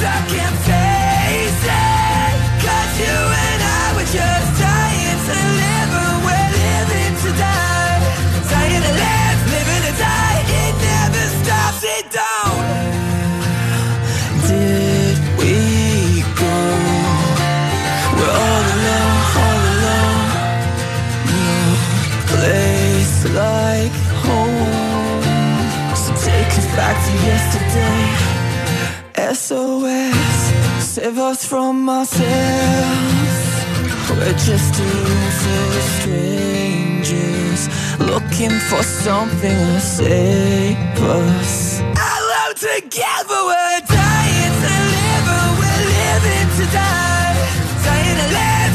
I can't SOS, save us from ourselves. We're just two silly strangers looking for something to save us. Alone together, we're dying to live, and we're living to die. Dying to live.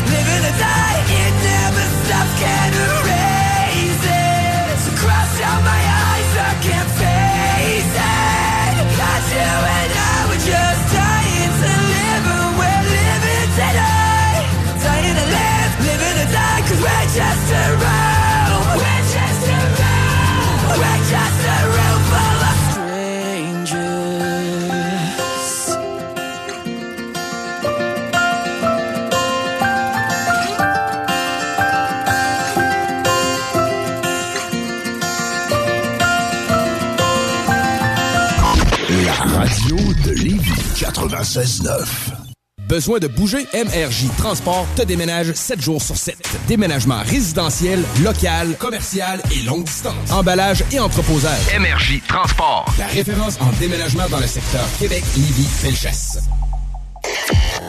96.9. Besoin de bouger? MRJ Transport te déménage 7 jours sur 7. Déménagement résidentiel, local, commercial et longue distance. Emballage et entreposage. MRJ Transport. La référence en déménagement dans le secteur Québec, Lévis, Felchesse.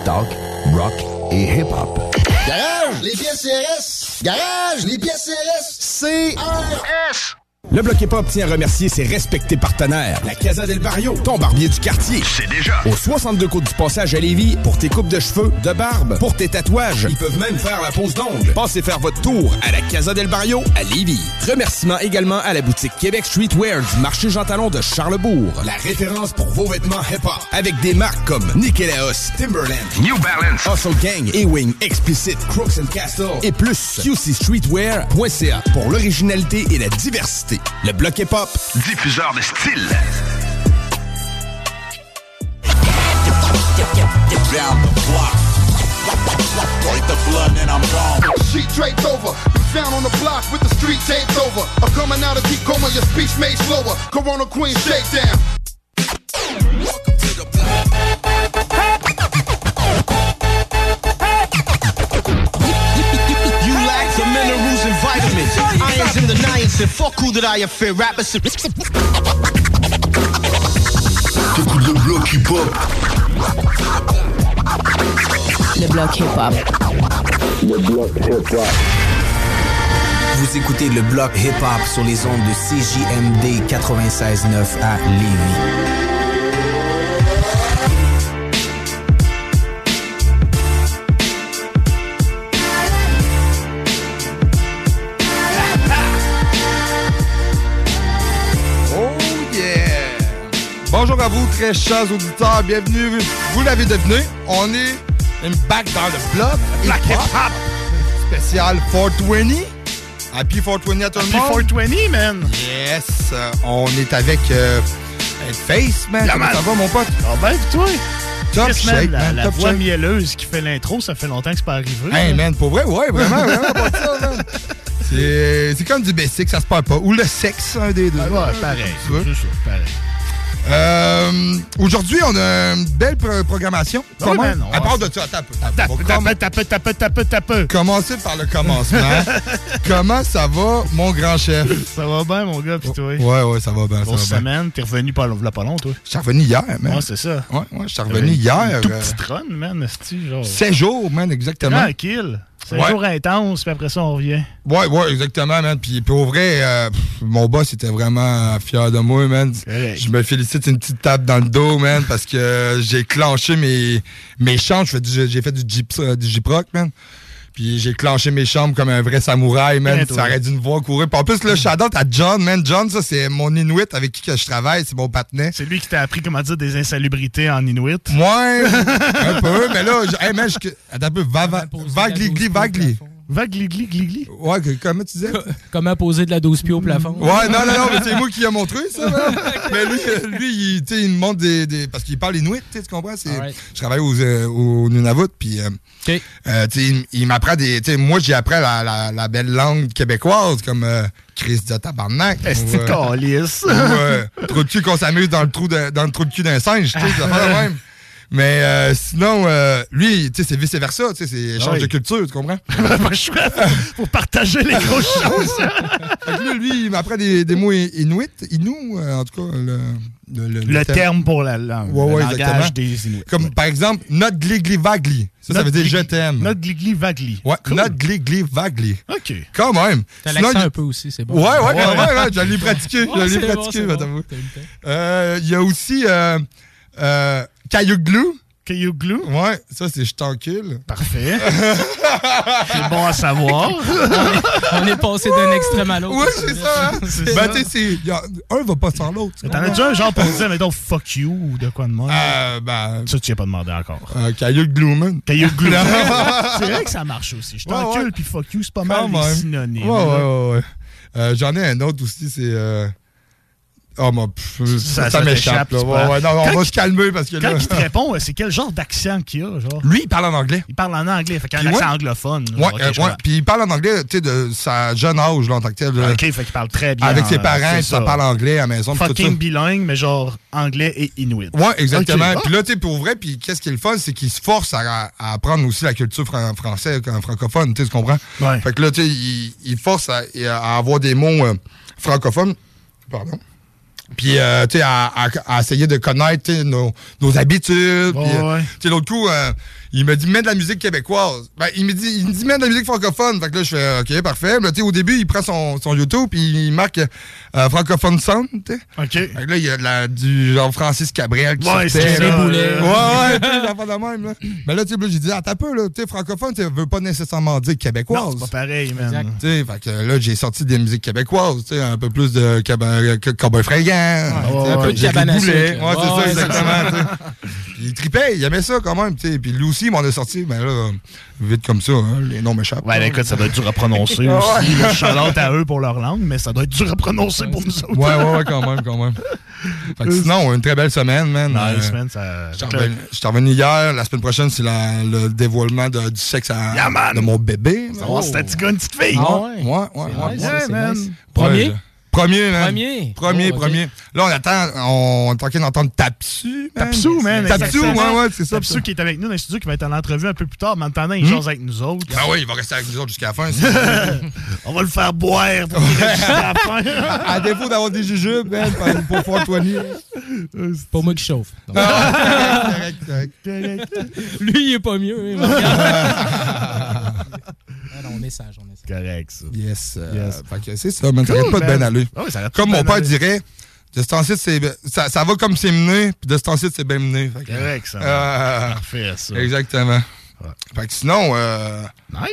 Talk, rock et hip-hop. Garage, les pièces CRS. Garage, les pièces CRS. CRS. Le Bloc Hip Hop tient à remercier ses respectés partenaires. La Casa del Barrio, ton barbier du quartier. C'est déjà. Au 62 côtes du passage à Lévis, pour tes coupes de cheveux, de barbe, pour tes tatouages. Ils peuvent même faire la pose d'ongles. Passez faire votre tour à la Casa del Barrio à Lévis. Remerciements également à la boutique Québec Streetwear du marché Jean Talon de Charlebourg. La référence pour vos vêtements hip hop. Avec des marques comme Nikélaos, Timberland, New Balance, Hustle Gang, Ewing, Explicit, Crooks and Castle et plus. Streetwear.ca pour l'originalité et la diversité variété. Le bloc hip-hop, diffuseur de style. Sheet draped over, down on the block with the street taped over. I'm coming out of deep coma, your speech made slower. Corona Queen shakedown. Welcome to the block. niggas in the nines said, fuck who did I offend? Rappers le bloc hip-hop. Le bloc hip-hop. Le bloc hip-hop. Vous écoutez le bloc hip-hop sur les ondes de CJMD 96.9 à Lévis. Bonjour à vous, très chers auditeurs. Bienvenue. Vous l'avez deviné, on est une back dans le bloc. La hip hop. Spécial 420. Happy 420 à tout le monde. Happy 420, man. Yes. on est avec euh, Face, man. ça va, mon pote? Ah va ben, toi? Top la, voix mielleuse qui fait l'intro, ça fait longtemps que c'est pas arrivé. Hey, man, pour vrai, ouais, vraiment, vraiment, pas ça, C'est comme du basic, ça se parle pas. Ou le sexe, un des deux. ouais, pareil. C'est pareil. Euh, aujourd'hui, on a une belle programmation. Ah Comment? Ben à part de ça, tape, tape, tape, tape, Commencez par le commencement. Comment ça va, mon grand chef? Ça va bien, mon gars, puis toi? Ouais, ouais, ça va bien. Grosse semaine, t'es revenu pas pas toi? Je revenu hier, man. Ouais, c'est ça. Ouais, ouais, je suis revenu hier. Tout euh, petit run, man, genre. 16 jours, man, exactement. Tranquille. C'est un jour intense, puis après ça, on revient. Ouais, ouais, exactement, man. Puis, au vrai, euh, mon boss était vraiment fier de moi, man. Je me félicite une petite tape dans le dos, man, parce que j'ai clenché mes, mes chants. J'ai fait du, j euh, man. Puis j'ai clenché mes chambres comme un vrai samouraï, man. ça aurait dû me voir courir. Puis en plus, le shadow à John, man. John, ça, c'est mon Inuit avec qui que je travaille. C'est mon patinet. C'est lui qui t'a appris comment dire des insalubrités en Inuit. Ouais, un peu. Mais là, hé, hey, man, je, attends un peu. Va, va, vagli, vagli gligli. Ouais, comment tu disais? comment poser de la 12 pieds au plafond. Ouais, non, non, non, mais c'est moi qui ai montré ça. mais lui, lui il, il me montre des, des, Parce qu'il parle inuit, tu comprends? Je travaille au, euh, au Nunavut, puis... Euh, euh, Tu sais, il, m'apprend des... Moi, j'ai appris la, la, belle langue québécoise, comme... Euh, Chris de tabarnak. Est-ce que Trou de cul qu'on s'amuse dans le trou de, dans le trou de cul d'un singe, tu sais, ça fait même. Mais euh, sinon, euh, lui, tu sais, c'est vice-versa, tu sais, c'est échange ah de culture, tu comprends? chouette pour partager les grosses choses. lui, après il m'apprend des, mots inuits, Inu, euh, en tout cas. Le, le, terme. pour la langue. langage des Inuits. Comme par exemple, not gligli-vagli. Ça, ça veut dire je t'aime. Not gligli-vagli. Ouais, not gligli-vagli. OK. Quand même. T'as l'accent un peu aussi, c'est bon. Ouais, ouais, quand même. Hein, l'ai pratiqué pratiqué pratiquer, Il y a aussi. Caillou-Glou. glue, caillou glue, Ouais, ça, c'est je t'encule. Parfait. c'est bon à savoir. on est passé d'un extrême à l'autre. Oui, c'est ça. Hein. ben, tu sais, un va pas sans l'autre. T'en as déjà un genre pour dire, mais fuck you ou de quoi de moi? Euh, ben. Ça, tu as pas demandé encore. Euh, caillou glue, man. glue. c'est vrai que ça marche aussi. Je t'encule puis fuck you, c'est pas mal les synonymes. Ouais, ouais, ouais. Euh, j'en ai un autre aussi, c'est. Euh, ah, oh, ça, m'échappe. on quand va se calmer parce que quand il te répond, euh, c'est quel genre d'accent qu'il a, genre? Lui, il parle en anglais. Il parle en anglais, fait qu'il a un accent anglophone. Ouais, euh, Puis il parle en anglais, de sa jeune âge, là, en tant que tel. OK, fait qu'il parle très bien. Avec ses parents, ça. parle anglais à la maison. Fucking bilingue, mais genre anglais et inuit. Ouais, exactement. Puis là, tu pour vrai, puis qu'est-ce qui est le fun, c'est qu'il se force à, apprendre aussi la culture française française, euh, francophone, tu comprends? Fait que là, tu sais, il, il force à, avoir des mots francophones. Pardon puis euh, tu sais, à, essayer de connaître nos, nos habitudes. puis, euh, sais L'autre coup, euh, il me dit mets de la musique québécoise. Ben, il me dit il me dit mets de la musique francophone. Fait que là je fais OK, parfait. Mais, au début, il prend son, son YouTube puis il marque euh, francophone sound, OK. Fait là il y a du genre Francis Cabrel qui ouais, sortait, là, là, Ouais ouais, pas de même Mais là tu sais j'ai dit attends ah, un peu là, tu francophone, tu veux pas nécessairement dire québécoise. c'est pas pareil, fait que là j'ai sorti des musiques québécoises, tu sais, un peu plus de euh, cowboy fringant, un peu de cabane Ouais, c'est ça exactement, Il tripait, il aimait ça quand même, tu sais. Puis lui aussi mais on est sorti, ben là, vite comme ça, hein, les noms m'échappent. Ouais, ben écoute, ça doit être dur à prononcer aussi. Je à eux pour leur langue, mais ça doit être dur à prononcer pour nous autres. Ouais, ouais, ouais, quand même, quand même. sinon, une très belle semaine, man. Nice, semaine, euh, Ça... Je suis revenu hier. La semaine prochaine, c'est le dévoilement du sexe à, de mon bébé. Ça va, oh. c'est un petit gars, une petite fille. Ah ouais, ouais, ouais. ouais, Premier? Premier, man. Premier. Premier, oh, Là, on attend, on est en train d'entendre Tapsu. Tapsu, man. Tapsu, ouais, ouais, c'est ça. Tapsu qui est avec nous dans le studio, qui va être en entrevue un peu plus tard, mais en attendant, il hmm? avec nous autres. Ben oui, il va rester avec nous autres jusqu'à la fin. on va le faire boire pour qu'il jusqu'à la fin. à défaut d'avoir des jujubes, man, pour faire pour C'est pas moi qui chauffe. correct, correct. Lui, il est pas mieux. Hein, on est on est Correct, ça. Yes. Euh, yes. Fait que c'est ça, ça Cool, ça pas de ben aller. comme mon père dirait, de ce temps-ci, ça, ça, va comme c'est mené, puis de ce temps-ci, c'est bien mené. Correct, ça. Euh, Parfait, ça. Exactement. Fait que sinon. Euh,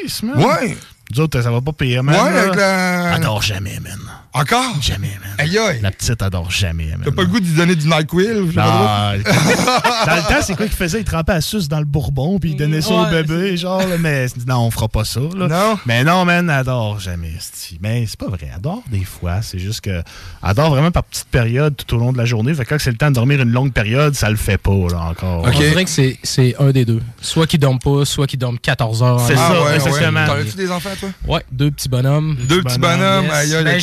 nice, man. Ouais. Nous ça va pas payer, man. Ouais, Adore jamais, man. Encore? Jamais, man. Aïe, La petite adore jamais, man. T'as pas le goût lui donner du NyQuil? Ah, dans le temps, c'est quoi qu'il faisait? Il trempait à suce dans le bourbon, puis il donnait ça au bébé, genre, mais non, on fera pas ça, là. Non. Mais non, man, elle adore jamais, Mais c'est pas vrai, elle adore des fois, c'est juste que elle adore vraiment par petites périodes tout au long de la journée, fait que quand c'est le temps de dormir une longue période, ça le fait pas, là, encore. ok On dirait que c'est un des deux. Soit qu'il dorme pas, soit qu'il dorment 14 heures. C'est ah ça, ouais, as des enfants, toi? Ouais, deux petits bonhommes. Deux, petits bonhommes, aïe, aïe, ben,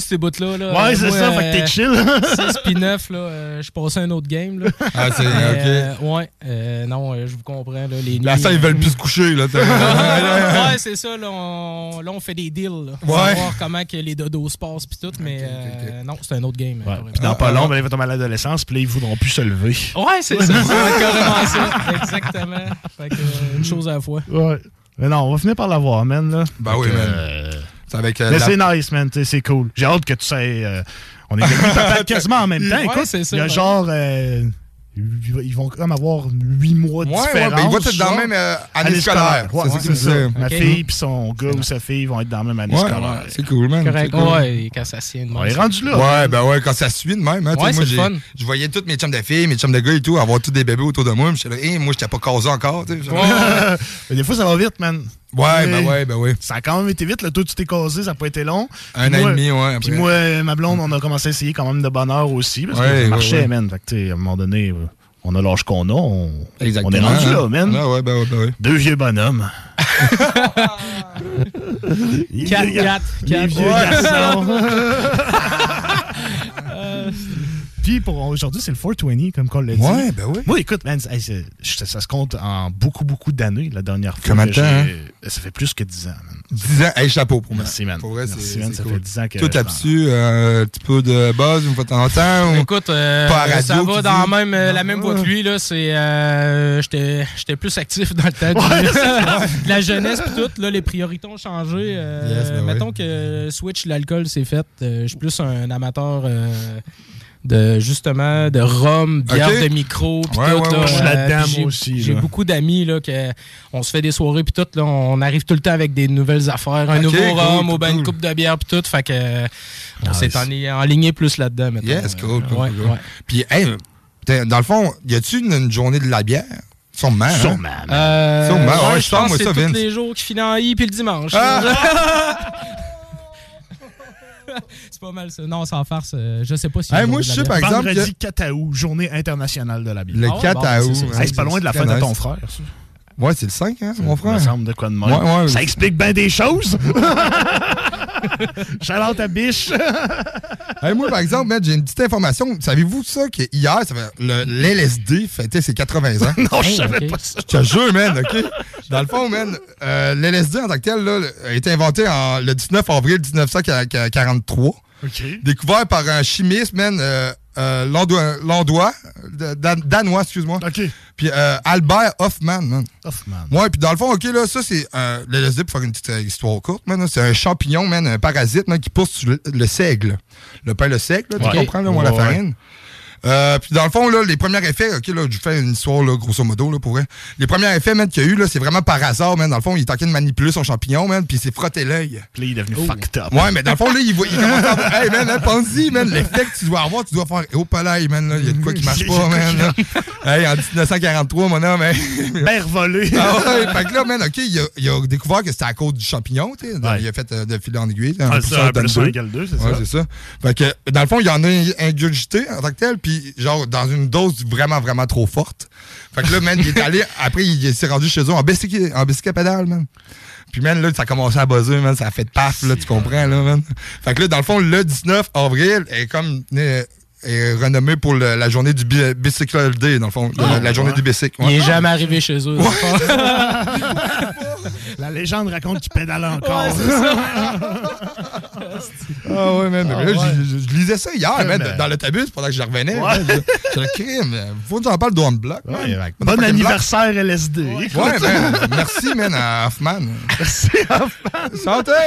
ces bouts-là. Ouais, c'est ça, fait que t'es euh, chill. 6 puis 9, là, suis euh, passé à un autre game. Là. Ah, c'est OK. Euh, ouais, non, je vous comprends. Là, les La salle, ils veulent plus se coucher. Là, ouais, c'est ça. Là on, là on, fait des deals. Là, pour voir comment que les dodos se passent puis tout, mais non, c'est un autre game. Puis dans pas ah, long, ben, ils vont tomber à l'adolescence puis là, ils voudront plus se lever. Ouais, c'est ça. carrément ça. Exactement. Fait que, une chose à la fois. Ouais. Mais non, on va finir par l'avoir, man. Là. Ben oui, man. Euh, c'est nice, man. C'est cool. J'ai hâte que tu sais. Euh, on est quasiment en même temps. il y a genre. Euh, ils vont quand même avoir huit mois de ben, différence. ils vont être dans la même année, scolaire. Ma fille et son gars ou sa fille vont être dans la même année scolaire. C'est cool, man. Ouais, quand ça suit de même. est rendu là. Ouais, ben ouais, quand ça suit de même. Hein, moi, Je voyais toutes mes chums de filles, mes chums de gars et tout, avoir tous des bébés autour de moi. Je suis là, moi, t'ai pas causé encore. Mais des fois, ça va vite, man. Ouais, ben ouais, ben ouais. Ça a quand même été vite. Le tout tu t'es causé ça n'a pas été long. Un an et demi, ouais. Puis moi, euh, ma blonde, on a commencé à essayer quand même de bonheur aussi. Parce que ça marchait, man. Fait que, à un moment donné, euh, on a l'âge qu'on a. On, est rendu là, man. Ah, ouais, ben ouais, ben ouais. Deux vieux bonhommes. 4-4. vieux Puis pour aujourd'hui, c'est le 420, comme qu'on l'a dit. Ouais, ben oui. Moi, écoute, man, ça, se compte en beaucoup, beaucoup d'années, la dernière fois. Comment hein? ça fait plus que 10 ans, man. 10 ans, chapeau pour moi. Merci, man. Pour vrai, c'est ça fait 10 ans que. Euh, un petit peu de buzz une fois de temps en temps? Écoute, euh, ça va dans même, la même euh, ah. voie que lui, là. C'est, j'étais plus actif dans le temps la jeunesse, puis tout, là, les priorités ont changé. Ben mettons que Switch, l'alcool, c'est fait. je suis plus un amateur de justement de rhum, bière de micro, puis ouais, tout. Ouais, là, je euh, aussi. J'ai beaucoup d'amis là que on se fait des soirées puis tout là, on arrive tout le temps avec des nouvelles affaires, un nouveau rhum, au bain une coupe de bière puis tout, fait que on s'est en, enligné plus là-dedans maintenant. Yes, cool, cool, Puis hey, dans le fond, y a-tu une, une journée de la bière Sûrement. Hein? Sûrement. Euh, Sûrement. je pense c'est tous les jours qui finissent en I puis le dimanche. Ah. c'est pas mal ça. Non, sans farce, euh, je sais pas si. moi, je sais par exemple. Vendredi que... 4 août, journée internationale de la bière. Le ah 4 août. C'est pas loin de la fin de ton frère, ça. Ouais, c'est le 5, hein, mon frère. Ça me de quoi de ça explique bien des choses. Chalante biche. moi, par exemple, j'ai une petite information. Savez-vous ça que hier, ça fait- le- l'LSD ses 80 ans? non, je savais pas ça. Je te jure, man, Dans le fond, man, euh, l'LSD en tant que tel a été inventé le 19 avril 1943. Découvert par un chimiste, man, euh, euh, Landois, euh, Danois, excuse-moi. Puis euh, Albert Hoffman, Hoffman. Ouais, puis dans le fond, OK, là, ça, c'est. Euh, le pour faire une petite histoire courte, c'est un champignon, un parasite, qui pousse sur le, seigle. Le pain, le seigle, tu comprends, la farine. Euh, puis dans le fond, là, les premiers effets, ok, là, je fais une histoire, là, grosso modo, là, pour vrai. Les premiers effets, man, qu'il y a eu, là, c'est vraiment par hasard, man. Dans le fond, il est en train de manipuler son champignon, man, puis il s'est frotté l'œil. Puis il est devenu oh. fucked up. Ouais, mais dans le fond, là, il, voit, commence à penser hey, man, man, l'effet que tu dois avoir, tu dois faire, eh, oh, palais, man, là, il y a de quoi qui marche pas, man, Hey, en 1943, mon homme, hein. Père volé. fait que là, man, ok, il a, découvert que c'était à cause du champignon, tu sais. Il a fait euh, de fil en aiguille, ah, ça, c'est ça. ça. Fait que, dans le fond, il en a ingurgité en tant que tel, genre dans une dose vraiment, vraiment trop forte. Fait que là, man, il est allé, après, il s'est rendu chez eux en bicyclette, en pédale, man. Puis, même là, ça a commencé à buzzer, man. Ça a fait paf, là, tu comprends, là, man. Fait que là, dans le fond, le 19 avril, est comme, est renommé pour ah. la journée du Bicycle Day, dans le fond. la, journée du bicycle. Il n'est jamais arrivé chez eux. la légende raconte qu'il pédale encore. ah ouais, ah je, lisais ça hier, mais... dans l'autobus pendant que je revenais. Je le crime. Faut que en parle de Block. Bon anniversaire LSD. Merci, man, à Hoffman. Merci, Hoffman. Santé!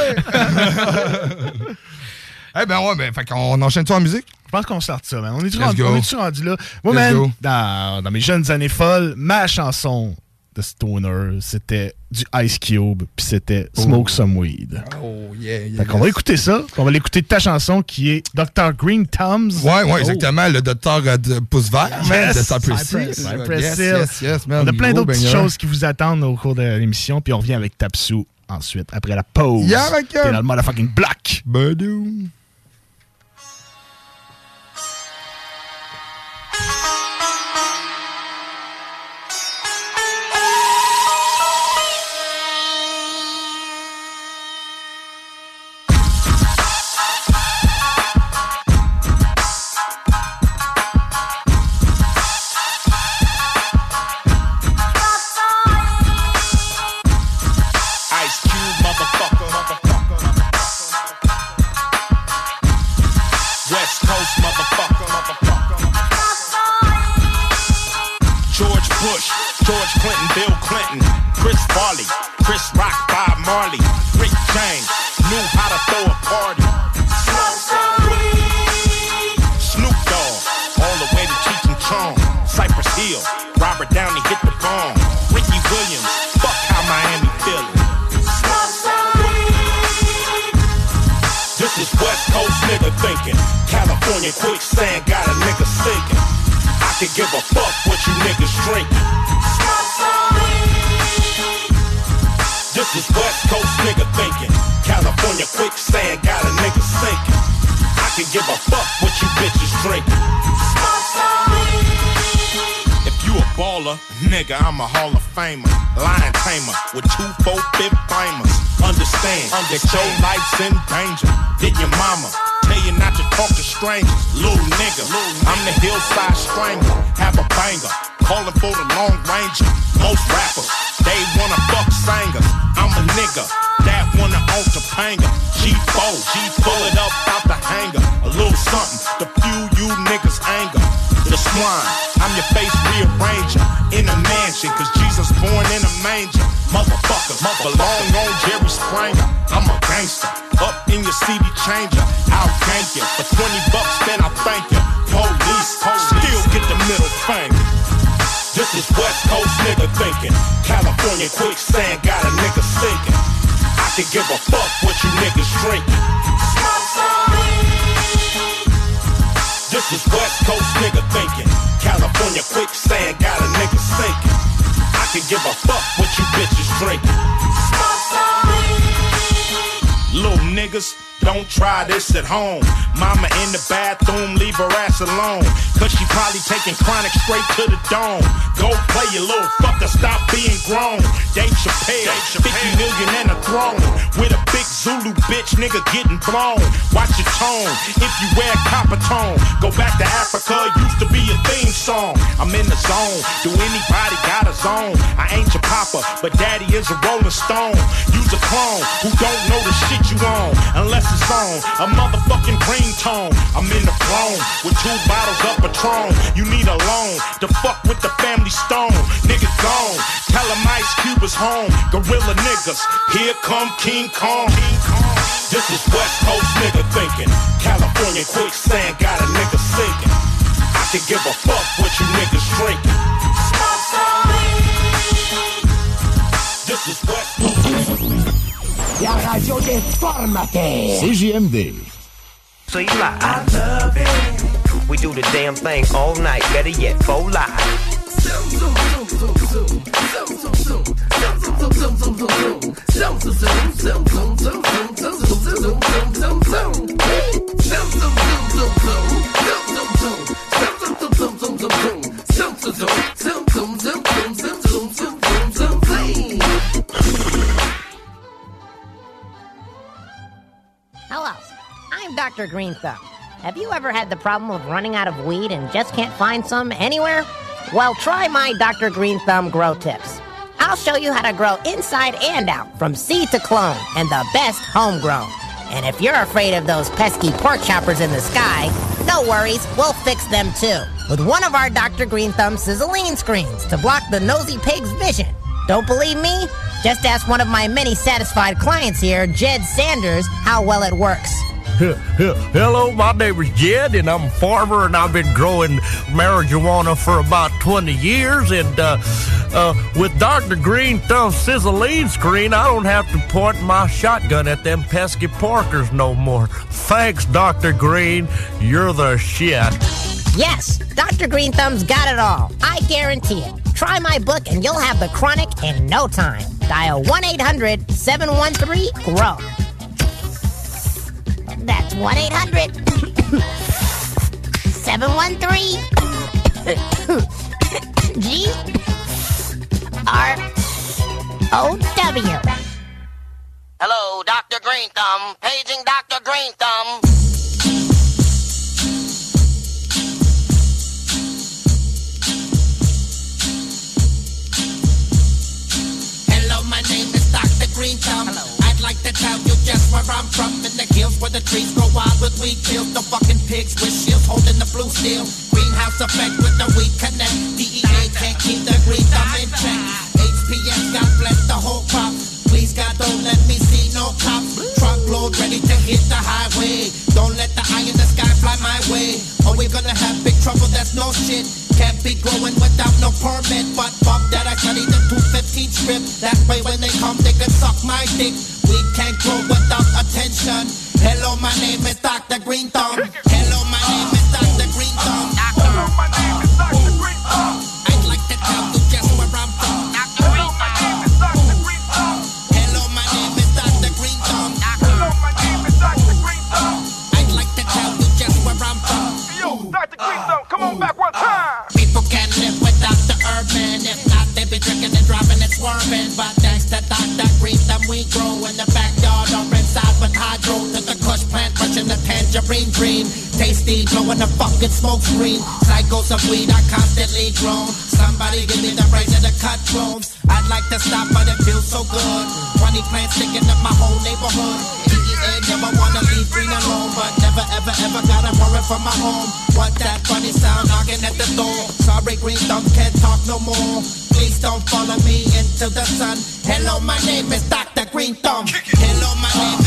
Eh ben ouais, ben, fait qu'on enchaîne ça en musique? Je pense qu'on sort ça, man. On est-tu rendu, là? Moi, man, dans, mes jeunes années folles, ma chanson de Stoner, c'était du Ice Cube, puis c'était oh. Smoke Some Weed. Oh, yeah, Fait qu'on va écouter ça, on va l'écouter de ta chanson qui est Dr. Green Thumbs. Ouais, ouais, oh. exactement, le docteur euh, de Pouce Vert yes. de Cypress yes, yes, On a plein d'autres petites choses qui vous attendent au cours de l'émission, puis on revient avec Tapsou ensuite, après la pause. Yeah, T'es dans le motherfucking black. Badoum. nigga, I'm a Hall of Famer. Lion tamer with two, four, fifth famers. Understand, that your life's in danger. Did your mama tell you not to talk to strangers? Little nigga, I'm the hillside strangler. Have a banger, calling for the long ranger. Most rappers, they wanna fuck singers. I'm a nigga that one to alter panga. G4, G pull it up out the hanger. A little something to fuel you niggas' anger. The swine, I'm your face rearranger. In a mansion, cause Jesus born in a manger. Motherfucker, mother long on Jerry Springer. I'm a gangster, up in your CD changer. I'll gank you for 20 bucks, then I'll thank you. Police, police, still get the middle finger. This is West Coast nigga thinking. California quicksand got a nigga sinking to give a fuck what you niggas drink. This is West Coast nigga thinking. California quicksand got a nigga sinking. I can give a fuck what you bitches drinking. Little niggas. Don't try this at home. Mama in the bathroom, leave her ass alone. Cause she probably taking chronic straight to the dome. Go play your little fucker, stop being grown. Dave Chappelle, Dave Chappelle. 50 million and a throne. With a big Zulu bitch, nigga getting blown. Watch your tone, if you wear copper tone. Go back to Africa, used to be a theme song. I'm in the zone, do anybody got a zone? I ain't your papa, but daddy is a rolling stone. Use a clone who don't know the shit you on. Unless is A motherfucking tone. I'm in the throne with two bottles of Patron. You need a loan to fuck with the family stone. Nigga gone. Tell them Ice Cube is home. Gorilla niggas. Here come King Kong. King Kong. This is West Coast nigga thinking. California quicksand got a nigga sinking. I can give a fuck what you niggas drinking. This is West Coast la radio déformatée. CJMD. so like, I love it. We do the damn thing all night, better yet, full live. Hello, I'm Dr. Green Thumb. Have you ever had the problem of running out of weed and just can't find some anywhere? Well, try my Dr. Green Thumb Grow Tips. I'll show you how to grow inside and out, from seed to clone, and the best homegrown. And if you're afraid of those pesky pork choppers in the sky, no worries, we'll fix them too. With one of our Dr. Green Thumb sizzling screens to block the nosy pig's vision. Don't believe me? Just ask one of my many satisfied clients here, Jed Sanders, how well it works. Hello, my name is Jed, and I'm a farmer, and I've been growing marijuana for about 20 years. And uh, uh, with Dr. Green Thumb Sizzling Screen, I don't have to point my shotgun at them pesky parkers no more. Thanks, Dr. Green. You're the shit. Yes, Dr. Green Thumb's got it all. I guarantee it. Try my book, and you'll have the chronic in no time. Dial 1 800 713 GROW. That's 1 800 713 G R O W. Hello, Dr. Green Thumb. Paging Dr. Green Thumb. Tell you just where I'm from In the hills where the trees grow wild with weed kills The fucking pigs with shields holding the blue steel Greenhouse effect with the weed connect DEA can't keep the greed, I'm in check HPS, God bless the whole crop Please God, don't let me see no cops load ready to hit the highway Don't let the eye in the sky fly my way Or we're gonna have big trouble, that's no shit can't be growing without no permit, but fuck that I studied the 215 script. That way when they come, they can suck my dick. We can't grow without attention. Hello, my name is Dr. Green Thumb. Hello, my name is Dr. Green Thumb. Hello, my name is Dr. Green Thumb. I'd like to tell you just where I'm from. Hello, my name is Dr. Green Thumb. Hello, my name is Dr. Green Thumb. Hello, my name is Dr. Green Thumb. I'd like to tell you just where I'm from. Yo, Dr. Green Thumb, come on back one time urban. If not, they be drinking and dropping and swerving. But thanks to Dr. Green, them we grow in the backyard or inside with hydro. To the kush plant, crushing the tangerine dream. Tasty, blowing the fucking smoke screen. Cycles of weed are constantly grown. Somebody give me the price of the cut drones. I'd like to stop, but it feels so good. 20 plants sticking up my whole neighborhood married, never wanna leave green home, But never, ever, ever gotta worry from my home. What that funny sound knocking at the door? Sorry, green thumb can't talk no more. Please don't follow me into the sun. Hello, my name is Dr. Green Thumb. Hello, my name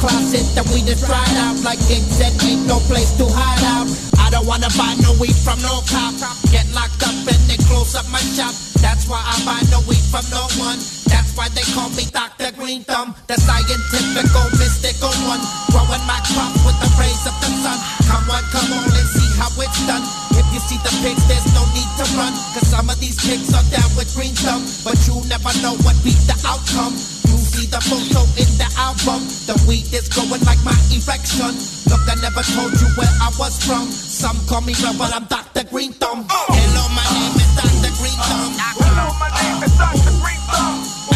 closet that we just dried out. Like it said, ain't no place to hide out. I don't wanna buy no weed from no cop. Get locked up and they close up my shop. That's why I buy no weed from no one. That's why they call me Dr. Green Thumb, the scientific, mystical one. Growing my crop with the rays of the sun. Come on, come on and see how it's done. If you see the pigs, there's no need to run. Cause some of these pigs are down with green thumb. But you never know what be the outcome see the photo in the album. The weed is going like my erection. Look, I never told you where I was from. Some call me real, but I'm Dr. Green Thumb. Oh. Hello, my name is Dr. Green Thumb. Hello, my name is Dr. Green Thumb.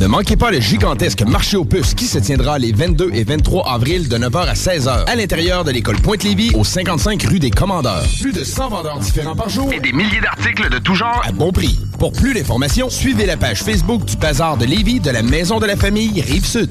Ne manquez pas le gigantesque marché aux puces qui se tiendra les 22 et 23 avril de 9h à 16h à l'intérieur de l'école Pointe-Lévis au 55 rue des Commandeurs. Plus de 100 vendeurs différents par jour et des milliers d'articles de tout genre à bon prix. Pour plus d'informations, suivez la page Facebook du Bazar de Lévis de la Maison de la Famille Rive-Sud.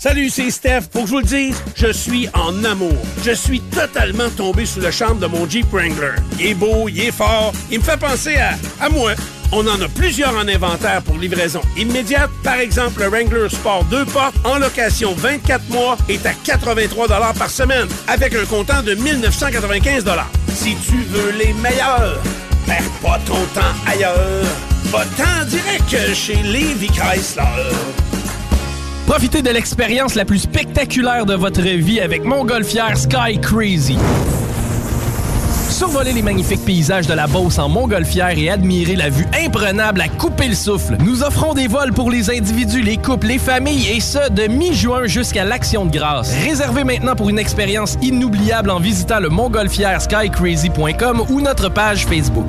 Salut, c'est Steph. Pour que je vous le dise, je suis en amour. Je suis totalement tombé sous le charme de mon Jeep Wrangler. Il est beau, il est fort. Il me fait penser à, à moi. On en a plusieurs en inventaire pour livraison immédiate. Par exemple, le Wrangler Sport 2 portes en location 24 mois est à 83 par semaine avec un comptant de 1995 Si tu veux les meilleurs, perds ben, pas ton temps ailleurs. Va-t'en direct chez Levi Chrysler. Profitez de l'expérience la plus spectaculaire de votre vie avec Montgolfière Sky Crazy. Survolez les magnifiques paysages de la Beauce en montgolfière et admirez la vue imprenable à couper le souffle. Nous offrons des vols pour les individus, les couples, les familles et ce, de mi-juin jusqu'à l'Action de grâce. Réservez maintenant pour une expérience inoubliable en visitant le montgolfière skycrazy.com ou notre page Facebook.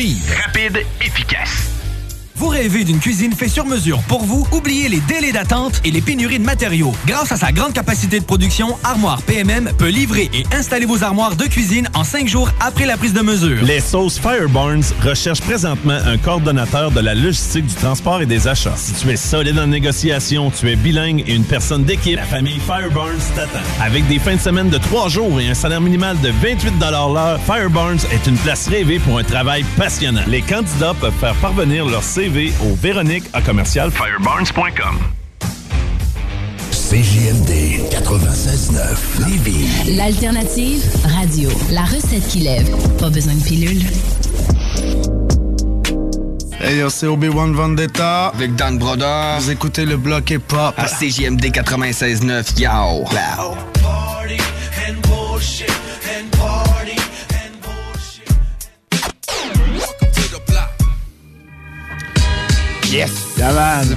Rapide, efficace. Vous rêvez d'une cuisine faite sur mesure pour vous? Oubliez les délais d'attente et les pénuries de matériaux. Grâce à sa grande capacité de production, Armoire PMM peut livrer et installer vos armoires de cuisine en cinq jours après la prise de mesure. Les sauces Fireburns recherchent présentement un coordonnateur de la logistique du transport et des achats. Si tu es solide en négociation, tu es bilingue et une personne d'équipe, la famille Fireburns t'attend. Avec des fins de semaine de trois jours et un salaire minimal de 28 l'heure, Fireburns est une place rêvée pour un travail passionnant. Les candidats peuvent faire parvenir leur CV au Véronique à commercial firebarns.com. CJMD 96.9 Lévis. L'alternative radio. La recette qui lève. Pas besoin de pilule. Hey c'est Obi-Wan Vendetta. Avec Dan Broder. Vous écoutez le bloc hip-hop. À CJMD 96.9, yo. Wow. Party and Yes!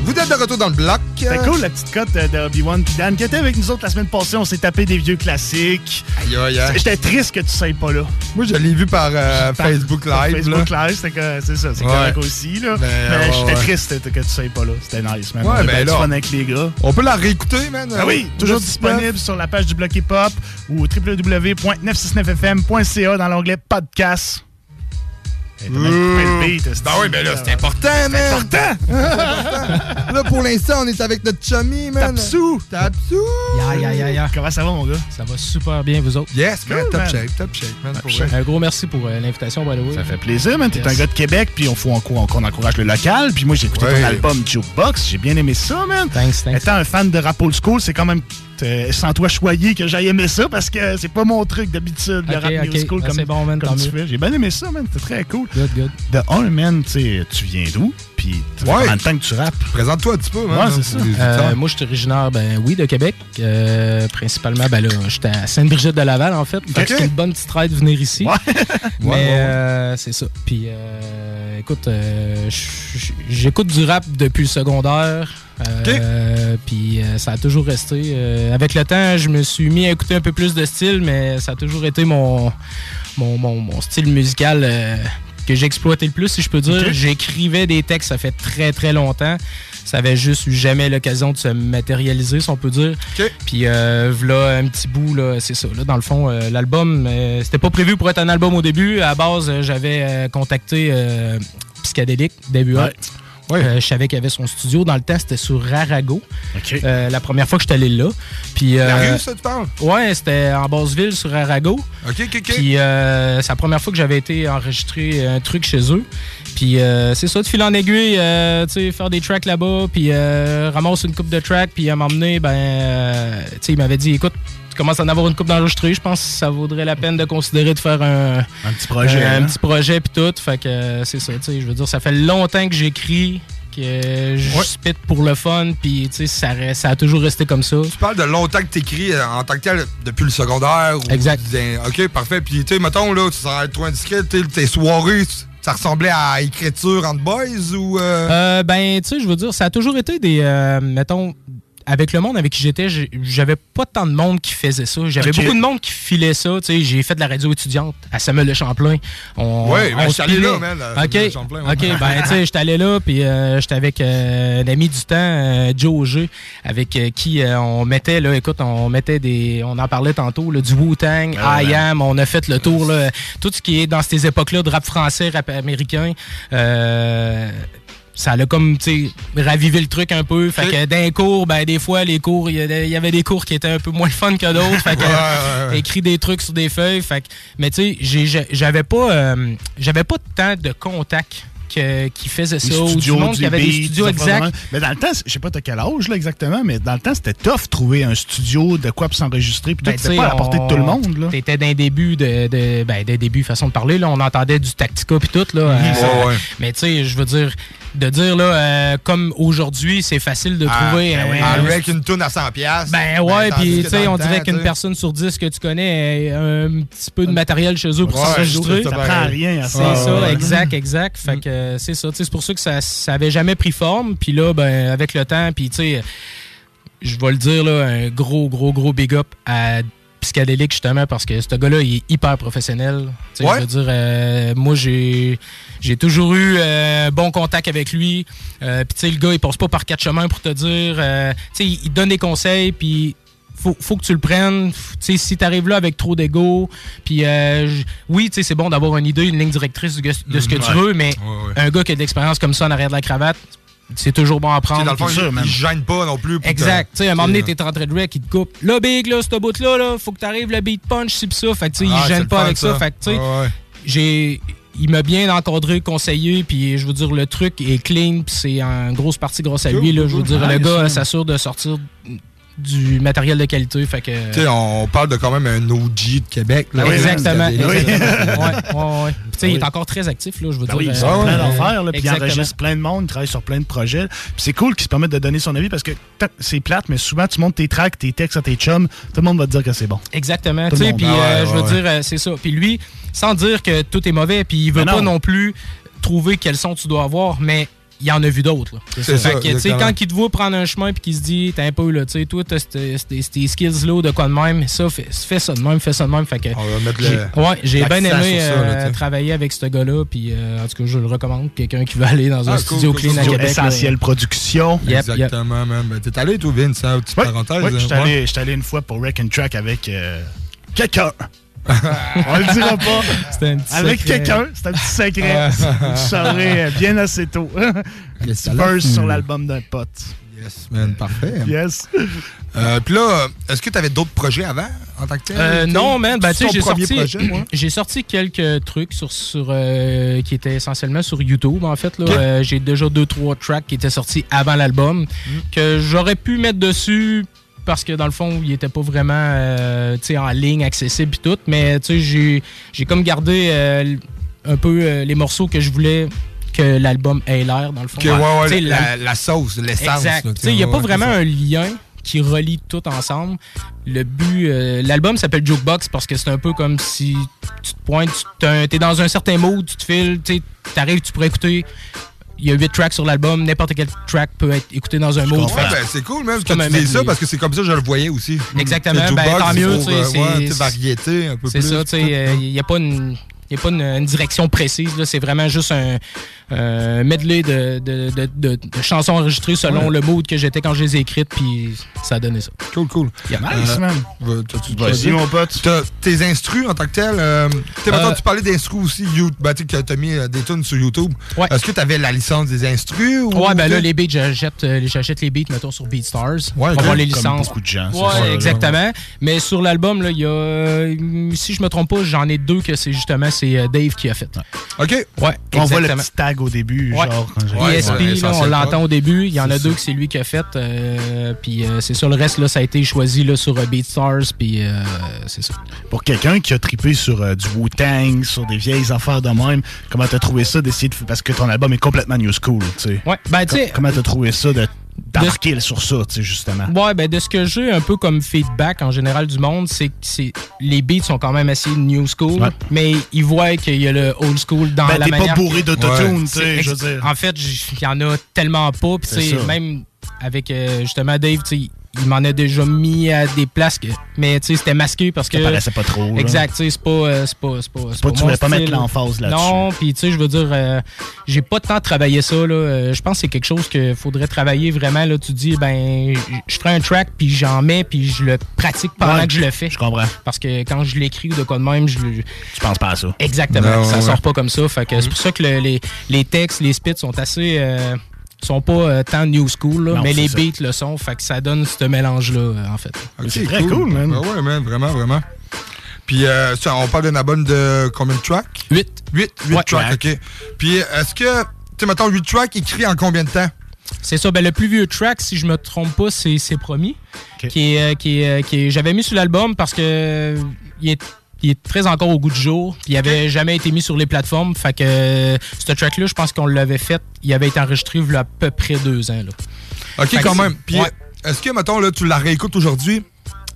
Vous êtes de retour dans le bloc. C'était euh, cool la petite cote euh, de Obi-Wan et Dan qui était avec nous autres la semaine passée. On s'est tapé des vieux classiques. Aïe, aïe, aïe. J'étais triste que tu ne sois pas là. Moi, je l'ai vu par, euh, Facebook Live. Facebook Live, c'est ça. C'est correct aussi. Là. Ben, mais j'étais triste que tu ne sois pas là. C'était nice, man. on ben avec les gars. On peut la réécouter, man. Ah oui, toujours disponible sur la page du Bloc Hip Hop ou www.969fm.ca dans l'onglet podcast. Ben oui, ben là, c'est important, man. C'est important. là, pour l'instant, on est avec notre chummy, man. Tapsou. Tapsou. Ya, ya, ya, ya. Comment ça va, mon gars? Ça va super bien, vous autres. Yes, man. top shape, top shape, man. Un gros merci pour euh, l'invitation, by the way. Ça fait plaisir, man. T'es un gars de Québec, puis on, un on, on encourage le local. Puis moi, j'ai écouté ton album Jukebox. J'ai bien aimé ça, man. Thanks, thanks. Étant un fan de rap old school, c'est quand même euh, sans toi choyer que j'aille aimer ça parce que c'est pas mon truc d'habitude, de le rap musical ah, comme, bon, tu fais. J'ai bien aimé ça, man. C'est très cool. Good, good. De un, man, tu viens d'où? Puis en temps que tu rappes. Présente-toi un petit peu, c'est ça. Euh, moi, je suis originaire, ben oui, de Québec. Euh, principalement, ben là, j'étais à Sainte-Brigitte-de-Laval, en fait. Okay. une bonne petite traite de venir ici. Mais c'est ça. Puis écoute, j'écoute du rap depuis le secondaire. Euh, puis euh, ça a toujours resté. Euh, avec le temps, je me suis mis à écouter un peu plus de style, mais ça a toujours été mon, mon, style musical que j'exploitais le plus, si je peux dire. J'écrivais des textes, ça fait très très longtemps. Ça avait juste eu jamais l'occasion de se matérialiser, si on peut dire. Puis voilà, un petit bout, c'est ça. dans le fond, l'album, c'était pas prévu pour être un album au début. À base, j'avais contacté Psychedelic, début euh, je savais qu'il y avait son studio. Dans le temps, c'était sur Arago. Euh, la première fois que je allé là. Puis, la euh, c'était en Basseville, sur Arago. OK, OK, Puis c'est la première fois que j'avais été enregistrer un truc chez eux. Puis c'est ça, de fil en aiguille, tu faire des tracks là-bas, puis ramasser une coupe de tracks, puis à m'emmener, ben, il m'avait dit, écoute, commence à en avoir une coupe d'enregistrés, je pense que ça vaudrait la peine de considérer de faire un, petit projet. Un, hein? petit projet puis tout. Fait que euh, c'est ça, tu sais. Je veux dire, ça fait longtemps que j'écris. Que je ouais. pour le fun, puis ça, ça a toujours resté comme ça. Tu parles de longtemps que t'écris euh, en tant que tel, depuis le secondaire. Ou, exact. ok, parfait. Puis, tu sais, mettons, là, tu serais trop indiscret, tes soirées, ça ressemblait à écriture entre boys ou. Euh? euh... ben, tu sais, je veux dire, ça a toujours été des. mettons avec le monde avec qui j'étais, j'avais pas tant de monde qui faisait ça. J'avais beaucoup de monde qui filait ça. J'ai fait de la radio étudiante à Samuel Le Champlain. On, oui, ben, suis allé là, man. OK, ben, j'étais allé là, puis euh, j'étais avec euh, un ami du temps, euh, Joe Auger, avec qui on mettait, là, écoute, on mettait des. On en parlait tantôt, là, du Wu-Tang, ah, I Am, on a fait le tour, là, tout ce qui est dans ces époques-là de rap français, rap américain. Euh, ça a comme, tu sais, ravivé le truc un peu. Fait que d'un cours, ben, des fois, les cours, il y, avait des cours qui étaient un peu moins fun que d'autres. fait que, écrit des trucs sur des feuilles. Fait que, mais tu sais, j'avais pas, euh, j'avais pas tant de contacts qui faisait ça du monde, qui avait des studios exacts. Mais dans le temps, je sais pas t'as quel âge là exactement, mais dans le temps, c'était tough trouver un studio de quoi s'enregistrer, puis ben, c'était pas à la portée de tout le monde. T'étais d'un début de, de ben, des débuts façon de parler, là, on entendait du Tactica puis tout, là. Euh, mais tu sais, je veux dire, de dire là, euh, comme aujourd'hui, c'est facile de ah, trouver. Ben euh, avec une toune à 100 pièces. Ben, ben ouais, puis tu sais, on dirait qu'une personne sur 10 que tu connais a euh, un petit peu de matériel chez eux pour Ça, prend rien. C'est ça, ça exact, mm. exact. Fait mm. que c'est ça. C'est pour ça que ça, ça jamais pris forme. Puis là, ben avec le temps, puis tu sais, je vais le dire là, un gros, gros, gros big up à psychédélique justement parce que ce gars-là, il est hyper professionnel. Je dire, euh, moi, j'ai, j'ai toujours eu euh, bon contact avec lui. Euh, puis, tu sais, le gars, il passe pas par quatre chemins pour te dire. tu il donne des conseils, puis faut, faut que tu le prennes. si tu arrives là avec trop d'ego, puis oui, c'est bon d'avoir une idée, une ligne directrice de, ce que tu veux, mais un gars qui a de l'expérience comme ça en arrière de la cravate, c'est toujours bon à prendre. dans le il, gêne pas non plus. exact. Tu sais, à un moment donné, t'es euh. en de rec, il te coupe. Là, big, là, ce bout-là, là, faut que t'arrives le beat punch, si ça. Fait que, tu sais, il ah, gêne pas avec ça. Fait que, tu sais, j'ai. Il m'a bien encadré, conseillé, puis je veux dire, le truc est clean, puis c'est en grosse partie grâce à lui. Là, je veux dire, le gars s'assure de sortir du matériel de qualité. Fait que... on parle de quand même un OG de Québec. Là, exactement. Il est encore très actif, là, je veux ben dire. il a euh, plein d'affaires, puis il enregistre plein de monde, il travaille sur plein de projets. c'est cool qu'il se permette de donner son avis parce que c'est plate, mais souvent, tu montes tes tracks, tes textes à tes chums, tout le monde va te dire que c'est bon. Exactement. Puis ah euh, je veux dire, euh, c'est ça. Puis lui, sans dire que tout est mauvais, puis il veut ben pas non, non plus trouver quel son tu dois avoir, mais il y en a vu d'autres. C'est ça. tu sais, quand il te voit prendre un chemin et qu'il se dit, t'as un peu, là, tu sais, toi, t'as tes skills-là de quoi de même, ça, fais, ça de même, fais ça de même. Fait que, On va mettre le, Ouais, j'ai bien aimé euh, travailler avec ce gars-là, puis euh, en tout cas, je le recommande. Quelqu'un qui veut aller dans un ah, studio clean à Québec. Production. Exactement, même. Ben, t'es allé, tout Vince, ça, hein, petite petit parenthèse. Oui, je suis allé une fois pour Wreck and Track avec euh, quelqu'un. On le dira pas. un Avec quelqu'un, c'est un petit secret. Tu ah. saurais euh, bien assez tôt. Yes, First sur l'album d'un pote. Yes, man, parfait. Yes. Euh, Puis là, est-ce que tu avais d'autres projets avant en tant que tel? Euh, non, man. Ben, tu sais, j'ai sorti, j'ai sorti quelques trucs sur, sur euh, qui étaient essentiellement sur YouTube, en fait. Là. j'ai déjà deux, trois tracks qui étaient sortis avant l'album mm. que j'aurais pu mettre dessus parce que dans le fond, il était pas vraiment euh, en ligne, accessible et tout. Mais j'ai comme gardé euh, un peu euh, les morceaux que je voulais que l'album ait l'air, dans le fond. la, sauce, l'essence. Il n'y a pas vraiment un lien qui relie tout ensemble. Le but, l'album s'appelle Jokebox parce que c'est un peu comme si tu te pointes, tu es dans un certain mode, tu te files, tu arrives, tu pourrais écouter il y a 8 tracks sur l'album. N'importe quel track peut être écouté dans un mot. Ah, ben, c'est cool même que tu dis ça parce que c'est comme ça que je le voyais aussi. Exactement. Ben, tant mieux. Euh, c'est variété un peu plus. C'est ça. Il n'y euh, a pas une il n'y a pas une, direction précise. C'est vraiment juste un euh, medley de, de, de, chansons enregistrées selon le mood que j'étais quand je les ai écrites, puis ça a donné ça. Cool, cool. Yeah, nice, man. Vas-y, mon pote. Tes instrus en tant que tel. Euh, euh, tu parlais d'instrus aussi. You, ben, tu as mis des tunes sur YouTube. Est-ce que tu avais la licence des instrus? Ou ouais, ben là, les beats, j'achète les beats, mettons, sur BeatStars. Ouais, on va les licences. Comme beaucoup de gens. Ouais, exactement. Mais sur l'album, il y a, si je me trompe pas, j'en ai deux que c'est justement c'est euh, Dave qui a fait. OK. Ouais. On voit le petit tag au début. Genre, e on l'entend au début. Il y en a deux que c'est lui qui a fait. Euh, puis euh, c'est sûr, le reste, là, ça a été choisi là, sur Beat BeatStars. Puis c'est ça. Pour quelqu'un qui a trippé sur du Wu-Tang, sur des vieilles affaires de même, comment t'as trouvé ça d'essayer de. Parce que ton album est complètement new school, tu sais. Ouais. Ben, tu sais. Comment t'as trouvé ça de Dark sur ça, tu sais, justement. Ouais, ben de ce que j'ai un peu comme feedback en général du monde, c'est que les beats sont quand même assez new school, mais ils voient qu'il y a le old school dans ben, la manière... Ben, t'es pas bourré d'autotune, tu sais, je veux dire. En fait, il y en a tellement pas, c'est même avec euh, justement Dave, tu sais, il m'en a déjà mis à des places, mais tu sais, c'était masqué parce que. Ça paraissait pas trop. Exact, tu sais, c'est pas. Euh, c'est pas, pas, tu voulais pas mettre l'emphase là-dessus. Non, puis tu sais, je veux dire, euh, j'ai pas temps de travailler ça, là. Euh, je pense que c'est quelque chose qu'il faudrait travailler vraiment, là. Tu dis, ben, je ferai un track, puis j'en mets, puis je le pratique pendant que je le fais. Je comprends. Parce que quand je l'écris ou de quoi de même, je. Tu penses pas à ça. Exactement, ça sort pas comme ça. Fait que c'est mm-hmm. pour ça que les, textes, les spits sont assez sont pas euh, tant new school, mais les beats le sont. Fait que ça donne ce mélange-là, euh, en fait. c'est très cool, ah man. vraiment, vraiment. Puis, euh, on parle d'un album de combien de tracks? 8. 8, tracks, OK. Puis, est-ce que, tu sais, mettons, 8 tracks écrits en combien de temps? C'est ça. Ben, le plus vieux track, si je me trompe pas, c'est Promis. Qui est, qui qui j'avais mis sur l'album parce que il est il est très encore au goût du jour. Il avait jamais été mis sur les plateformes. Fait que euh, ce track-là, je pense qu'on l'avait fait. Il avait été enregistré il y a à peu près deux ans. OK, quand même. est-ce que, mettons, là, tu la réécoutes aujourd'hui,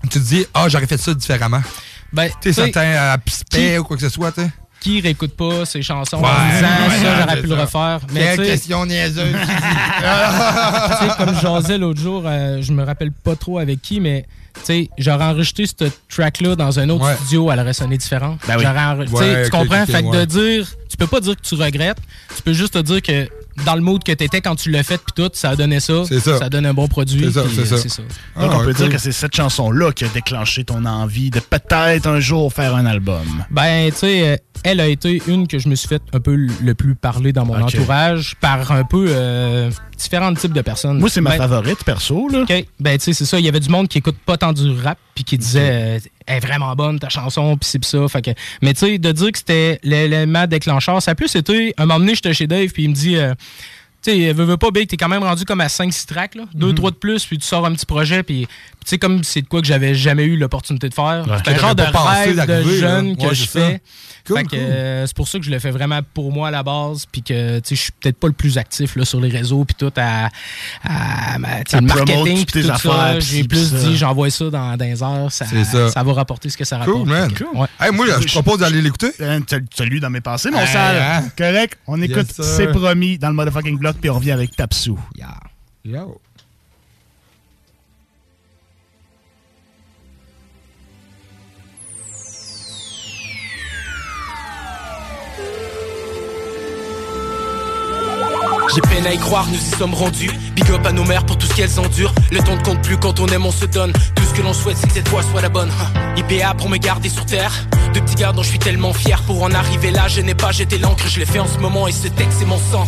tu te dis, ah, j'aurais fait ça différemment? Ben, tu sais, euh, ou quoi que ce soit, tu qui réécoute pas ses chansons en disant ça, j'aurais pu le refaire. Mais Quelle question niaiseuse! comme j'osais l'autre jour, euh, je me rappelle pas trop avec qui, mais j'aurais enregistré ce track-là dans un autre studio, elle aurait sonné différent. Ben tu comprends? fait que de dire, tu peux pas dire que tu regrettes, tu peux juste te dire que dans le mode que tu étais quand tu l'as fait, puis tout, ça a donné ça. ça. donne un bon produit. C'est ah, Donc, on peut dire que c'est cette chanson-là qui a déclenché ton envie de peut-être un jour faire un album. Ben, tu sais, euh, elle a été une que je me suis fait un peu le plus parler dans mon entourage par un peu. Euh, différents types de personnes. Moi, c'est ma ben, favorite, perso. Là. Ben, tu sais, c'est ça. Il y avait du monde qui écoute pas tant du rap, puis qui disait, est euh, vraiment bonne ta chanson, puis c'est ça. Fait Mais tu sais, de dire que c'était l'élément déclencheur, ça a plus été. Un moment donné, j'étais chez Dave, puis il me dit. Euh, tu sais, veux, veux pas, Big, t'es quand même rendu comme à 5-6 tracks, là. Deux, mhm. trois de plus, puis tu sors un petit projet, puis tu sais, comme c'est de quoi que j'avais jamais eu l'opportunité de faire. c'est un genre de rêve de jeune que je fais. Euh, c'est pour ça que je le fais vraiment pour moi à la base, puis que je suis peut-être pas le plus actif là, sur les réseaux, puis tout à, à, à le marketing, puis tout affaires, ça. J'ai plus dit, j'envoie ça dans, dans heures, ça, va rapporter ce que ça rapporte. Cool, man. moi, je, propose d'aller l'écouter. Tu euh, lu dans mes pensées, mon hey, sale. Hein? Correct, on écoute ses C'est promis dans le motherfucking block, puis on revient avec Tapsou. Yeah. Yo. J'ai peine à y croire, nous y sommes rendus. Big up à nos mères pour tout ce qu'elles endurent. Le temps ne compte plus quand on aime, on se donne. Tout ce que l'on souhaite, c'est que cette fois soit la bonne. IPA pour me garder sur terre. Deux petits gars dont je suis tellement fier pour en arriver là, je n'ai pas jeté l'encre, je l'ai fait en ce moment et ce texte c'est mon sang.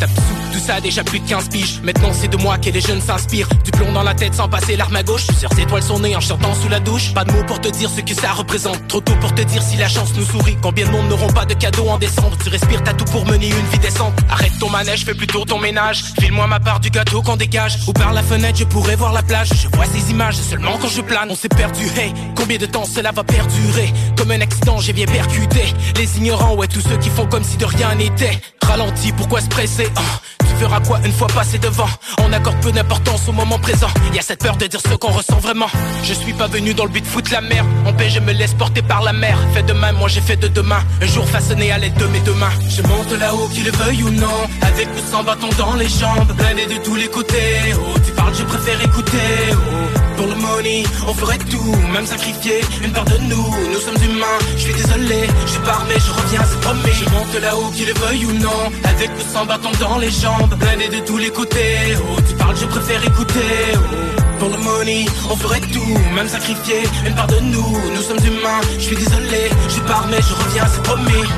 tout ça a déjà plus de 15 piges. Maintenant c'est de moi que les jeunes s'inspirent. Du plomb dans la tête sans passer l'arme à gauche. Plusieurs étoiles sont nées en chantant sous la douche. Pas de mots pour te dire ce que ça représente. Trop tôt pour te dire si la chance nous sourit. Combien de monde n'auront pas de cadeaux en décembre Tu respires, t'as tout pour mener une vie décente. Arrête ton manège, fais plutôt ton ménage. File-moi ma part du gâteau qu'on dégage. Ou par la fenêtre, je pourrais voir la plage. Je vois ces images seulement quand je plane. On s'est perdu, hey, combien de temps cela va perdurer Comme un accident, j'ai bien percuté. Les ignorants, ouais, tous ceux qui font comme si de rien n'était. Ralenti, pourquoi se presser ah, Tu feras quoi une fois passé devant On accorde peu d'importance au moment présent. Y a cette peur de dire ce qu'on ressent vraiment. Je suis pas venu dans le but de foutre la mer. En paix, je me laisse porter par la mer. Fait demain, moi j'ai fait de demain. Un jour façonné à l'aide de mes deux mains. Je monte là-haut, qu'il le veuille ou non. Avec ou sans bâton dans les jambes, et de tous les côtés. Oh, tu parles, je préfère écouter. Oh, pour le money, on ferait tout, même sacrifier une part de nous. Nous sommes humains, je suis désolé, je pars mais je reviens, c'est promis. Je monte là-haut, qu'il le veuille ou non, avec ou sans bâton dans les jambes, et de tous les côtés. Oh, tu parles, je préfère écouter. Oh, pour le money, on ferait tout, même sacrifier une part de nous. Nous sommes humains, je suis désolé, je pars mais je reviens, c'est promis.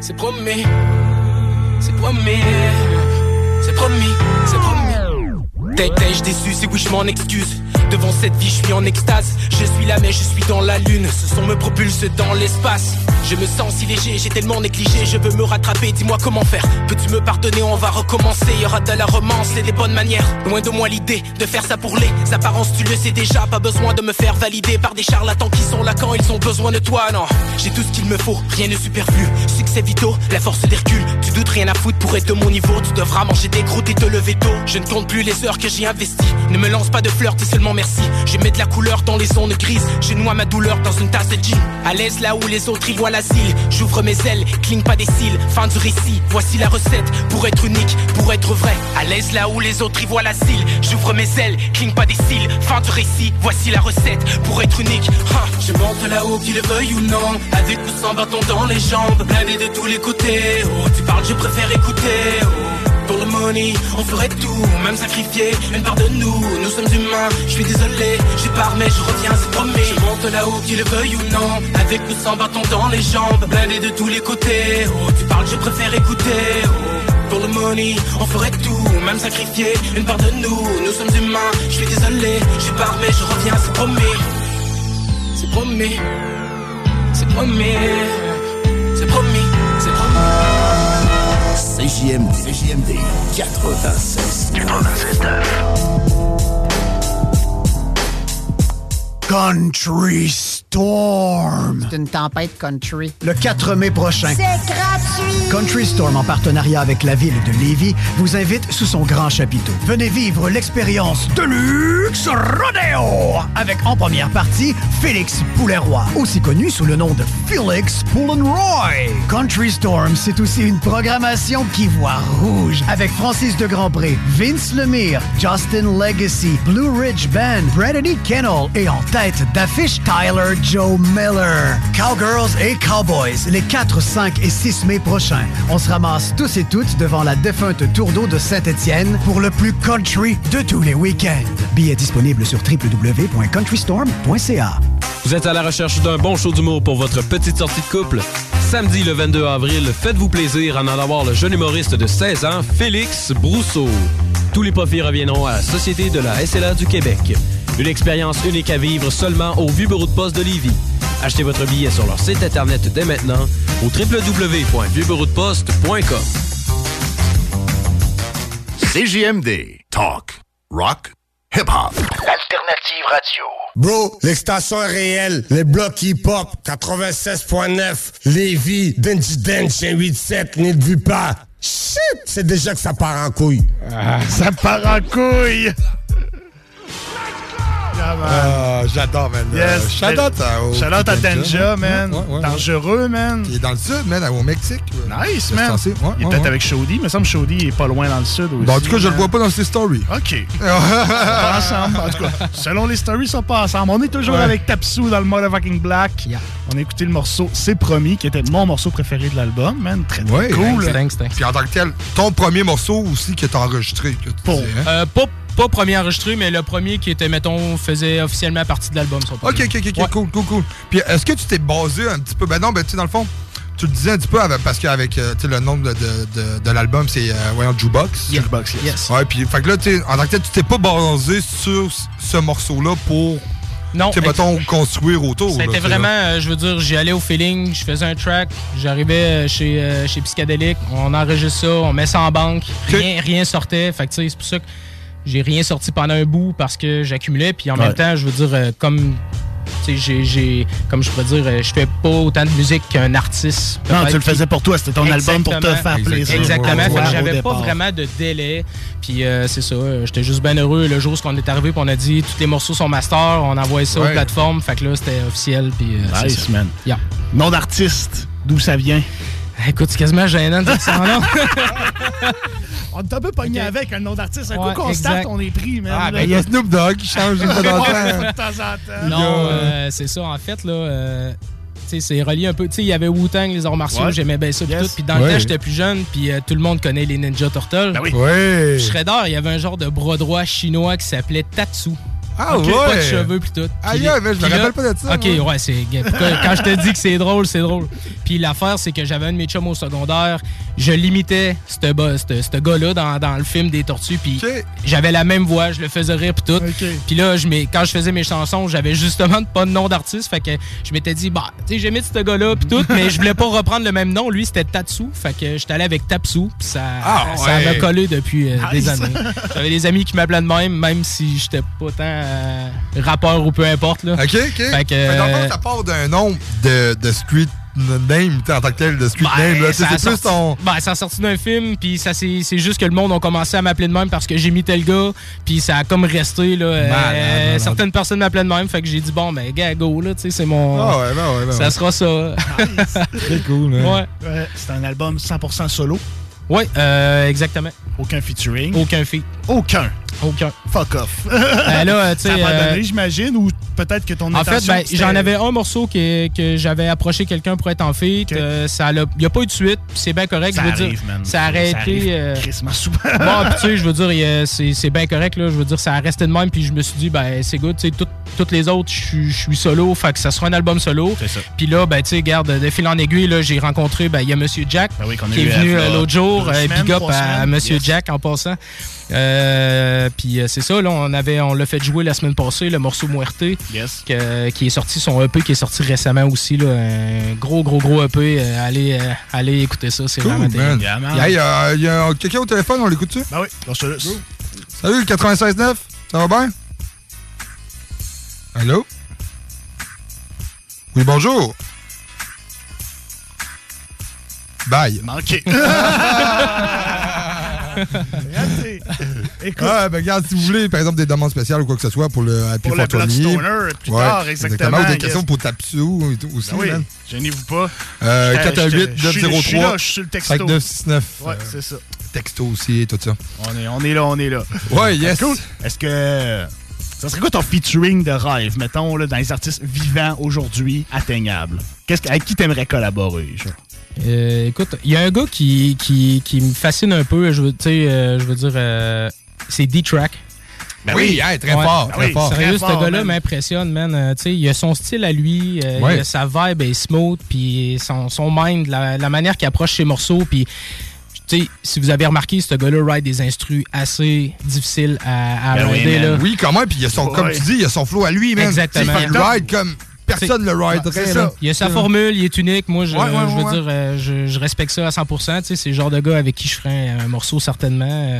C'est promis, c'est promis c'est promis, c'est promis. T'es-je déçu, c'est oui je m'en excuse Devant cette vie, je suis en extase. Je suis là, mais je suis dans la lune. Ce son me propulse dans l'espace. Je me sens si léger, j'ai tellement négligé. Je veux me rattraper, dis-moi comment faire. Peux-tu me pardonner, on va recommencer. Y aura de la romance et des bonnes manières. Loin de moi l'idée de faire ça pour les apparences, tu le sais déjà. Pas besoin de me faire valider par des charlatans qui sont là quand ils ont besoin de toi, non. J'ai tout ce qu'il me faut, rien de superflu. Succès vitaux, la force d'Hercule. Tu doutes rien à foutre pour être de mon niveau. Tu devras manger des croûtes et te lever tôt. Je ne compte plus les heures que j'ai investies. Ne me lance pas de fleurs, t'es seulement merci. je mets de la couleur dans les zones grises. Je noie ma douleur dans une tasse de gin. À l'aise là où les autres y voient l'asile. J'ouvre mes ailes, cligne pas des cils. Fin du récit, voici la recette. Pour être unique, pour être vrai. À l'aise là où les autres y voient l'asile. J'ouvre mes ailes, cligne pas des cils. Fin du récit, voici la recette. Pour être unique, hein. Je monte là-haut, qu'ils le veuille ou non. Avec ou sans bâton dans les jambes. Plané de tous les côtés. Oh, tu parles, je préfère écouter. Oh. Pour le money, on ferait tout, même sacrifier une part de nous. Nous sommes humains, je suis désolé, je pars mais je reviens, c'est promis. Je monte là-haut, qu'il le veuille ou non, avec ou sans bâton dans les jambes, blindé de tous les côtés. Oh, tu parles, je préfère écouter. Oh, pour le money, on ferait tout, même sacrifier une part de nous. Nous sommes humains, je suis désolé, je pars mais je reviens, c'est promis. C'est promis, c'est promis. CJM, CJMD 96 96 9. Country Storm. C'est une tempête country. Le 4 mai prochain. C'est gratuit. Country Storm, en partenariat avec la ville de Lévis, vous invite sous son grand chapiteau. Venez vivre l'expérience de luxe Rodeo avec en première partie Félix poulet aussi connu sous le nom de Félix Poulenroy. Country Storm, c'est aussi une programmation qui voit rouge avec Francis de Grandpré, Vince Lemire, Justin Legacy, Blue Ridge Band, Brandon e. Kennel et en tête d'affiche Tyler Joe Miller. Cowgirls et Cowboys, les 4, 5 et 6 mai prochains. On se ramasse tous et toutes devant la défunte Tour d'eau de Saint-Étienne pour le plus country de tous les week-ends. Billets disponible sur www.countrystorm.ca. Vous êtes à la recherche d'un bon show d'humour pour votre petite sortie de couple? Samedi le 22 avril, faites-vous plaisir en allant voir le jeune humoriste de 16 ans, Félix Brousseau. Tous les profits reviendront à la Société de la SLA du Québec. Une expérience unique à vivre seulement au vieux bureau de poste de Lévis. Achetez votre billet sur leur site internet dès maintenant au www.vieuxbureaudeposte.com. CJMD. Talk. Rock. Hip-hop. Alternative Radio. Bro, les stations réelles, les blocs hip-hop, 96.9, Lévis, Denji 87, n'y vue pas. Shit, c'est déjà que ça part en couille. Ah, ça part en couille! Ah, ah, j'adore, man. Yes. Euh, Shout-out à, shout man. Dangereux, man. Il est dans le sud, man, au Mexique. Nice, man. il est peut-être avec Chaudi. ça me semble que est pas loin dans le sud aussi. Bon, en tout cas, je le vois pas dans ses stories. OK. pas ensemble. En tout cas, selon les stories, ça pas ensemble. On est toujours avec Tapsou dans le of Motherfucking Black. On a écouté le morceau C'est promis, qui était mon morceau préféré de l'album, man. Très, très cool. Thanks, thanks, thanks. Puis en tant que tel, ton premier morceau aussi que t'as enregistré. Que tu hein? euh, pas premier enregistré, mais le premier qui était, mettons, faisait officiellement partie de l'album. Ok, ok, ok, cool, cool, cool. Puis est-ce que tu t'es basé un petit peu? Ben non, ben tu sais, dans le fond, tu le disais un petit peu parce qu'avec euh, le nom de, l'album, c'est euh, voyons, Jukebox. yes. puis fait que là, en tant que tu t'es pas basé sur ce morceau-là pour non. mettons, construire autour. C'était vraiment, euh, je veux dire, j'y allais au feeling, je faisais un track, j'arrivais euh, chez, chez Psychedelic, on enregistre ça, on met ça en banque, rien, rien sortait. Fait que, tu sais, c'est pour ça que j'ai rien sorti pendant un bout parce que j'accumulais. Puis en même temps, je veux dire, euh, comme comme je pourrais dire, euh, je fais pas autant de musique qu'un artiste. Non, tu le faisais pour toi, c'était ton album pour te faire plaisir. Exactement, j'avais pas vraiment de délai. Puis euh, c'est ça, j'étais juste bien heureux. Le jour où on est arrivé, on a dit tous les morceaux sont master, on envoie ça aux plateformes. Fait que là, c'était officiel. Puis, nice, Nom d'artiste, d'où ça vient? Écoute, c'est quasiment gênant de dire ça, on est un peu pogné avec un nom d'artiste. Un coup qu'on on est pris, même. Ah, ben, il y a Snoop Dogg qui change de temps en temps. Non, euh, euh, c'est ça, en fait, là. Euh, sais, c'est relié un peu. Tu sais, il y avait Wu-Tang, les arts martiaux, j'aimais bien ça. Tout. Puis dans le temps, j'étais plus jeune, puis tout le monde connaît les Ninja Turtles. Ben oui. Shredder, il y avait un genre de bras droit chinois qui s'appelait Tatsu. Ah Pas de cheveux puis tout. Ah mais je me rappelle pas de ça. Ok, ouais, c'est. Quand je te dis que c'est drôle, c'est drôle. Puis l'affaire, c'est que j'avais un de mes chums au secondaire. Je l'imitais, ce gars-là, dans, le film des tortues. Puis j'avais la même voix, je le faisais rire puis tout. Puis là, quand je faisais mes chansons, j'avais justement pas de nom d'artiste. Fait que je m'étais dit, bah, tu sais, mis ce gars-là puis tout, mais je voulais pas reprendre le même nom. Lui, c'était Tatsu. Fait que j'étais allé avec Tapsu. ça ah ça m'a collé depuis euh, des années. J'avais des amis qui m'appelaient de même, même si j'étais pas tant euh, rappeur ou peu importe. Là. OK, OK. mais euh, ça part d'un nom de, de street name en tant que tel de Street ben, Name. Ça c'est plus ton... ben, ça a sorti d'un film, puis ça c'est, juste que le monde a commencé à m'appeler de même parce que j'ai mis tel gars, puis ça a comme resté. Là, euh, certaines personnes m'appelaient de même, fait que j'ai dit bon, ben, gars, go, là, c'est mon. Ah ouais, ben ouais, ben ça sera ça. Très cool, hein. ouais. ouais. c'est un album 100% solo. Oui, exactement. Aucun featuring. Aucun feat. Aucun. Aucun. Fuck off. ben là, tu sais. Euh, j'imagine, ou peut-être que ton En fait, ben, j'en avais un morceau que, que j'avais approché quelqu'un pour être en feat. Euh, ça Il n'y a pas eu de suite, c'est bien correct. Ça je veux dire, Ça a arrêté. Euh, bon, tu sais, je veux dire, c'est bien correct, là. Je veux dire, ça a resté de même, puis je me suis dit, ben, c'est good, tu sais, toutes les autres, je suis solo, fait que ça sera un album solo. C'est ça. Puis là, ben, tu sais, garde, de fil en aiguille, là, j'ai rencontré, ben, il y a Monsieur Jack, ben qui est venu l'autre jour. Big up à Monsieur Jack. Jack en passant. Euh, puis euh, c'est ça, on avait, on l'a fait jouer la semaine passée, le morceau Muerte, qui est sorti, son EP qui est sorti récemment aussi, là, un gros, gros, gros EP. Euh, allez, allez écouter ça, c'est vraiment man. y a, quelqu'un au téléphone, on l'écoute-tu? Ben oui, Salut, le 96.9, ça va bien? Allô? Oui, bonjour. Bye. Manqué. Ah, ben, regarde, si vous voulez, par exemple, des demandes spéciales ou quoi que ce soit pour le Happy euh, Pour le Bloodstoner, plus ouais, tard, exactement. Ou des questions pour Tapsu aussi. Ben oui, gênez-vous pas. Euh, 418-903-5969. Ouais, c'est ça. Euh, texto aussi et tout ça. On est, on est là, on est là. Ouais, yes. Cool. Est-ce que... Ça serait quoi ton featuring de rêve, mettons, là, dans les artistes vivants aujourd'hui, atteignables? Qu'est-ce, avec qui t'aimerais collaborer? Genre? Euh, écoute, il y a un gars qui, qui, me fascine un peu. Je veux, euh, je veux dire, euh, c'est D-Track. Ben oui, très ah fort, très fort. ce gars-là m'impressionne, man. il a son style à lui, sa vibe est smooth, puis son, mind, la, manière qu'il approche ses morceaux, puis si vous avez remarqué, ce gars-là ride des instrus assez difficiles à, à ben oui, comment? Puis, il a son, comme tu dis, il a son flow à lui, même. Exactement. Il ride comme personne le riderait. ça. il y a sa formule, il est unique. Moi, je, veux dire, euh, je, respecte ça à 100%. C'est le genre de gars avec qui je ferais un morceau certainement. Euh,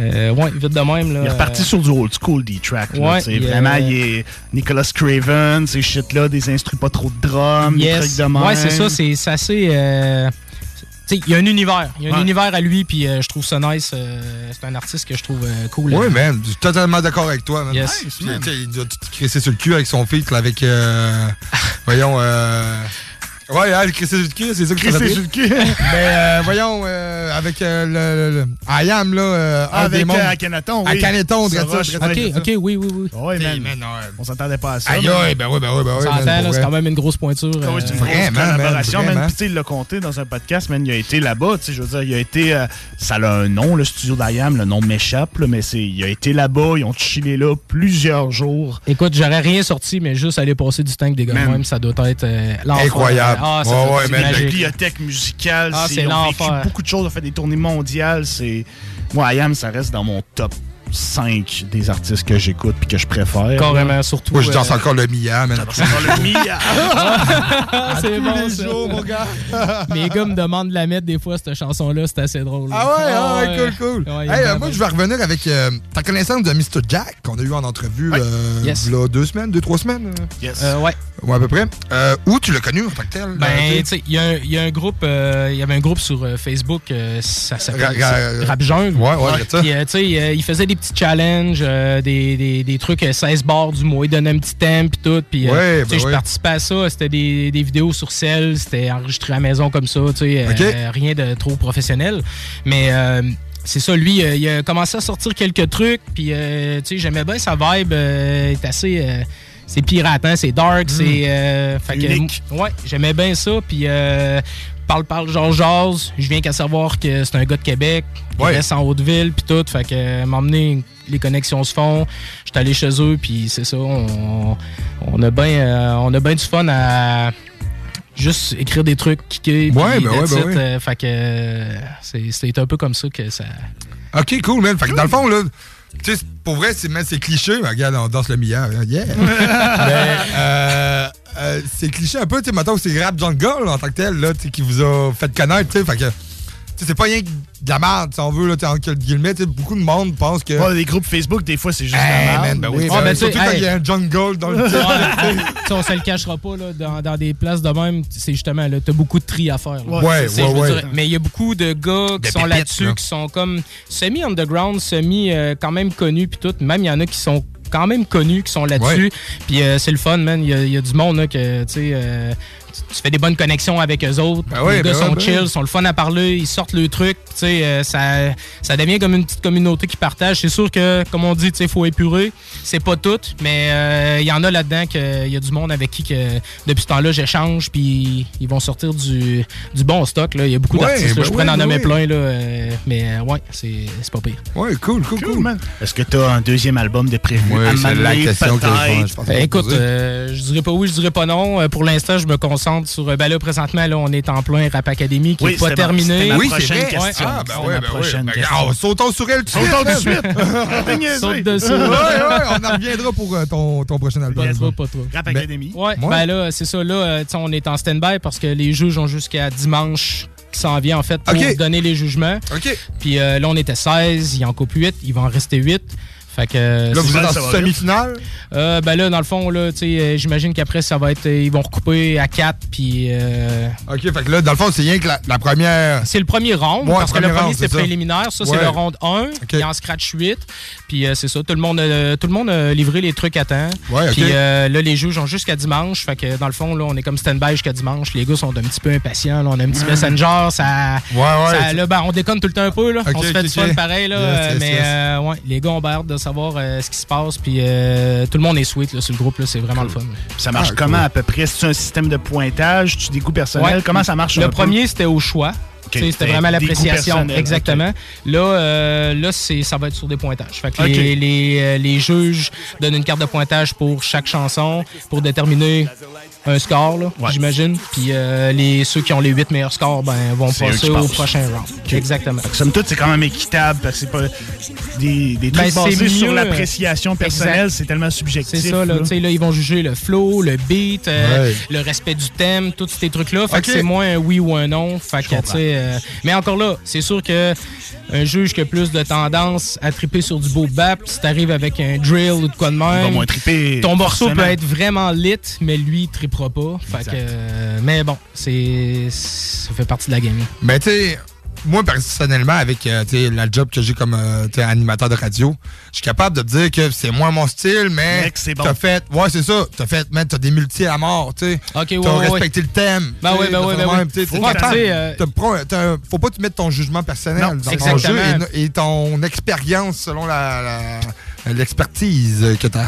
euh, ouais, vite de même. il est reparti sur du old school D-Track. c'est vraiment, euh, il est Nicolas Craven, ces shit-là, des instruments pas trop de drums, des trucs de même. Ouais, c'est ça. C'est assez il y a un univers. Il y a un univers à lui, puis euh, je trouve ça nice. Euh, c'est un artiste que je trouve euh, cool. Oui, man. Je suis totalement d'accord avec toi, Il doit tout crisser sur le cul avec son filtre, avec. voyons. Ouais, avec hein, le Chris c'est ça que Chris Suzuki. Mais euh, voyons, euh, avec euh, le, le, le I là. Euh, avec Akhenaton, oui. Akhenaton, ça. Ok, ok, oui, oui, oui. Ah ouais, man. on s'attendait pas à ça. Aïe, ben oui, ben oui, ben oui. c'est quand même une grosse pointure. Ah c'est vraiment, Même, puis il l'a compté dans un podcast, man, il a été là-bas, tu sais, je veux dire, il a été. ça a un nom, le studio d'IAM, le nom m'échappe, mais c'est, il a été là-bas, ils ont chillé là plusieurs jours. Écoute, j'aurais rien sorti, mais juste aller passer du temps avec des gars même, ça doit être. Incroyable ah, une bibliothèque musicale, ah, c'est, beaucoup de choses, on fait des tournées mondiales, c'est... Moi, I Am, ça reste dans mon top cinq des artistes que j'écoute puis que je préfère. Carrément, surtout. Moi, je danse euh, encore le Mia, man. Je encore le Mia. Ah, c'est bon. Les mon gars. Mes gars me demandent de la mettre des fois, cette chanson-là. C'est assez drôle. Ah ouais, ah cool, cool. Euh, moi, je vais revenir avec euh, ta connaissance de Mr. Jack qu'on a eu en entrevue y a deux semaines, deux, trois semaines. Yes. ouais. Ouais, à peu près. où tu l'as connu en tant que tel? Ben, tu sais, il y, a un groupe, il y avait un groupe sur Facebook, ça s'appelle Rap Jungle. Ouais, ouais, tu sais, il faisait des petits challenges, euh, des, des, des, trucs 16 euh, bars du mois. Il donne un petit temps puis tout. Puis euh, ben je participais à ça. C'était des, vidéos sur celle, c'était enregistré à la maison comme ça, rien de trop professionnel. Mais c'est ça, lui, il a commencé à sortir quelques trucs, puis tu j'aimais bien sa vibe, est assez c'est pirate, c'est dark, hmm. c'est. Euh, ouais, j'aimais bien ça. Puis parle, parle, genre, jase. Je viens qu'à savoir que c'est un gars de Québec. Il ouais. en Haute-Ville, puis tout. Fait que m'emmener, les connexions se font. Je allé chez eux, puis c'est ça. On, a bien ben du fun à juste écrire des trucs, kicker. Ouais, ben ouais, ben euh, fait que euh, c'est, c'était un peu comme ça que ça. Ok, cool, man. Fait que dans le fond, là. Tu sais, pour vrai, c'est, c'est cliché. Regarde, on danse le milliard. Hein. Yeah. Mais euh, euh, c'est cliché un peu. Tu sais, maintenant, c'est Rap Jungle en tant que tel là, qui vous a fait connaître. Fait que c'est pas rien que de la merde, si on veut, là, entre guillemets. Beaucoup de monde pense que. les groupes Facebook, des fois, c'est juste surtout quand il y a un jungle dans le ouais, On se le cachera pas, là, dans, des places de même, c'est justement, là, t'as beaucoup de tri à faire. Ouais, mais il y a beaucoup de gars qui sont là-dessus, qui sont comme semi-underground, semi-quand euh, même connus, puis tout. Même, il y en a qui sont quand même connus qui sont là-dessus. Puis euh, c'est le fun, man. Il y, a du monde là, que, euh, tu fais des bonnes connexions avec eux autres. Ben les gars ben sont ben chill, sont le fun à parler, ils sortent le truc. Euh, ça, ça devient comme une petite communauté qui partage. C'est sûr que, comme on dit, il faut épurer. C'est pas tout, mais euh, il y en a là-dedans qu'il y a du monde avec qui, que, depuis ce temps-là, j'échange, puis ils vont sortir du, bon stock. Il y a beaucoup d'artistes. je pourrais en nommer plein, là, euh, mais ouais, c'est pas pire. Ouais, cool, cool, cool. Est-ce que tu as un deuxième album de prévu ouais, à la question que je pense, Écoute, je dirais pas oui, je dirais pas non. Pour l'instant, je me concentre sur. Euh, ben présentement, là, on est en plein Rap Academy qui n'est pas terminé. oui, prochaine vrai. Ah, ben oui, ben prochaine ben, question. Ah, sautons sur elle tout Sautons de suite. on en reviendra pour euh, ton, ton, prochain album. pas trop. Rap ben, Academy. Ouais, ben là, c'est ça. Là, euh, on est en stand-by parce que les juges ont jusqu'à dimanche qui s'en vient en fait pour donner les jugements. Puis là, on était 16, il en coupe 8, il va en rester 8. Euh, là, vous êtes en semi-finale? Euh, ben là, dans le fond, euh, j'imagine qu'après, ça va être. Ils vont recouper à 4 OK, fait que là, dans le fond, c'est rien que la, première. C'est le premier round, parce que le premier, c'est préliminaire. Ça, c'est le round 1. Puis en scratch 8. Puis c'est ça. Tout le, monde, tout le monde a livré les trucs à temps. Puis là, les juges ont jusqu'à dimanche. Fait que dans le fond, là, on est comme stand-by jusqu'à dimanche. Les gars sont un petit peu impatients. On a un petit hmm. messenger. Ça, ça là, ben, on déconne tout le temps un peu. on se fait du fun pareil. mais les gars ont de ça voir euh, ce qui se passe. Puis euh, tout le monde est sweet sur le groupe. c'est vraiment le fun. Ça marche ah, comment à peu près? C'est un système de pointage? Tu des goûts personnels? Comment ça marche? Le premier, c'était au choix. C'était vraiment l'appréciation. Exactement. Euh, là, c'est ça va être sur des pointages. Fait que euh, les, juges donnent une carte de pointage pour chaque chanson pour déterminer un score, j'imagine. Puis euh, les, ceux qui ont les huit meilleurs scores ben, vont passer au prochain round. Exactement. Somme toute, c'est quand même équitable parce que c'est pas des, des ben, trucs basés sur l'appréciation personnelle, c'est tellement subjectif. C'est ça. Là. ils vont juger le flow, le beat, le respect du thème, tous ces trucs-là. Fait que c'est moins un oui ou un non. Fait que, euh, mais encore là, c'est sûr que un juge qui a plus de tendance à triper sur du beau bap, si t'arrives avec un drill ou de quoi de même, ton morceau peut être vraiment lit, mais lui, il tripera pas. Euh, mais bon, c'est ça fait partie de la gamine. Mais ben, tu moi, personnellement, avec le euh, la job que j'ai comme euh, animateur de radio, je suis capable de dire que c'est moins mon style, mais t'as fait. Ouais, c'est ça. T'as fait, mais t'as des multi à mort, tu sais. t'as respecté le thème. Ben oui, ben oui, ben oui. Faut, euh, faut pas te mettre ton jugement personnel dans ton jeu et, ton expérience selon l'expertise que tu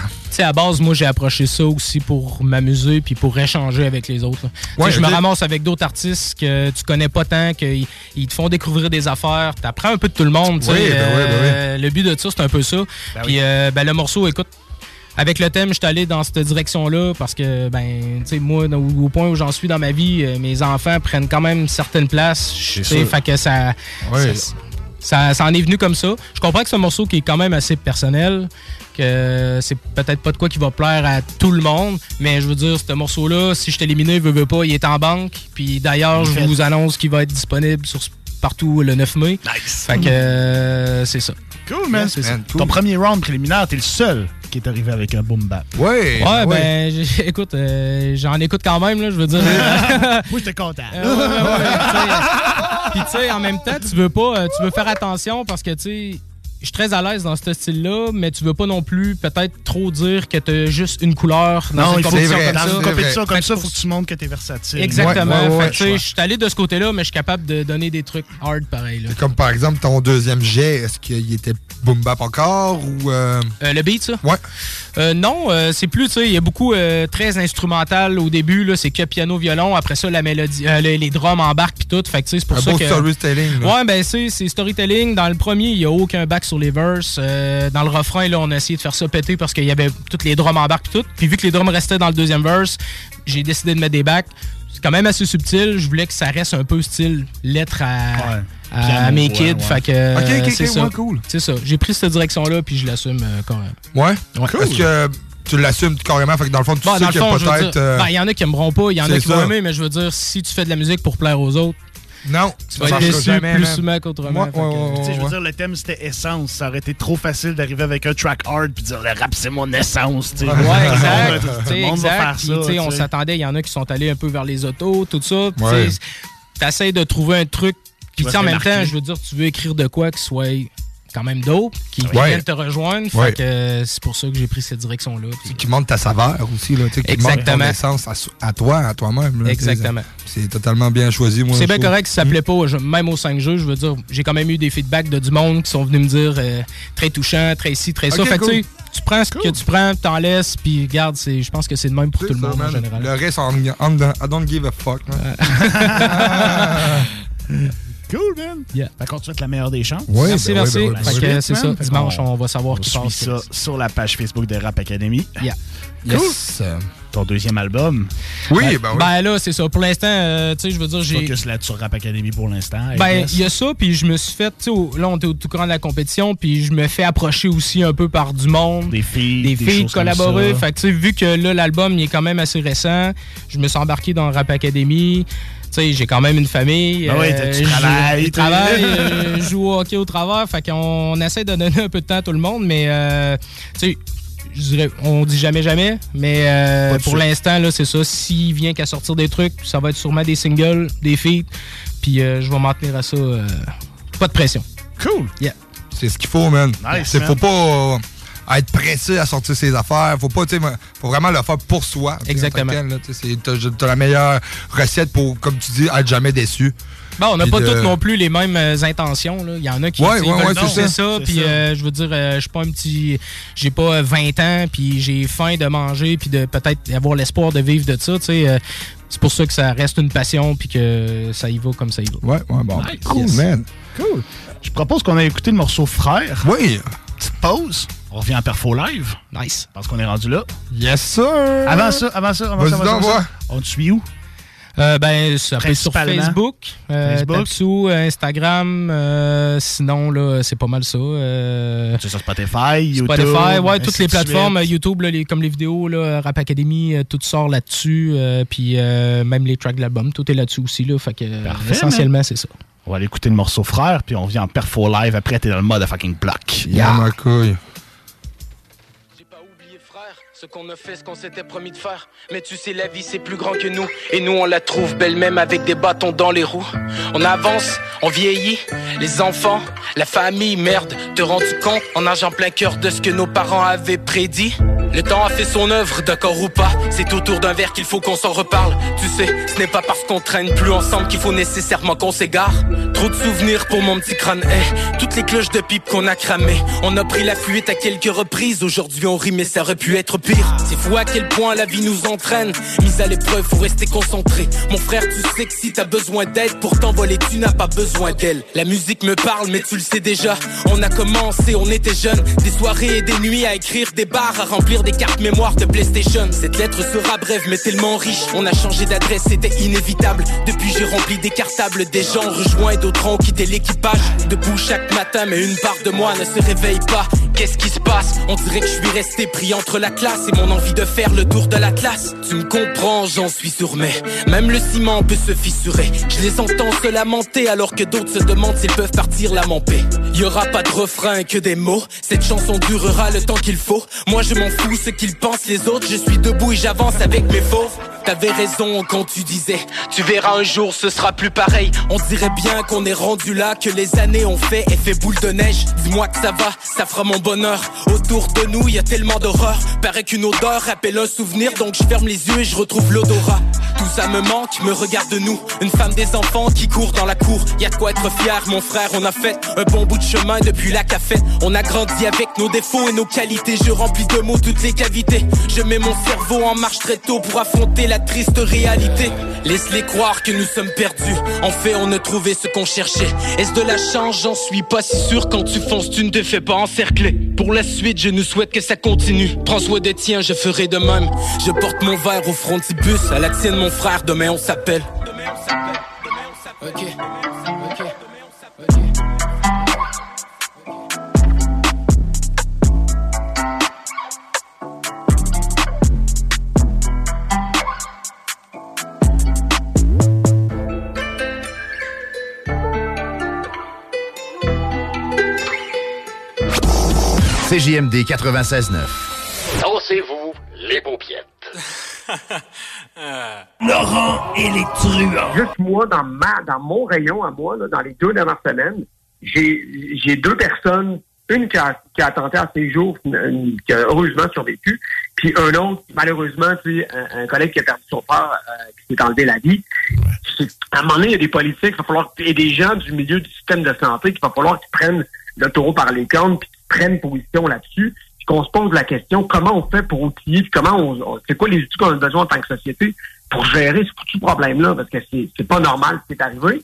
à base, moi, j'ai approché ça aussi pour m'amuser puis pour échanger avec les autres. Moi je me ramasse avec d'autres artistes que tu connais pas tant, qu'ils te font découvrir des affaires. Tu apprends un peu de tout le monde. Oui, ben ben euh, Le but de ça, c'est un peu ça. Ben puis euh, ben, le morceau, écoute, avec le thème, je suis allé dans cette direction-là parce que, ben, tu sais, moi, au, point où j'en suis dans ma vie, euh, mes enfants prennent quand même certaines places. Tu sais, fait que ça ça, en est venu comme ça. Je comprends que c'est un morceau qui est quand même assez personnel, que c'est peut-être pas de quoi qui va plaire à tout le monde, mais je veux dire, ce morceau-là, si je t'élimine, il veut, veut pas, il est en banque. Puis d'ailleurs, je vous annonce qu'il va être disponible sur partout le 9 mai. Nice. Fait que euh, c'est ça. Cool, man. Ton premier round préliminaire, t'es le seul qui est arrivé avec un boom bap. Ouais, ouais. ben, écoute, euh, j'en écoute quand même, là, je veux dire. Moi, j'étais content. Euh, Puis tu sais, en même temps, tu veux pas, euh, tu veux faire attention parce que tu sais je suis très à l'aise dans ce style-là, mais tu veux pas non plus peut-être trop dire que t'as juste une couleur dans non, une compétition comme une faut que tu montres que t'es versatile. Exactement. je suis allé de ce côté-là, mais je suis capable de donner des trucs hard pareil. Comme par exemple ton deuxième jet, est-ce qu'il était boom bap encore ou euh? Euh, le beat ça Ouais. Euh, non, c'est plus tu sais, il y a beaucoup très instrumental au début là, c'est que piano violon, après ça la mélodie les, drums embarquent puis tout, fait c'est pour ça beau que storytelling. Ouais, ben c'est storytelling dans le premier, il y a aucun back les verses. Euh, dans le refrain, là, on a essayé de faire ça péter parce qu'il y avait toutes les drums en barque et tout. Puis vu que les drums restaient dans le deuxième verse, j'ai décidé de mettre des bacs C'est quand même assez subtil. Je voulais que ça reste un peu style lettre à, mes kids. Fait que, euh, c'est ça. J'ai pris cette direction-là puis je l'assume euh, quand même. Ouais? parce que tu l'assumes carrément. Fait que dans le fond, tu bah, sais que peut-être. Ben, il y en a qui aimeront pas, il y en a qui vont aimer, mais je veux dire, si tu fais de la musique pour plaire aux autres, non, tu vas être déçu plus souvent qu'autrement. je veux dire, le thème c'était essence. Ça aurait été trop facile d'arriver avec un track hard puis dire le rap c'est mon essence. Ouais, exact. le on s'attendait, il y en a qui sont allés un peu vers les autos, tout ça. Tu T'essayes de trouver un truc. Puis en même temps, je veux dire, tu veux écrire de quoi qui soit quand même dope, qui viennent te rejoindre. Euh, c'est pour ça que j'ai pris cette direction-là. Qui monte ta saveur aussi, là, qui montre ton essence à, toi, à toi-même. Exactement. C'est totalement bien choisi, moi. C'est bien correct si ça hum. plaît pas, même aux 5 jeux, je veux dire, j'ai quand même eu des feedbacks de du monde qui sont venus me dire euh, très touchant, très ci, très ça. tu prends ce que tu prends, t'en laisses, puis garde, je pense que c'est le même pour tout le monde en général. Le reste, I don't give a fuck. Euh. cool, man. Yeah. Fait qu'on te souhaite la meilleure des chances. Oui, merci, merci. Ben, ben, ben que c'est ça. Dimanche, on, va savoir qui passe. ça sur la page Facebook de Rap Academy. Yeah. Cool. Ton deuxième album. Oui, ben, oui. Ben là, c'est ça. Pour l'instant, euh, tu sais, je veux dire, j'ai. Focus là sur Rap Academy pour l'instant. Ben, il y a ça, puis je me suis fait, tu sais, là, on était au tout courant de la compétition, puis je me fais approcher aussi un peu par du monde. Des filles. Des, des filles collaborer. Fait que, tu sais, vu que là, l'album, il est quand même assez récent, je me suis embarqué dans Rap Academy. Tu sais, j'ai quand même une famille. Ben tu euh, travailles. Euh, je joue au hockey au travers. Fait qu'on essaie de donner un peu de temps à tout le monde, mais euh, tu sais, je dirais, on dit jamais jamais, mais pour l'instant, là, c'est ça. S'il vient qu'à sortir des trucs, ça va être sûrement des singles, des feats, puis je vais m'en tenir à ça. pas de pression. Cool. Yeah. C'est ce qu'il faut, man. C'est faut pas à être pressé à sortir ses affaires. Faut pas, faut vraiment le faire pour soi. Exactement. T'as la meilleure recette pour, comme tu dis, être jamais déçu. on n'a pas toutes non plus les mêmes euh, intentions. Il y en a qui ouais, ouais, ben c'est ça. puis euh, je veux dire, euh, je suis pas un petit. J'ai pas 20 ans, puis j'ai faim de manger, puis de peut-être avoir l'espoir de vivre de ça. c'est pour ça que ça reste une passion, puis que ça y va comme ça y va. Ouais, ouais, bon. Cool, man. Cool. Je propose qu'on ait écouté le morceau Frère. Oui. Petite pause on revient à Perfo Live. Nice. Parce qu'on est rendu là. Yes, sir. Avant ça, avant ça, avant ça. On te suit où? Euh, ben, sur Facebook, euh, Facebook. Euh, Instagram, sinon, là, c'est pas mal ça. c'est sur Spotify, YouTube. Spotify, ouais, toutes les plateformes. YouTube, comme les vidéos, là, Rap Academy, tout sort là-dessus. puis même les tracks de l'album, tout est là-dessus aussi. Là, fait que, essentiellement, c'est ça. On va aller écouter le morceau Frère, puis on revient en perfo live. Après, t'es dans le mode à fucking block. Yeah. couille. Ce qu'on a fait, ce qu'on s'était promis de faire. Mais tu sais, la vie, c'est plus grand que nous. Et nous, on la trouve belle même avec des bâtons dans les roues. On avance, on vieillit. Les enfants, la famille, merde. Te rends-tu compte en nageant plein cœur de ce que nos parents avaient prédit Le temps a fait son œuvre, d'accord ou pas. C'est autour d'un verre qu'il faut qu'on s'en reparle. Tu sais, ce n'est pas parce qu'on traîne plus ensemble qu'il faut nécessairement qu'on s'égare. Trop de souvenirs pour mon petit crâne. Eh toutes les cloches de pipe qu'on a cramées. On a pris la fuite à quelques reprises. Aujourd'hui, on rit, mais ça aurait pu être pire. C'est fou à quel point la vie nous entraîne. Mise à l'épreuve, faut rester concentré. Mon frère, tu sais que si t'as besoin d'aide pour t'envoler, tu n'as pas besoin d'elle. La musique me parle, mais tu le sais déjà. On a commencé, on était jeunes. Des soirées et des nuits à écrire des bars, à remplir des cartes mémoire de PlayStation. Cette lettre sera brève, mais tellement riche. On a changé d'adresse, c'était inévitable. Depuis, j'ai rempli des cartables. Des gens rejoints et d'autres ont quitté l'équipage. Debout chaque matin, mais une part de moi ne se réveille pas. Qu'est-ce qui se passe On dirait que je suis resté pris entre la classe c'est mon envie de faire le tour de l'Atlas. Tu me comprends, j'en suis sur mais même le ciment peut se fissurer. Je les entends se lamenter alors que d'autres se demandent s'ils peuvent partir la paix. Y aura pas de refrain que des mots. Cette chanson durera le temps qu'il faut. Moi je m'en fous ce qu'ils pensent les autres. Je suis debout et j'avance avec mes fauves. T'avais raison quand tu disais Tu verras un jour ce sera plus pareil On dirait bien qu'on est rendu là Que les années ont fait effet boule de neige Dis-moi que ça va, ça fera mon bonheur Autour de nous y a tellement d'horreur Paraît une odeur rappelle un souvenir, donc je ferme les yeux et je retrouve l'odorat. Tout ça me manque, me regarde nous, une femme des enfants qui court dans la cour. Y'a de quoi être fier, mon frère, on a fait un bon bout de chemin depuis la café. On a grandi avec nos défauts et nos qualités, je remplis de mots toutes les cavités. Je mets mon cerveau en marche très tôt pour affronter la triste réalité. Laisse-les croire que nous sommes perdus, en fait on a trouvé ce qu'on cherchait. Est-ce de la chance, j'en suis pas si sûr, quand tu fonces tu ne te fais pas encercler. Pour la suite, je nous souhaite que ça continue, prends tiens, je ferai de même. Je porte mon verre au frontibus, à la tienne, mon frère, demain on s'appelle. Demain on s'appelle, Laurent et les truands. Juste moi, dans, ma, dans mon rayon à moi, dans les deux dernières semaines, j'ai deux personnes, une qui a, tenté à ses jours, qui a heureusement survécu, puis un autre, malheureusement, un, collègue qui a perdu son père, euh, qui s'est enlevé la vie. À un moment donné, il y a des politiques, il va falloir, et des gens du milieu du système de santé, qui va falloir qu'ils prennent le taureau par les cornes, puis qu'ils prennent position là-dessus qu'on se pose la question comment on fait pour outiller, comment on, c'est quoi les outils qu'on a besoin en tant que société pour gérer ce petit problème-là, parce que c'est, pas normal ce qui est arrivé.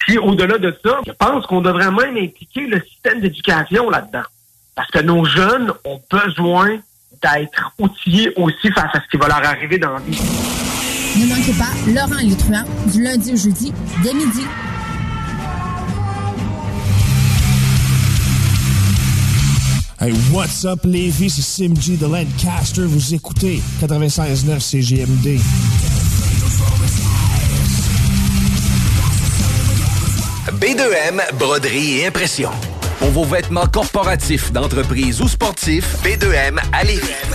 Puis au-delà de ça, je pense qu'on devrait même impliquer le système d'éducation là-dedans. Parce que nos jeunes ont besoin d'être outillés aussi face à ce qui va leur arriver dans la vie. Ne manquez pas Laurent du lundi au jeudi dès midi Hey, what's up, Lévi? C'est Simji de Lancaster. Vous écoutez 96.9 CGMD. B2M, broderie et impression. Pour vos vêtements corporatifs, d'entreprise ou sportifs, B2M à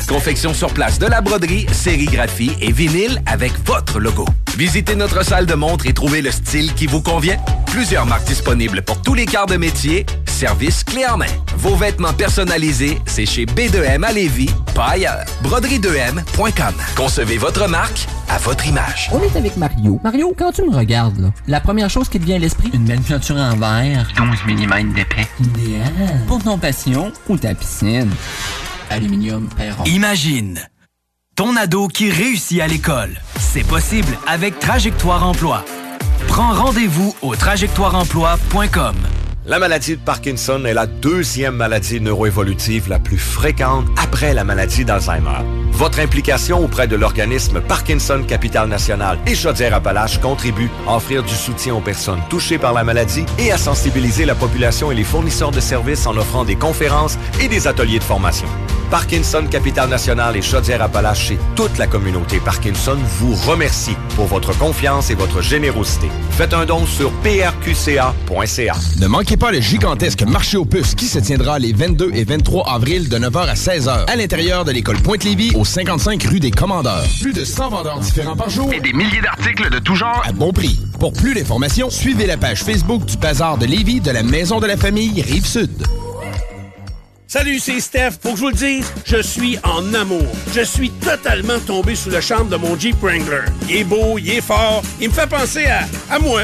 Confection sur place de la broderie, sérigraphie et vinyle avec votre logo. Visitez notre salle de montre et trouvez le style qui vous convient. Plusieurs marques disponibles pour tous les quarts de métier. Service clé en main. Vos vêtements personnalisés, c'est chez B2M à Lévis, pas ailleurs. Broderie2M.com. Concevez votre marque à votre image. On est avec Mario. Mario, quand tu me regardes, la première chose qui te vient à l'esprit, une belle peinture en verre. 11 mm d'épais pour ton passion ou ta piscine. Aluminium Perron. Imagine ton ado qui réussit à l'école. C'est possible avec Trajectoire Emploi. Prends rendez-vous au trajectoireemploi.com. La maladie de Parkinson est la deuxième maladie neuroévolutive la plus fréquente après la maladie d'Alzheimer. Votre implication auprès de l'organisme Parkinson Capital National et Chaudière-Appalaches contribue à offrir du soutien aux personnes touchées par la maladie et à sensibiliser la population et les fournisseurs de services en offrant des conférences et des ateliers de formation. Parkinson Capital National et Chaudière-Appalaches et toute la communauté Parkinson vous remercie pour votre confiance et votre générosité. Faites un don sur prqca.ca. Ne manquez pas le gigantesque marché aux puces qui se tiendra les 22 et 23 avril de 9h à 16h à l'intérieur de l'école Pointe-Lévis au 55 rue des Commandeurs. Plus de 100 vendeurs différents par jour et des milliers d'articles de tout genre à bon prix. Pour plus d'informations, suivez la page Facebook du Bazar de Lévis de la Maison de la Famille Rive-Sud. Salut, c'est Steph. Pour que je vous le dise, je suis en amour. Je suis totalement tombé sous le charme de mon Jeep Wrangler. Il est beau, il est fort, il me fait penser à, à moi.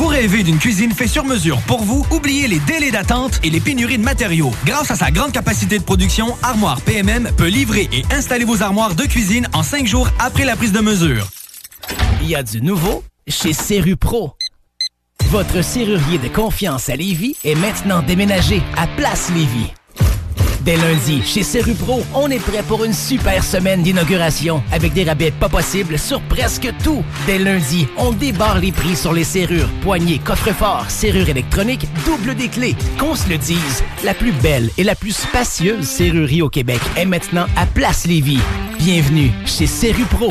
Vous rêvez d'une cuisine faite sur mesure pour vous? Oubliez les délais d'attente et les pénuries de matériaux. Grâce à sa grande capacité de production, Armoire PMM peut livrer et installer vos armoires de cuisine en cinq jours après la prise de mesure. Il y a du nouveau chez pro Votre serrurier de confiance à Lévis est maintenant déménagé à Place Lévis. Dès lundi, chez Serupro, on est prêt pour une super semaine d'inauguration avec des rabais pas possibles sur presque tout. Dès lundi, on débarre les prix sur les serrures, poignées, coffres-forts, serrures électroniques, double des clés. Qu'on se le dise, la plus belle et la plus spacieuse serrurerie au Québec est maintenant à Place Lévis. Bienvenue chez Serupro.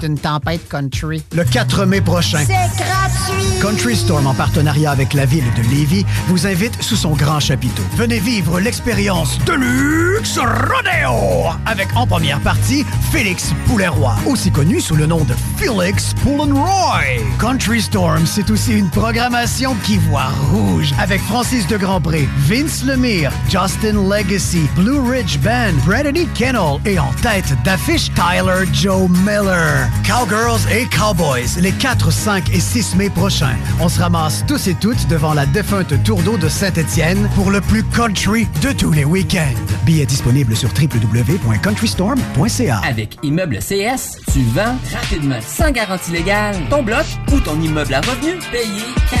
C'est une tempête country. Le 4 mai prochain. C'est gratuit. Country Storm, en partenariat avec la ville de Lévis, vous invite sous son grand chapiteau. Venez vivre l'expérience Deluxe Rodeo avec en première partie Félix poulet aussi connu sous le nom de Félix Poulenroy. Country Storm, c'est aussi une programmation qui voit rouge avec Francis de Grandpré, Vince Lemire, Justin Legacy, Blue Ridge Band, Brandon e. Kennel et en tête d'affiche Tyler Joe Mellon. Cowgirls et Cowboys, les 4, 5 et 6 mai prochains. On se ramasse tous et toutes devant la défunte Tour d'eau de Saint-Étienne pour le plus country de tous les week-ends. Billets disponibles sur www.countrystorm.ca. Avec Immeuble CS, tu vends rapidement, sans garantie légale, ton bloc ou ton immeuble à revenus payé cash.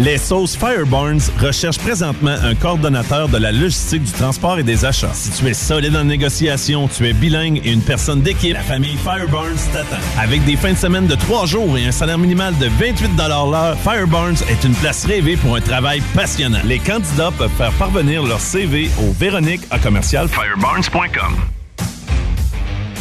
Les Sauces Firebarns recherchent présentement un coordonnateur de la logistique du transport et des achats. Si tu es solide en négociation, tu es bilingue et une personne d'équipe, la famille Fireburns t'attend. Avec des fins de semaine de trois jours et un salaire minimal de 28 l'heure, Fireburns est une place rêvée pour un travail passionnant. Les candidats peuvent faire parvenir leur CV au Véronique à commercial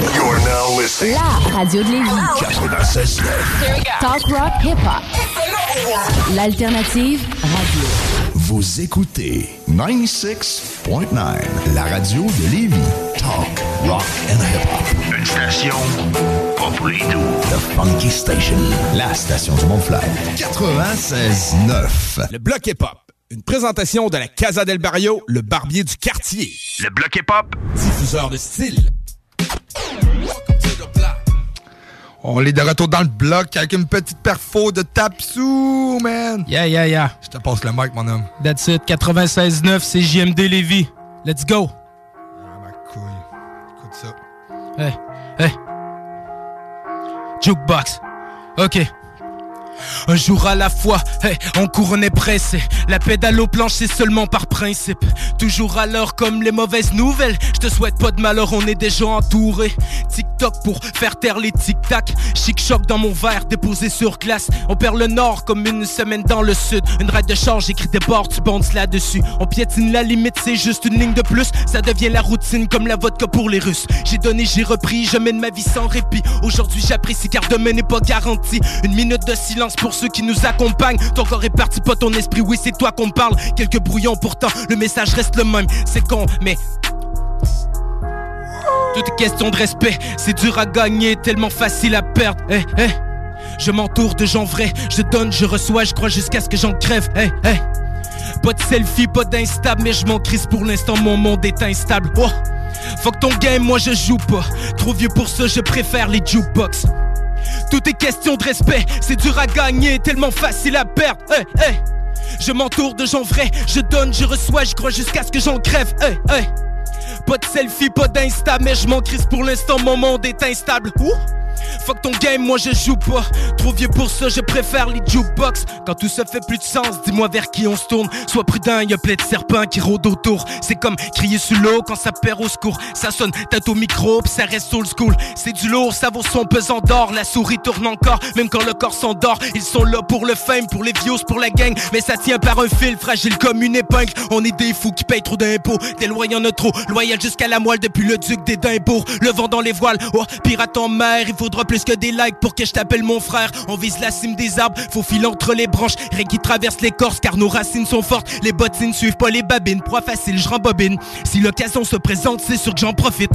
now listening. La radio de Lévis. 96.9. Talk rock hip hop. L'alternative radio. Vous écoutez 96.9, la radio de Lévis. Talk, rock and hip hop. Une station pas pour The Funky Station, la station du mont 96.9. Le bloc hip hop. Une présentation de la Casa del Barrio, le barbier du quartier. Le bloc hip hop. Diffuseur de style On est de retour dans le bloc avec une petite perfo de Tapsou, man. Yeah, yeah, yeah. Je te passe le mic, mon homme. That's it. 96.9, c'est JMD Lévis. Let's go. Ah, ma couille. Écoute ça. Hey, hey. Jukebox. OK. Un jour à la fois, hey, en on est pressé. La pédale au plancher seulement par principe. Toujours à l'heure comme les mauvaises nouvelles. Je te souhaite pas de malheur, on est déjà entouré. tic Tiktok pour faire taire les tic-tac. Chic-choc dans mon verre, déposé sur glace. On perd le nord comme une semaine dans le sud. Une raide de change, écrit des bords, tu bondes là-dessus. On piétine la limite, c'est juste une ligne de plus. Ça devient la routine comme la vodka pour les Russes. J'ai donné, j'ai repris, je mène ma vie sans répit. Aujourd'hui j'apprécie car demain n'est pas garanti. Une minute de silence pour ceux qui nous accompagnent. Ton corps est parti, pas ton esprit, oui, c'est toi qu'on parle. Quelques brouillons pourtant, le message reste le même. C'est con, mais toute question de respect, c'est dur à gagner, tellement facile à perdre. Hein, hein. Je m'entoure de gens vrais, je donne, je reçois, je crois jusqu'à ce que j'en crève. Hey, hein, pas de selfie, pas d'instable mais je m'en crise pour l'instant, mon monde est instable. Oh. Fuck ton game, moi je joue pas. Trop vieux pour ça, je préfère les jukebox. Tout est question de respect, c'est dur à gagner, tellement facile à perdre. Eh, eh. Je m'entoure de gens vrais, je donne, je reçois, je crois jusqu'à ce que j'en crève. Hey, eh, pas de selfie, pas d'insta, mais je m'en crise pour l'instant, mon monde est instable. Fuck ton game, moi je joue pas. Trop vieux pour ça, je préfère les jukebox. Quand tout ça fait plus de sens, dis-moi vers qui on se tourne. Sois prudent, y'a plein de serpents qui rôdent autour. C'est comme crier sur l'eau quand ça perd au secours. Ça sonne, tête au micro, ça reste old school. C'est du lourd, ça vaut son pesant d'or. La souris tourne encore, même quand le corps s'endort. Ils sont là pour le fame, pour les vieux, pour la gang. Mais ça tient par un fil fragile comme une épingle. On est des fous qui payent trop d'impôts. Des loyaux en trop, loyal jusqu'à la moelle depuis le duc des Le vent dans les voiles, oh, pirate en mer, il faut plus que des likes pour que je t'appelle mon frère. On vise la cime des arbres, faut filer entre les branches. Rien qui traverse l'écorce car nos racines sont fortes. Les bottines suivent pas les babines, proie facile, je rembobine. Si l'occasion se présente, c'est sûr que j'en profite.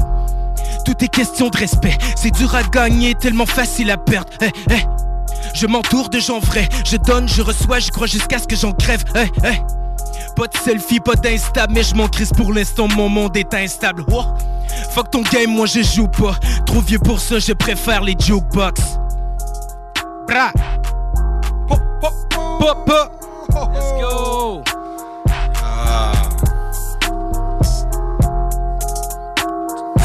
Tout est question de respect, c'est dur à gagner, tellement facile à perdre. Eh, eh. Je m'entoure de gens vrais, je donne, je reçois, je crois jusqu'à ce que j'en crève. Eh, pas de selfie, pas d'instable, mais je m'en crise pour l'instant, mon monde est instable. Fuck ton game, moi je joue pas. Trop vieux pour ça, je préfère les jukebox. Bra. Pop, pop, pop, Let's go. Ah.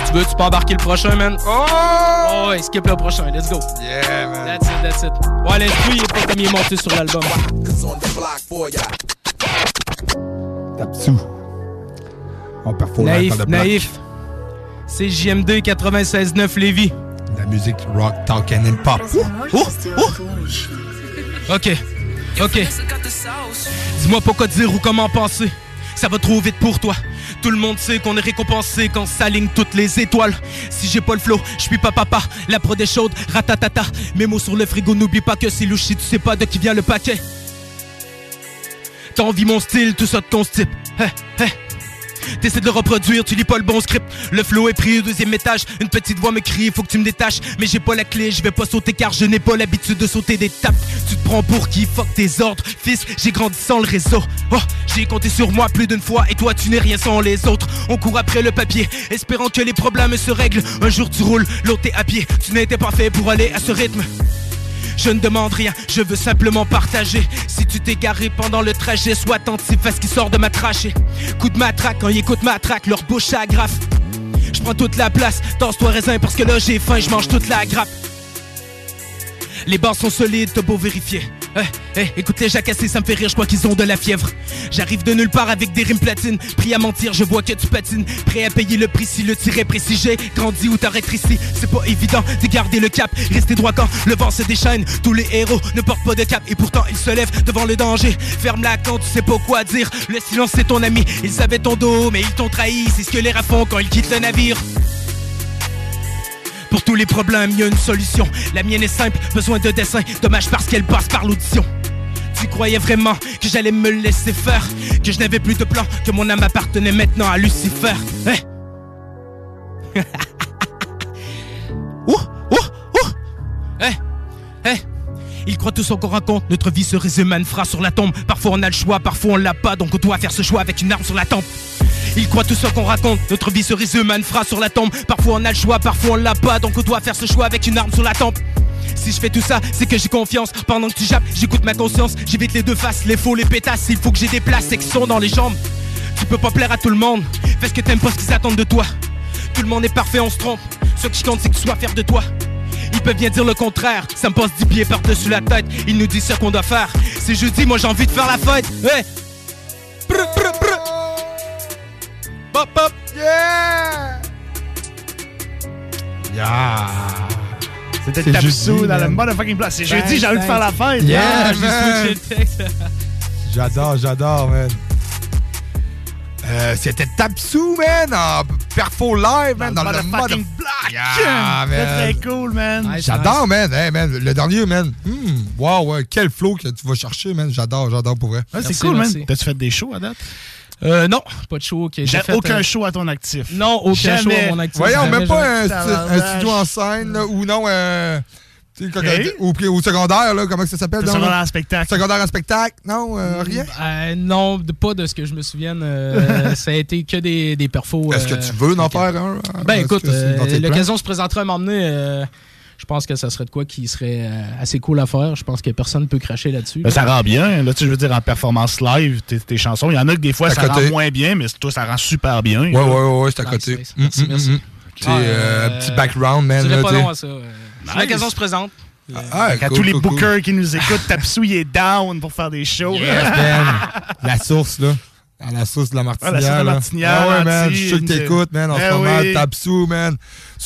tu veux, tu peux embarquer le prochain, man. Oh! oh skip le prochain, let's go. Yeah, man. That's it, that's it. Ouais, l'esprit, il est pas comme monté sur l'album. Tapsou. On naïf, naïf. C'est JMD 96.9 Lévi. La musique rock, talk and pop. OK. OK. Dis-moi pourquoi dire ou comment penser. Ça va trop vite pour toi. Tout le monde sait qu'on est récompensé quand s'alignent toutes les étoiles. Si j'ai pas le flow, je suis pas papa. La prod est chaude, ratatata. Mes mots sur le frigo, n'oublie pas que c'est louchi, tu sais pas de qui vient le paquet. T'envis mon style, tout ça ton style. Hein, hein. T'essaies de le reproduire, tu lis pas le bon script. Le flow est pris au deuxième étage. Une petite voix me crie, faut que tu me détaches. Mais j'ai pas la clé, je vais pas sauter car je n'ai pas l'habitude de sauter des tapes. Tu te prends pour qui Fuck tes ordres, fils, j'ai grandi sans le réseau. Oh, j'ai compté sur moi plus d'une fois et toi tu n'es rien sans les autres. On court après le papier, espérant que les problèmes se règlent. Un jour tu roules, l'autre t'es à pied. Tu n'étais pas fait pour aller à ce rythme. Je ne demande rien, je veux simplement partager. Si tu t'es garé pendant le trajet, sois attentif à ce qui sort de ma trachée. Coup de matraque, quand ils écoutent traque, leur bouche agrafe. Je prends toute la place, danse-toi raisin parce que là j'ai faim, je mange toute la grappe. Les barres sont solides, t'as beau vérifier. Eh, eh, écoute les jacassés, ça me fait rire, je crois qu'ils ont de la fièvre. J'arrive de nulle part avec des rimes platines. Pris à mentir, je vois que tu patines. Prêt à payer le prix si le tir est précis. J'ai grandi ou t'arrêtes ici. C'est pas évident de garder le cap. Rester droit quand le vent se déchaîne. Tous les héros ne portent pas de cap et pourtant ils se lèvent devant le danger. Ferme-la quand tu sais pas quoi dire. Le silence c'est ton ami. Ils avaient ton dos, mais ils t'ont trahi. C'est ce que les font quand ils quittent le navire. Pour tous les problèmes, il y a une solution. La mienne est simple, besoin de dessin. Dommage parce qu'elle passe par l'audition. Tu croyais vraiment que j'allais me laisser faire, que je n'avais plus de plan, que mon âme appartenait maintenant à Lucifer. Hé hein? ouh, ouh, ouh. Hé hein? hein? Il croit tout ce qu'on raconte, Notre vie se fera sur la tombe. Parfois on a le choix, parfois on l'a pas. Donc on doit faire ce choix avec une arme sur la tempe. Ils croient tout ce qu'on raconte, notre vie se résume à sur la tombe. Parfois on a le choix, parfois on l'a pas, donc on doit faire ce choix avec une arme sur la tempe. Si je fais tout ça, c'est que j'ai confiance. Pendant que tu jappes, j'écoute ma conscience. J'évite les deux faces, les faux, les pétasses. Il faut que j'ai des places et que sont dans les jambes. Tu peux pas plaire à tout le monde. Fais ce que t'aimes pas ce qu'ils attendent de toi. Tout le monde est parfait, on se trompe. Ce qui compte, c'est que tu sois de toi. Il peut bien dire le contraire. Ça me passe 10 pieds par-dessus la tête. Il nous dit ce qu'on doit faire. C'est jeudi, moi j'ai envie de faire la fête. Ouais Brr, brr, brr. Pop, pop. Yeah. Yeah. C'était Tapsou dans le motherfucking place. C'est ben, jeudi, j'ai envie de ben. faire la fête. Yeah, j'ai J'adore, j'adore, man. Euh, c'était Tapsou, man, en ah, perfo live, man, dans, le, fucking mode black. Yeah, Très cool, man. j'adore, man. Le dernier, man. Hmm, wow, quel flow que tu vas chercher, man. J'adore, j'adore pour vrai. c'est cool, man. T'as-tu fait des shows à date? Euh, non, pas de show. OK. j'ai aucun euh, show à ton actif. Non, aucun show à mon actif. Voyons, même pas un, studio en scène ou non. Ou secondaire, là, comment ça s'appelle? Secondaire en spectacle. Secondaire en spectacle, non? Euh, mm, rien? Ben, non, pas de ce que je me souvienne. Euh, ça a été que des, des perfos. Est-ce que tu veux euh, en faire un? Ben écoute, l'occasion se présentera à donné je pense que ça serait de quoi qui serait assez cool à faire. Je pense que personne ne peut cracher là-dessus. Ben, ça rend bien. Hein. Là, tu veux dire, en performance live, tes, tes chansons, il y en a que des fois, ça rend moins bien, mais toi, ça rend super bien. Ouais, ouais, ouais, c'est à côté. Merci, merci. petit background, man. dirais pas loin, ça. L'occasion se présente. à ah, ah, tous les bookers qui nous écoutent, Tapsou, il est down pour faire des shows. Ben. la source, là. Ah, la source de la martinière. la Je suis sûr que t'écoutes, man. En eh ce moment, Tapsou, man.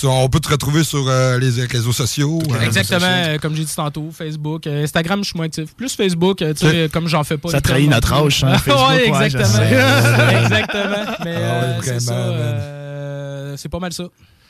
On peut te retrouver sur euh, les réseaux sociaux. Exactement. Euh, euh, comme j'ai dit tantôt, Facebook. Instagram, je suis moins actif. Plus Facebook, tu sais, comme j'en fais pas. Ça trahit notre âge, hein, Facebook. ouais, exactement. exactement. Mais c'est pas mal ça.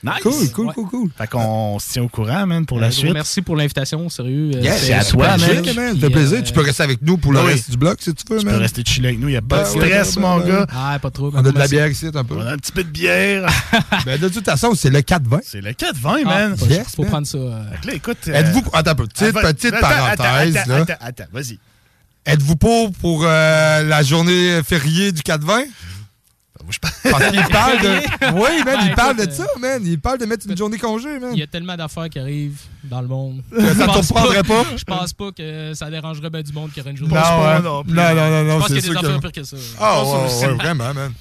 Nice. Cool, cool, cool, cool. Fait qu'on se tient au courant, man, pour euh, la suite. Merci pour l'invitation, sérieux. Euh, c'est à toi, man. C'est fait euh, plaisir. Tu peux rester avec nous pour le reste du bloc, si tu veux, man. Tu peux rester chiller avec nous. Il n'y a pas de ah stress, ben, mon ben, gars. Ben. Ah, pas trop. On a de la bière ici, un peu. On a un petit peu de bière. Ben, de toute façon, c'est le 4-20. C'est le 4-20, ah, man. faut prendre ça. Là, écoute. Êtes-vous. Attends Petite, petite parenthèse. Attends, attends, vas-y. Êtes-vous pauvre pour la journée fériée du 4-20? Parce qu'il parle de. Oui, ben, il parle de ça, euh, man. Il parle de mettre une ben, journée congé, man. Il y a tellement d'affaires qui arrivent dans le monde. ça ne comprendrait pas. Je pense pas que ça dérangerait du monde qu'il y aurait une journée. Non, non, non, non, non. Je pense qu'il y a des affaires pires que ça. Ah, ouais, vraiment, man.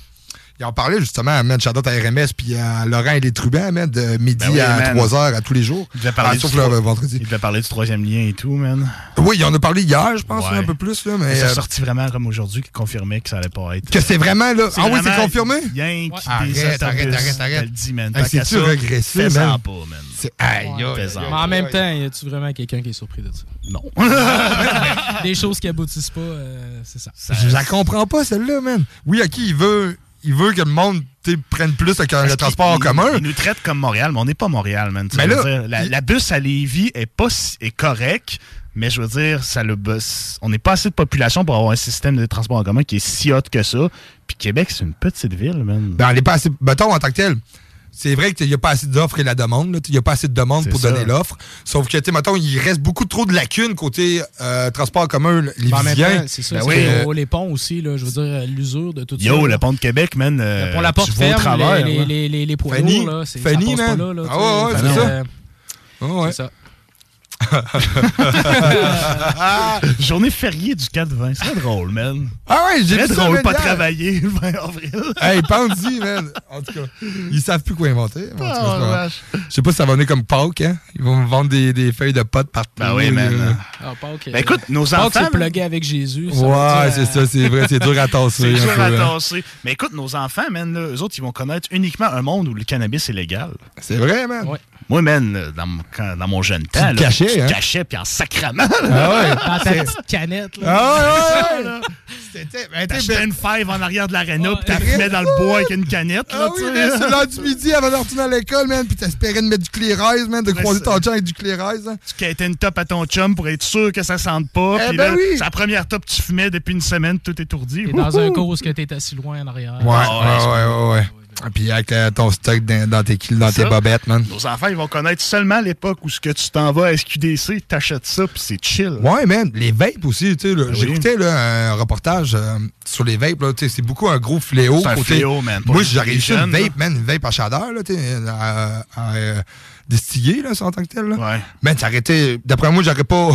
Ils en parlait justement, à Shadow à RMS, puis à Laurent et les Trubans, de euh, ben midi à 3h à tous les jours. Il devait parler, ah, du, euh, Il du troisième lien et tout, man. Oui, il en a parlé hier, je pense, un peu plus. Là, mais, c'est euh, sorti vraiment comme aujourd'hui qui confirmait que ça allait pas être. Que c'est vraiment, là. Ah oui, c'est confirmé? ouais. arrête, arrête, arrête, arrête, dit, man. C'est-tu man? Ça man. C'est aïe, Mais en même temps, y a-tu vraiment quelqu'un qui est surpris de ça? Non. Des choses qui aboutissent pas, c'est ça. Je la comprends pas, celle-là, man. Oui, à qui il veut il veut que le monde prenne plus le, transport en commun. Il nous traite comme Montréal, mais on n'est pas Montréal, man. la, bus à Lévis est, pas, est correcte, mais je veux dire, ça le bus, On n'est pas assez de population pour avoir un système de transport en commun qui est si hot que ça. Puis Québec, c'est une petite ville, man. Ben, on n'est pas assez. Mettons, en tant que tel, c'est vrai qu'il n'y a pas assez d'offres et la demande. Il n'y a pas assez de demande pour donner l'offre. Sauf que, tu mettons, il reste beaucoup trop de lacunes côté euh, transport commun, les bah, ben, C'est ça, oh, les ponts aussi, je veux dire, euh, l'usure de tout ça. Yo, le pont de Québec, man. Euh, la Porte ferme, les, les, les, les, Fanny, là, ah ouais, c'est ça. Ouais, C'est ça. Journée fériée du 4 20, c'est drôle, man. Ah ouais, j'ai C'est drôle pas travailler le 20 avril. hey, pendu, man. En tout cas, ils savent plus quoi inventer. Ah, Je sais pas si ça va venir comme Pâques, hein. Ils vont me vendre des, feuilles de potes partout. Ben oui, man. Ah, Pâques, ben, écoute, nos enfants. Pâques, avec Jésus. ouais, c'est euh, ça, c'est vrai, c'est dur à tasser. c'est dur à hein. tasser. Mais écoute, nos enfants, man, là, eux autres, ils vont connaître uniquement un monde où le cannabis est légal. C'est vrai, man. Moi, man, dans, mon jeune temps. Là, tu hein? cachais, puis en sacrament. Ah ouais. Dans ta petite canette. Là. Ah ouais, ben, une fève en arrière de l'aréna, puis t'arrivais dans le bois avec une canette. Là, c'est ah l'heure du midi avant de retourner à l'école, tu puis t'espérais de mettre du clérèse, man, de croiser ton chum avec du clérèse. Hein. Tu quittais une top à ton chum pour être sûr que ça sente pas. Eh ben c'est puis la première top que tu fumais depuis une semaine, tout étourdi. Et dans un cours que t'étais si loin en arrière. ouais, ah ouais. ouais. Puis avec euh, ton stock dans, tes tes, dans tes bobettes, man. Nos enfants, ils vont connaître seulement l'époque où ce que tu t'en vas à SQDC, t'achètes ça, puis c'est chill. Ouais, man. Les vapes aussi, tu sais. Ben J'ai écouté un reportage euh, sur les vapes, là. C'est beaucoup un gros fléau. C'est un fléau, man. Moi, j'arrive réussi une vape, man. Une vape à chaleur, là, tu sais. Euh, distillé, là, en tant que tel. Là. Ouais. t'as t'arrêtais. D'après moi, j'aurais pas.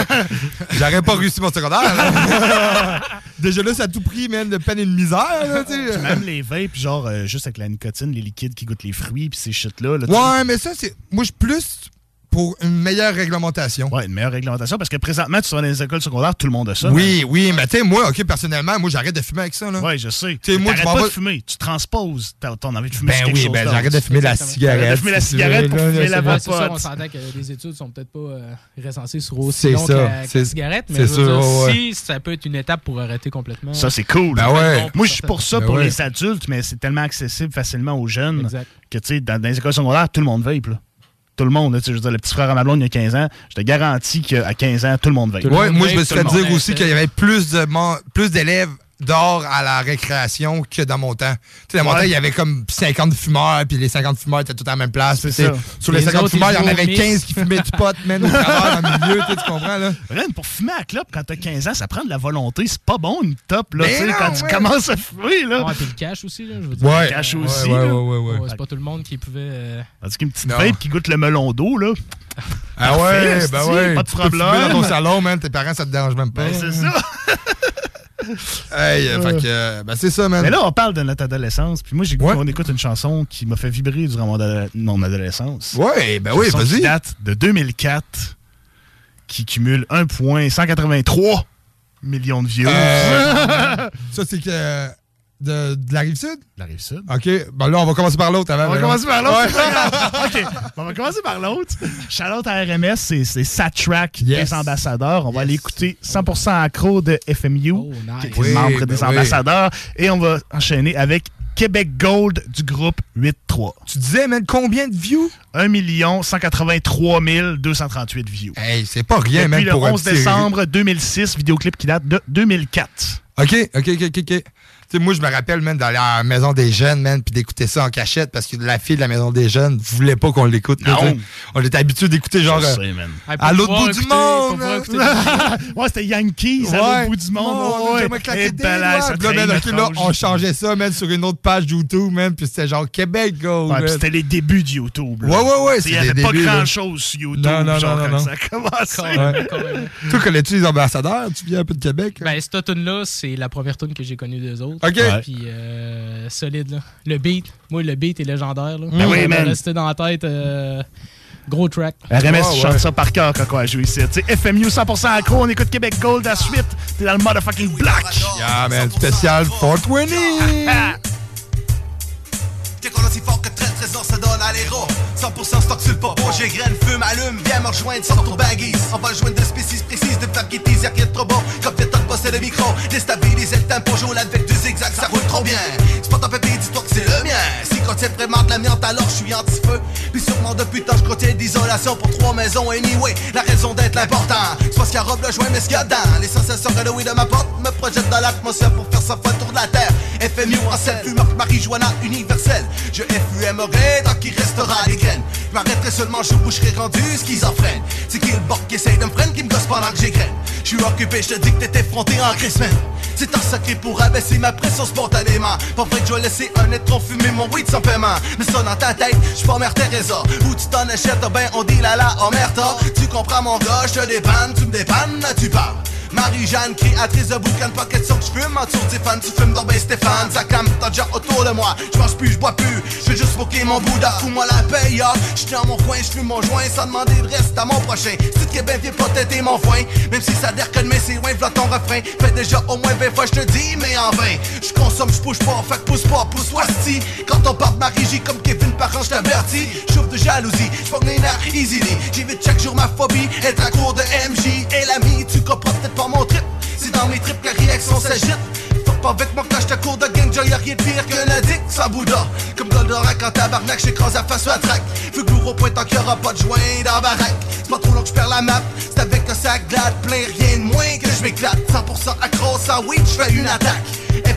j'aurais pas réussi mon secondaire. Déjà là, c'est à tout prix même de peine et de misère, là, t'sais. Même les vapes, genre, euh, juste avec la nicotine, les liquides qui goûtent les fruits, puis ces shit-là. Là, ouais, mais ça, c'est. Moi, je plus pour une meilleure réglementation. Oui, une meilleure réglementation, parce que présentement, tu vas dans les écoles secondaires, tout le monde a ça. Oui, hein. oui, mais tu sais, moi, OK, personnellement, moi, j'arrête de fumer avec ça. Oui, je sais. Tu moi, tu pas de fumer, tu transposes ton envie de fumer. Ben oui, ben j'arrête de fumer la cigarette. de fumer la cigarette pour fumer la vapote. On s'entend que les euh, études sont peut-être pas euh, recensées sur aussi long que la cigarette, mais si ça peut être une étape pour arrêter complètement. Ça, c'est cool. Ben moi, je suis pour ça ben pour les adultes, mais c'est tellement accessible facilement aux jeunes que, tu sais, dans les écoles secondaires, tout le monde vape, tout le monde. Je veux dire, le petit frère à ma blonde, il y a 15 ans, je te garantis qu'à 15 ans, tout le monde va. Ouais, moi, je me suis fait dire aussi qu'il y avait plus d'élèves dehors à la récréation que dans mon temps. Tu sais, dans mon temps, il y avait comme 50 fumeurs, puis les 50 fumeurs étaient tous à la même place. sur les, 50 fumeurs, il y en avait 15 qui fumaient du pot, même au dans le milieu, tu comprends, là? Ren, pour fumer à clope quand t'as 15 ans, ça prend de la volonté. C'est pas bon, une top, là, non, quand tu commences à fumer, là. Ouais, le cash aussi, là, je veux dire. Ouais, aussi, ouais, ouais, C'est pas tout le monde qui pouvait... Euh... Tandis une petite vape qui goûte le melon d'eau, là... Ah ouais, ben bah ouais. Pas de problème. Tu dans ton salon, man. Tes parents, ça te dérange même pas. Ben, c'est ça. hey, euh, fait que, euh, ben c'est ça, man. Mais là, on parle de notre adolescence. Puis moi, j'ai on écoute une chanson qui m'a fait vibrer durant mon, adolescence. Ouais, ben oui, vas-y. date de 2004 qui cumule 1,183 millions de vues euh, ça, c'est que de, la rive sud? De la rive sud. OK. Ben là, on va commencer par l'autre On va commencer par l'autre. OK. On va commencer par l'autre. Charlotte à RMS, c'est Satrack, des ambassadeurs. On va aller écouter 100% accro de FMU, oh, qui est membre ben des ambassadeurs. Et on va enchaîner avec Québec Gold du groupe 8-3. Tu disais, même combien de views? 1 183 238 views. Hey, c'est pas rien, même, pour le 11 décembre 2006, vidéoclip qui date de 2004. OK, OK, OK, OK moi, je me rappelle même d'aller à la maison des jeunes, man, puis d'écouter ça en cachette parce que la fille de la maison des jeunes voulait pas qu'on l'écoute. On était habitué d'écouter genre euh, à l'autre bout, du monde. ouais, c'était Yankees à l'autre bout du monde. on changeait ça, même sur une autre page YouTube, même puis c'était genre Québec Go. c'était les débuts de YouTube. Ouais, ouais, ouais. Il n'y avait pas grand-chose sur YouTube. Non, non, genre non, non, Ça a Toi, connais-tu les ambassadeurs? Tu viens un peu de Québec? Hein? Ben, cette tune là c'est la première tune que j'ai connue d'eux autres. Ok. et Puis euh, solide, là. Le beat, moi, le beat est légendaire. Là. Ben mm. oui, man. Resté dans la tête. Euh, gros track. Ah, RMS, oh, ouais. chante ça par cœur quand on joue ici. ici. sais, FMU 100% accro, on écoute Québec Gold à la suite. T'es dans le motherfucking black. Yeah, man. Spécial 420. T'es qu'on aussi fort que 13 13 ans, ça donne à l'héros. 100% stock sur le pas. j'ai graine, fume, allume, viens me rejoindre, sors ton baguise On va joindre de spécies précises, de faire disent y'a rien de trop bon. Comme t'es top passer le micro, déstabiliser le tempo, joue avec du zigzag, ça roule trop bien. C'est pas ton pépé, dis-toi que c'est le mien. Si quand c'est vraiment de l'amiante, alors je suis anti-feu. Puis sûrement depuis tant je contiens d'isolation pour trois maisons. Anyway, la raison d'être l'important, c'est ce qu'il a robe le joint, mais ce qu'il y a dedans. Les sensations Halloween de ma porte me projette dans l'atmosphère pour faire sa fois tour de la terre. FMU en scène, fumeur, marijuana universelle. Je FUMerai tant qu'il restera je m'arrêterai seulement, je boucherai rendu schizophrène. C'est qui le bord qui essaye de me freiner, qui me gosse pendant que j'égrène. Je suis occupé, je te dis que t'étais fronté en Christ C'est un sacré pour abaisser ma pression spontanément. Pas vrai que je vais laisser un en fumer mon weed sans paiement. Mais ça dans ta tête, je pas mère Teresa. Où tu t'en achètes, oh ben on dit là là oh merde hein. Tu comprends mon gars, je te tu me dépannes, tu parles. Marie-Jeanne, créatrice de boucan, pas question que je fume. En tes fans, tu fumes dans ben Stéphane. Ça t'as déjà autour de moi. Je mange plus, je bois plus. Je juste smoker mon Bouddha. Fous-moi la paye, ah. Hein. J'suis dans mon coin, je j'fume mon joint sans demander de reste à mon prochain. Si bien viens pas t'aider mon foin, même si ça l'air que demain c'est loin, v'là ton refrain. Fais déjà au moins 20 fois, je te dis, mais en vain. Je consomme, je pousse pas, fait pousse pas, pousse si Quand on parle de Marie, j'y comme Kevin Parent, je t'avertis. Chauffe de jalousie, j'pogne les nerfs J'ai J'évite chaque jour ma phobie, être à court de MJ. Et l'ami, tu comprends peut-être pas dans mon trip. c'est dans mes tripes, la réaction s'agite. Faut pas avec moi, quand te cours de gang, y'a rien de pire que la dick. Ça bouddha, comme Goldorak en tabarnak, j'écrase la face ou la traque. que au point tant qu'il aura pas de joint dans baraque. C'est pas trop long que j'perds la map, c'est avec un sac glade plein, rien de moins que je m'éclate. 100% accro, sans Witch, j'fais une attaque.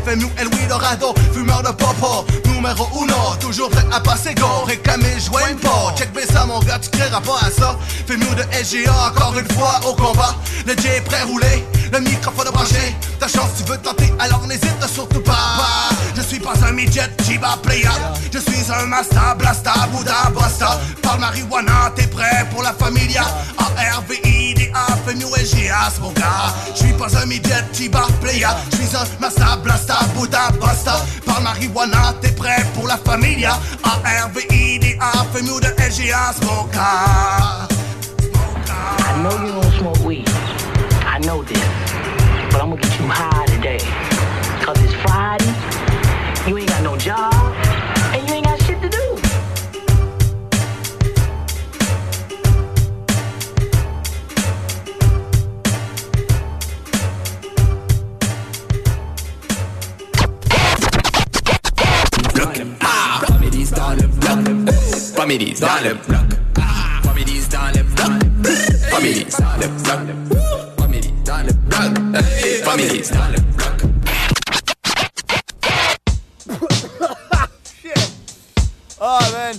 FMU, El Dorado, fumeur de popo, oh, numéro uno, toujours prêt à passer go, réclamer, une pas, check ça mon gars, tu créeras pas à ça, mieux de SGA, encore une fois au combat, le J est prêt à rouler, le microphone branché, ta chance tu veux tenter, alors n'hésite surtout pas, je suis pas un midget, Jiba playa je suis un master, blasta Bouddha, bossa parle marijuana, t'es prêt pour la familia, ARVI, DA, FMU, SGA, mon gars, je suis pas un midget, Jiba playa je suis un massa blasta Rasta, Bouddha, Basta, par marijuana, t'es prêt pour la familia A, R, V, I, D, A, FEMU de LGA, Smoka I know you don't smoke weed, I know this But I'm gonna get you high today Cause it's Friday, you ain't got no job Families dans le bloc. Families dans le bloc. Families dans le bloc. Families dans le bloc. Families dans le bloc. Ah oh man,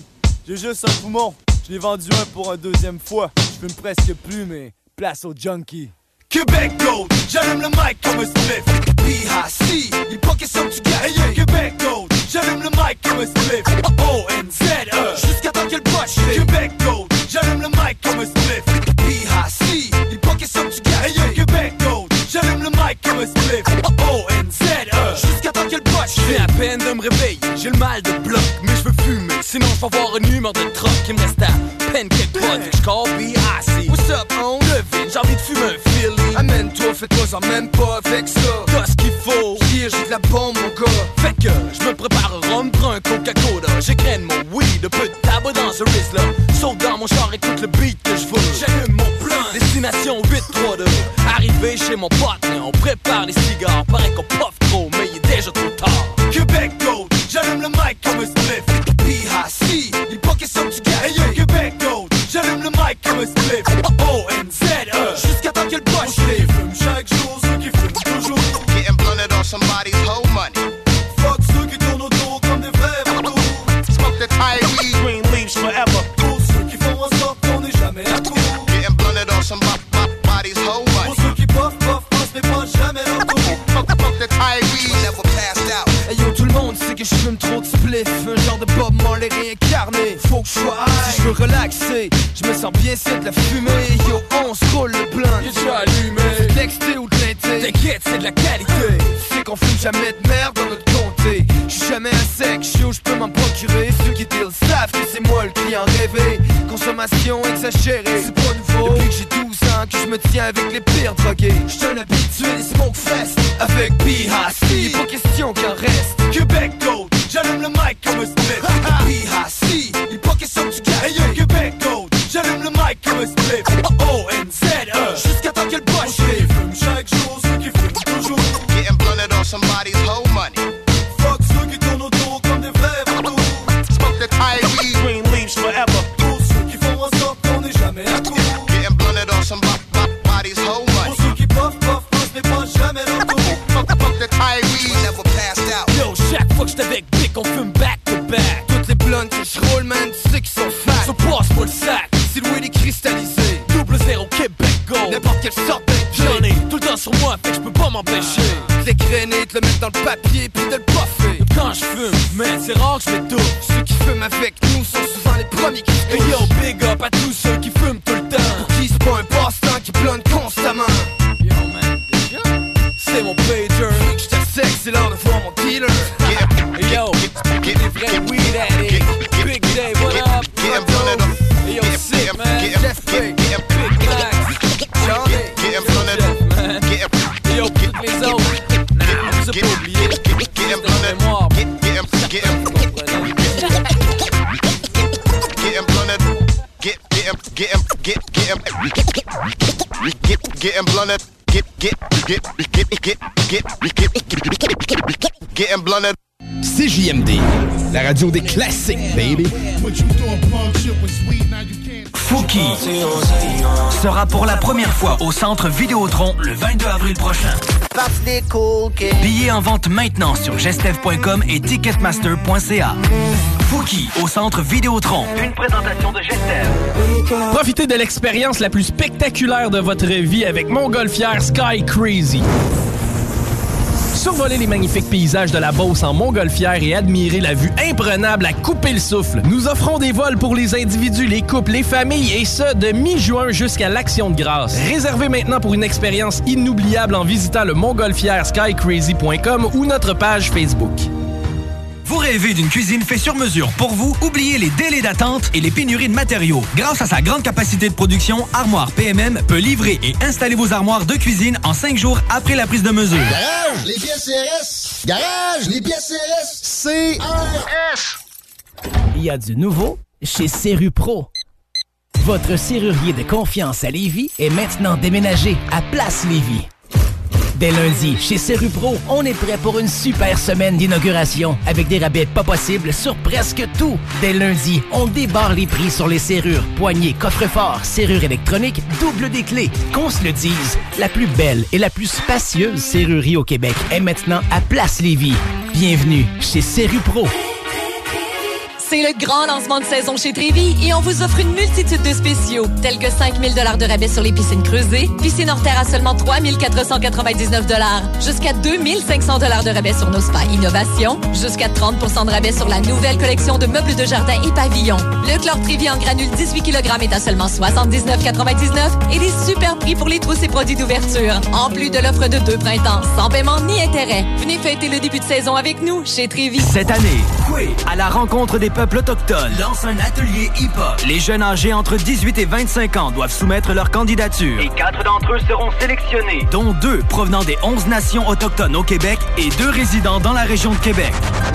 j'ai juste un poumon. Je l'ai vendu un pour une deuxième fois. Je fume presque plus, mais place au junkie. Québec Gold, j'allume le mic comme un spliff. B.I.C. il pas question que tu Quebec Québec Gold, j'allume le mic comme un spliff. o n z e, Québec Gold, j'allume le mic comme un spliff IHC, il pocket son du gars Hey yo Québec Gold, j'allume le mic comme un spliff O-N-Z-E, jusqu'à temps qu'elle poche J'ai à peine de me réveiller, j'ai le mal de bloc Mais je veux fumer, sinon je vais avoir une humeur de troc Qui me reste à peine quelques potes, je call BIC What's up, on vide, j'ai envie de fumer un Philly Amène-toi, fais-toi ça, même pas avec ça T'as ce qu'il faut, j'ai de la bombe mon gars Fait que, je me prépare un rhum brun Coca-Cola J'écraine mon weed ce Rizzler Saute dans mon char, écoute le beat que je veux J'aime mon plein, destination 8 3 Arrivé chez mon pote, on prépare les cigares pareil qu'on pof que je fume trop de spliff Un genre de Bob Marley réincarné Faut que je sois Si je veux relaxer Je me sens bien c'est de la fumée Yo on se le blind Y'a déjà allumé C'est texté ou des T'inquiète c'est de la qualité C'est qu'on fume jamais de merde dans notre comté J'suis jamais un sec où je peux m'en procurer Ceux qui te le savent que c'est moi le client rêvé Consommation exagérée C'est pas nouveau Depuis que j'ai 12 ans que je me tiens avec les pires drogués Je un habitué des smoke fest Avec BHC Y'a pas question qu'un 마이크을 스플릿 PIC 이 밖에서 죽여 Hey yo get back j'allume le mic comme un split Oh oh and jusqu'à temps qu'elle poche les fume chaque jour ceux qui fument toujours Getting blunted on somebody's whole money Fuck ceux qui tournent autour comme des vrais vatos Smoke the Kyrie Green leaves forever Tous ceux qui font en sorte qu'on n'est jamais à court Getting blunted on somebody's whole money Pour ceux qui puff puff puff mais pas jamais le tour Fuck the Kyrie never passed out Yo chaque fois que j'étais avec Big on fume J'en ai tout le temps sur moi, fait que je peux pas m'empêcher L'écrainer, ah. de le mettre dans le papier, puis de le Quand je fume, mais c'est rare que je fais tout Ceux qui fument avec nous sont souvent les premiers qui se C'est JMD, la radio des classiques, baby. Fouki sera pour la première fois au Centre Vidéotron le 22 avril prochain. Billets en vente maintenant sur gestev.com et ticketmaster.ca. Fouki au Centre Vidéotron. Une présentation de Gestev. Profitez de l'expérience la plus spectaculaire de votre vie avec mon golfière Sky Crazy. Survoler les magnifiques paysages de la Beauce en montgolfière et admirer la vue imprenable à couper le souffle. Nous offrons des vols pour les individus, les couples, les familles et ce, de mi-juin jusqu'à l'Action de grâce. Réservez maintenant pour une expérience inoubliable en visitant le montgolfière skycrazy.com ou notre page Facebook. Vous rêvez d'une cuisine faite sur mesure pour vous? Oubliez les délais d'attente et les pénuries de matériaux. Grâce à sa grande capacité de production, Armoire PMM peut livrer et installer vos armoires de cuisine en cinq jours après la prise de mesure. Garage, les pièces CRS! Garage, les pièces CRS! CRS! Il y a du nouveau chez Ceru Pro. Votre serrurier de confiance à Lévis est maintenant déménagé à Place Lévis. Dès lundi, chez Serupro, on est prêt pour une super semaine d'inauguration avec des rabais pas possibles sur presque tout. Dès lundi, on débarre les prix sur les serrures, poignées, coffres-forts, serrures électroniques, double des clés. Qu'on se le dise, la plus belle et la plus spacieuse serrurerie au Québec est maintenant à Place Lévis. Bienvenue chez Serupro. Pro. C'est le grand lancement de saison chez Trivi et on vous offre une multitude de spéciaux, tels que 5000 de rabais sur les piscines creusées, piscine hors terre à seulement 3499 jusqu'à 2500 de rabais sur nos spas innovation, jusqu'à 30 de rabais sur la nouvelle collection de meubles de jardin et pavillons. Le chlore Trivi en granule 18 kg est à seulement 79,99 et des super prix pour les trousses et produits d'ouverture, en plus de l'offre de deux printemps, sans paiement ni intérêt. Venez fêter le début de saison avec nous chez Trivi. Cette année, à la rencontre des peuple autochtone lance un atelier hip-hop. Les jeunes âgés entre 18 et 25 ans doivent soumettre leur candidature. Et quatre d'entre eux seront sélectionnés, dont deux provenant des 11 nations autochtones au Québec et deux résidents dans la région de Québec.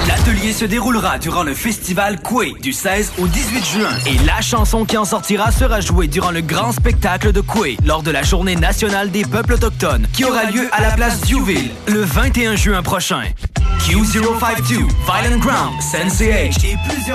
L'atelier se déroulera durant le festival Coué du 16 au 18 juin. Et la chanson qui en sortira sera jouée durant le grand spectacle de Coué lors de la Journée nationale des peuples autochtones qui aura lieu à la place Duville le 21 juin prochain. Q052, Violent Ground, Sensei H et plusieurs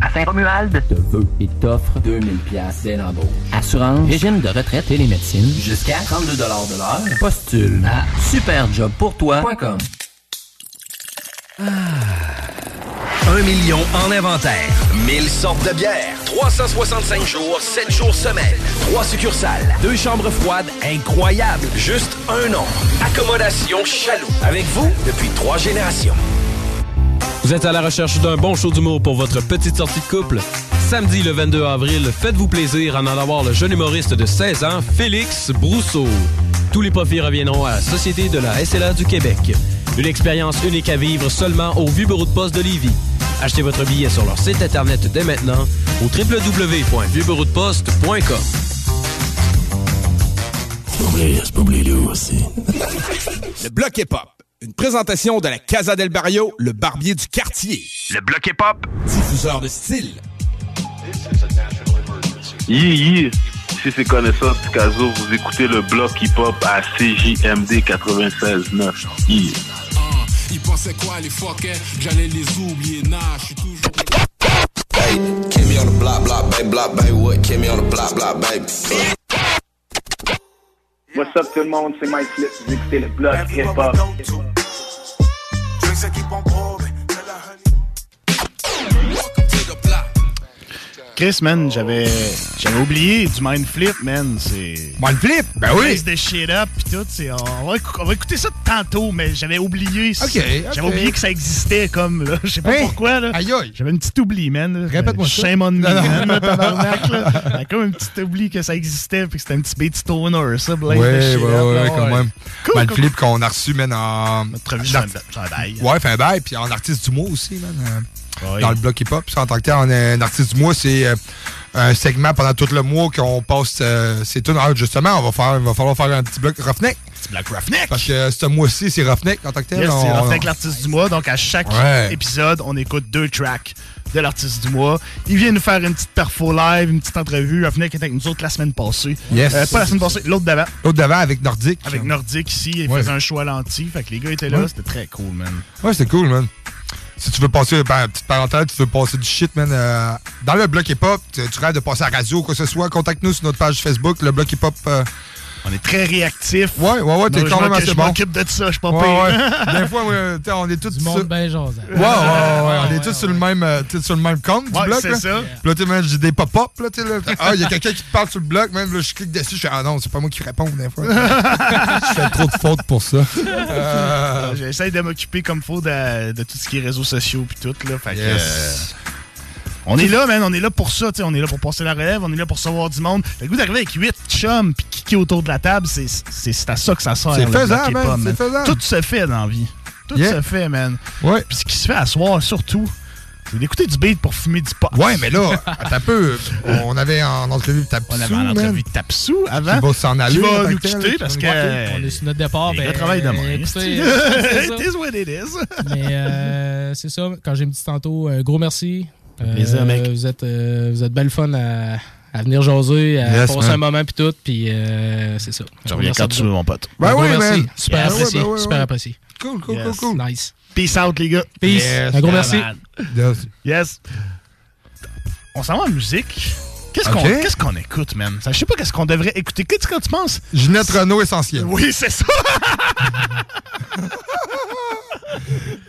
à Saint-Romuald, te veut et t'offre 2000 pièces dès l'embauche. Assurance, régime de retraite et les médecines, jusqu'à 32 de l'heure. Postule à superjobpourtoi.com. Ah. Un million en inventaire. 1000 sortes de bières. 365 jours, 7 jours semaine. 3 succursales. 2 chambres froides incroyables. Juste un nom. Accommodation chaloux. Avec vous depuis 3 générations. Vous êtes à la recherche d'un bon show d'humour pour votre petite sortie de couple? Samedi le 22 avril, faites-vous plaisir en allant voir le jeune humoriste de 16 ans, Félix Brousseau. Tous les profits reviendront à la Société de la SLA du Québec. Une expérience unique à vivre seulement au vieux bureau de poste de Lévis. Achetez votre billet sur leur site internet dès maintenant au www.vieuxbureaudeposte.com. C'est pas c'est pas aussi. le Une présentation de la Casa del Barrio, le barbier du quartier. Le bloc hip-hop. Diffuseur de style. Yeah, yeah. si c'est du Caso. vous écoutez le bloc hip-hop à CJMD 96.9. Hein, quoi les hein? J'allais les What's up tout le monde, c'est Mike Slip, vous écoutez le Block hip-hop. Chris, man, j'avais j'avais oublié du Mindflip, man. C'est. Mindflip. Ben oui! shit up pis tout. C'est, on, va, écouter ça tantôt, mais j'avais oublié. J'avais oublié que ça existait comme, là. Je sais pas hein? pourquoi, là. Aïe aïe! J'avais une petite oubli, man. Répète-moi ça. J'avais comme un petit oubli que ça existait pis que c'était un petit beat stoner, ça, Blade. Ouais, ouais, ouais, quand même. Cool, qu'on a reçu, man, en. Notre Ouais, fait un bail, pis en artiste du mot aussi, man. Ah dans le bloc hip-hop. En tant que tel, un artiste du mois, c'est euh, un segment pendant tout le mois qu'on passe euh, c'est justement, on va il va falloir faire un petit bloc Roughneck. Petit bloc Roughneck. Parce que euh, ce mois-ci, c'est Roughneck en tant c'est Roughneck, l'artiste du mois. Donc, à chaque épisode, on écoute deux tracks de l'artiste du mois. Il vient nous faire une petite perfo live, une petite entrevue. Roughneck était avec nous autres la semaine passée. Yes. Euh, pas la semaine passée, l'autre d'avant. L'autre d'avant avec Nordic. Avec Nordic ici. Il faisait un choix lenti. Fait que les gars étaient là. C'était très cool, man. Ouais, c'était cool, man si tu veux passer, ben, petite parenthèse, tu veux passer du shit, man, euh, dans le bloc hip-hop, tu, tu, rêves de passer à radio ou quoi que ce soit, contacte-nous sur notre page Facebook, le bloc hip-hop euh, on est très réactifs. Ouais, ouais, ouais, t'es quand même assez bon. Je m'occupe de ça, je suis pas ouais, Des fois, on est tous. sur... ouais, on est tous sur le même, euh, sur le même compte du bloc. c'est ça. Puis là, tu même, j'ai des pop-up, là, là. Ah, il y a quelqu'un qui te parle sur le bloc, même, là, je clique dessus, je fais Ah non, c'est pas moi qui réponds, des fois. je fais trop de fautes pour ça. Euh, J'essaie de m'occuper comme faut de, tout ce qui est réseaux sociaux, puis tout, là. Fait que. Euh, on est là, man. On est là pour ça. sais. On est là pour passer la relève. On est là pour savoir du monde. Le goût d'arriver avec huit chums puis kicker autour de la table, c'est à ça que ça sert. C'est faisable, hein, man. C'est faisable. Tout se fait dans la vie. Tout se fait, man. Ouais. Puis ce qui se fait à soir, surtout, c'est d'écouter du beat pour fumer du pot. Ouais, mais là, un peu. On avait en entrevue Tapsou. On avait en entrevue Tapsou avant. Qui va s'en aller. Qui va nous quitter parce que. On est sur notre départ. Ben, travail demain. Ben, it is what it is. Mais euh, c'est ça. Quand j'ai dit tantôt, euh, gros merci. Euh, vous êtes, euh, vous êtes belle fun à, venir jaser, à passer un moment puis tout, puis euh, c'est ça. Je reviens quand tu veux, mon pote. Ben merci. Super ben apprécié, ben super apprécié. Cool, cool, cool, cool. Nice. Peace out, les gars. Peace. un gros merci. Yes. On s'en va en musique. Qu'est-ce qu'on écoute, man? Je sais pas qu'est-ce qu'on devrait écouter. Qu'est-ce que tu penses? Ginette Renault essentiel. Oui, c'est ça.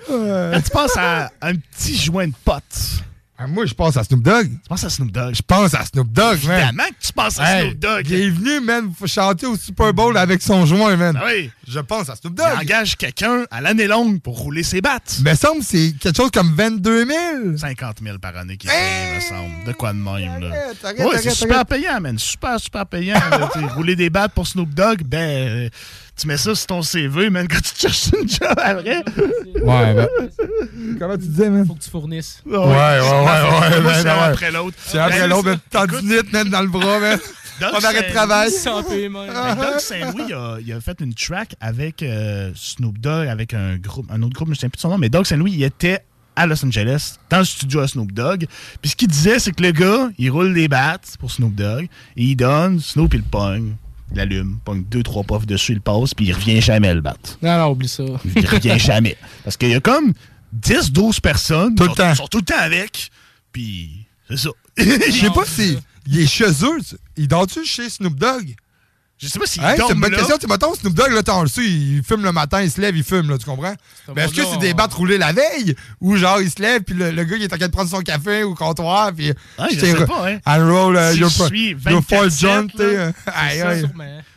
tu penses à un petit joint de potes ah, moi, je pense à Snoop Dogg. Tu penses à Snoop Dogg? Je pense à Snoop Dogg, man. Évidemment que tu penses à Snoop Dogg. Il est venu, man, chanter au Super Bowl avec son joint, man. Ah oui. Je pense à Snoop Dogg. Il engage quelqu'un à l'année longue pour rouler ses battes. Mais semble c'est quelque chose comme 22 000. 50 000 par année qui fait, me semble. De quoi de même, là. ouais, c'est super payant, man. Super, super payant. rouler des battes pour Snoop Dogg, ben... Euh, tu mets ça sur ton CV, man, quand tu cherches une job vrai? » Ouais, ouais. Ben. Comment tu disais, man? Faut que tu fournisses. Ouais, ouais, ouais, ouais, ouais, C'est ben, après l'autre. C'est après l'autre, t'as minutes, ben, man, dans le bras, man. On arrête de travail. Doug Saint-Louis il a, fait une track avec euh, Snoop Dogg, avec un, groupe, un autre groupe, je ne sais plus de son nom, mais Doug Saint-Louis, il était à Los Angeles, dans le studio à Snoop Dogg. Puis ce qu'il disait, c'est que le gars, il roule des bats pour Snoop Dogg, et il donne, Snoop, il le pogne il allume, pogne deux, trois pofs dessus, il passe, puis il revient jamais le battre. Non, non, oublie ça. Il revient jamais. Parce qu'il y a comme 10, 12 personnes. qui sont tout le temps avec, puis c'est ça. Je sais pas si il est chez eux. Il dort-tu chez Snoop Dogg? Je sais pas s'il hey, C'est une bonne question. Tu mettons, Snoop Dogg, là, t'en le il fume le matin, il se lève, il fume, là, tu comprends? Mais est-ce que c'est des battes roulées la veille? Ou genre, il se lève, puis le, gars, il est en train de prendre son café au comptoir, puis. Ah, je sais pas, hein. roll, uh, je suis 24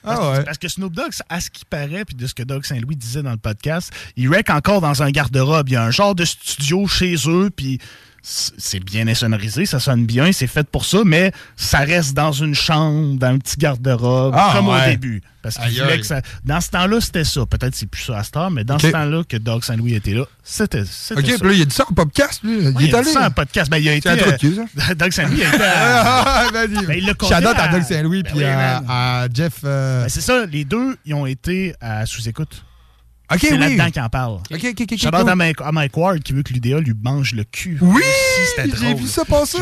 euh, ah, parce, que Snoop Dogg, à ce qui paraît, puis de ce que Doug Saint-Louis disait dans le podcast, il rec encore dans un garde-robe. Il y a un genre de studio chez eux, puis c'est bien insonorisé, ça sonne bien, c'est fait pour ça, mais ça reste dans une chambre, dans un petit garde-robe, ah, comme au début. Parce que Dans ce temps-là, c'était ça. Peut-être c'est plus ça à Star, mais dans ce temps-là que Doug Saint-Louis était là, c'était ça. OK, puis là, il a du ça en podcast, lui. il est allé. Il a dit ça en podcast. Ben, il a été. Euh, Doug Saint-Louis a été. À... Ah, ben, ben, il l'a J'adore à... à Doug Saint-Louis ben puis à, Jeff. Euh, ben, c'est ça, les deux, ils ont été à sous-écoute c'est là-dedans qu'il parle. Okay, à, Mike, Ward qui veut que l'UDA lui mange le cul. Oui! J'ai vu ça passer,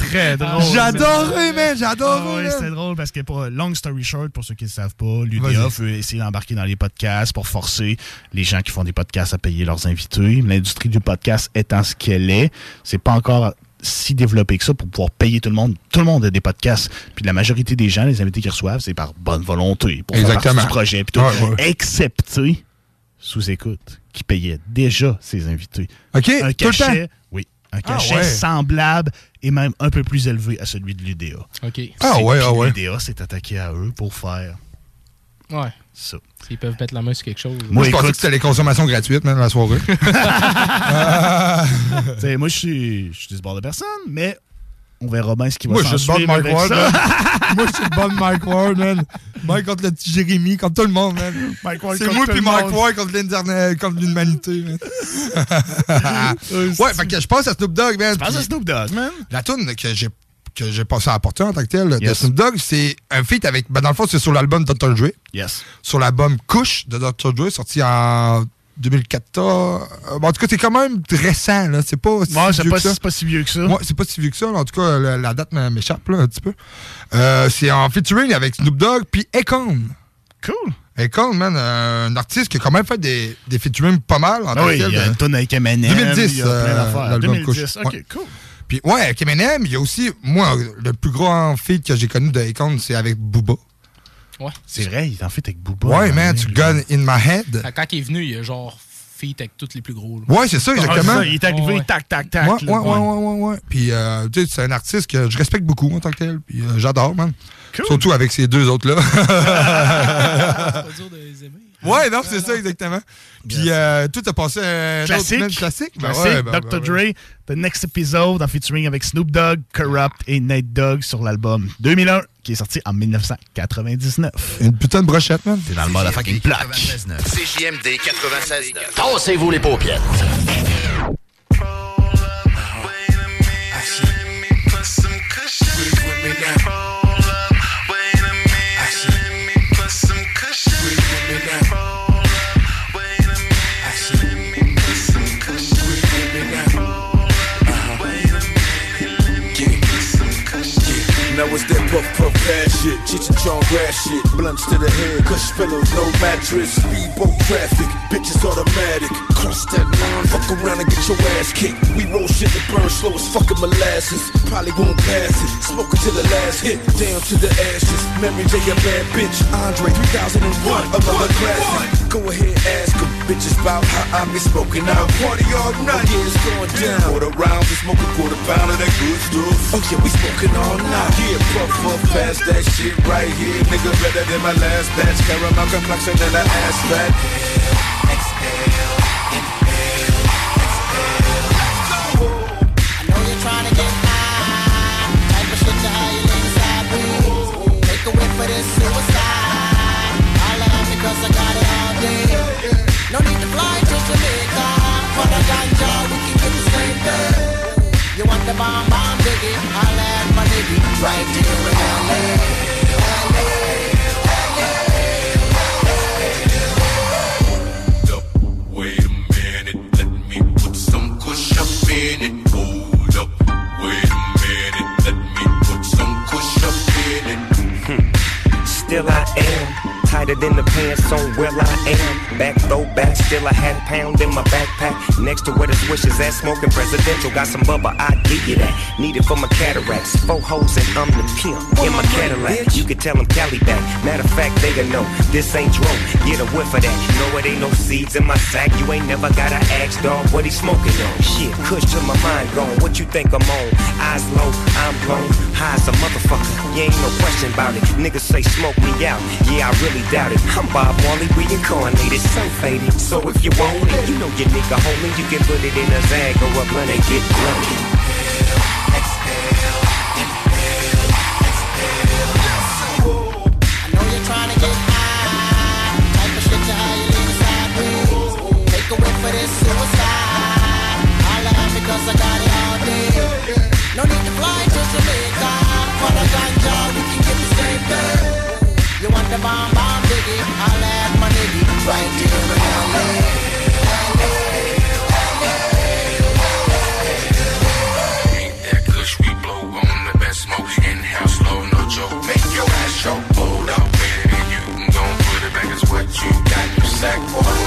très drôle. J'adorais, man! J'adorais! Ah oui, c'était drôle parce que, pour, long story short, pour ceux qui ne savent pas, l'UDA veut essayer d'embarquer dans les podcasts pour forcer les gens qui font des podcasts à payer leurs invités. L'industrie du podcast étant ce qu'elle est, c'est pas encore si développé que ça pour pouvoir payer tout le monde. Tout le monde a des podcasts. Puis la majorité des gens, les invités qu'ils reçoivent, c'est par bonne volonté pour faire partie du projet. Puis tout, Excepté sous écoute qui payait déjà ses invités. OK, un cachet, Oui, un ah, cachet semblable et même un peu plus élevé à celui de l'UDA. OK. Ah, ah ouais, ouais. L'UDA s'est attaqué à eux pour faire ouais. ça. Ils peuvent mettre la main sur quelque chose. Moi, je pensais que c'était les consommations gratuites, même, la soirée. moi, je suis, je suis du bord de personne, mais on verra bien ce qui va se passer. Moi, je suis le bon Mike Ward, Moi, je suis le bon Mike Ward, man. Mike contre le petit Jérémy, contre tout le monde, man. C'est moi puis Mike Ward contre l'internet, contre l'humanité, ouais, je pense à Snoop Dogg, man. Je pense à Snoop Dogg, man. La tune que j'ai que j'ai passé à apporter en tant que tel de Snoop Dogg, c'est un feat avec. Ben, dans le fond, c'est sur l'album Dr. Dre. Yes. Sur l'album Couche de Dr. Dre, sorti en 2014. Euh, en tout cas, c'est quand même récent. C'est pas, si vieux pas, que ça. pas si vieux que ça. Moi c'est pas si vieux que ça. En tout cas, la, date m'échappe un petit peu. Euh, c'est en featuring avec Snoop Dogg puis Econ. Cool. Econ, un artiste qui a quand même fait des, des featuring pas mal. En ah oui, il y a une tonne avec Eminem. 2010. Euh, il y a plein 2010, ok, cool. Puis ouais, avec Eminem, il y a aussi, moi, le plus grand feat que j'ai connu de Econ, c'est avec Booba. Ouais. C'est vrai, il en fait avec Booba. Ouais, man, tu gun in my head. Quand il est venu, il a genre feat avec tous les plus gros. Ouais, c'est ça, exactement. il est arrivé, tac, tac, tac. Ouais, ouais, ouais, ouais, ouais, Puis, euh, tu sais, c'est un artiste que je respecte beaucoup en tant que tel. Puis, euh, j'adore, man. Surtout avec ces deux autres-là. c'est pas dur de les aimer. Ouais, non, c'est ça, exactement. Puis euh, tout a passé euh, un classique. classique. Ben classique. Ben Dr. Ben Dre, The Next Episode en featuring avec Snoop Dogg, Corrupt et Nate Dogg sur l'album 2001 qui est sorti en 1999. Une putain de brochette, man. T'es dans le mode à fucking plaque. CJMD 96. Tassez-vous les paupières. Puff puff bad shit, Cheech and grass shit, blunts to the head, cush pillows, no mattress, speedboat traffic, bitches automatic. Cross that line, fuck around and get your ass kicked. We roll shit that burn slow as fucking molasses. Probably won't pass it, smoking till the last hit, down to the ashes. Memory day a bad bitch, Andre 3001, another classic. Go ahead, ask em, bitches about how I be smoking out. Party all night, yeah, it's going down. Quarter rounds, we smoking quarter pound of that good stuff. Oh yeah, we smoking all night. Yeah, puff foot fast, that shit right here. Nigga better than my last batch. Caramel complexion and an ass fat. Exhale, inhale, exhale. I know you're trying to get high. Type of shit to how you live inside booze. Take a whiff for this suicide. All out because I got it all day. No need to fly to Jamaica. For the ganja, we can get the same thing. You want the bomb, bomb, biggie. Holla baby, right there in LA. Tighter than the pants, so well I am. Back back still I had a pound in my backpack. Next to where the swish is at, smoking presidential. Got some bubble, I get you that. Need it for my cataracts. Four hoes and I'm the pimp in my Cadillac. You can tell them Cali back. Matter of fact, they know this ain't dro. Get a whiff of that. No, it ain't no seeds in my sack. You ain't never gotta ask, dog, what he smoking on. Shit, cuss to my mind gone. What you think I'm on? Eyes low, I'm blown. High as a motherfucker. You ain't no question about it. Niggas say smoke me out. Yeah, I really doubt doubt it. I'm Bob Marley reincarnated, so faded. So if you want it, you know your nigga homie, you can put it in a bag or up and get drunk. Exhale, inhale, exhale. I know you're get high. to Take a whiff for this suicide. I got it all day. No need to fly, to Jamaica for the ganja, we you want the bomb bomb diggy? I'll add my niggy right here in LA. Ain't that blow on the best smoke in house, no joke. Make your ass baby, you gon' put it back. It's what you got, you sack boy.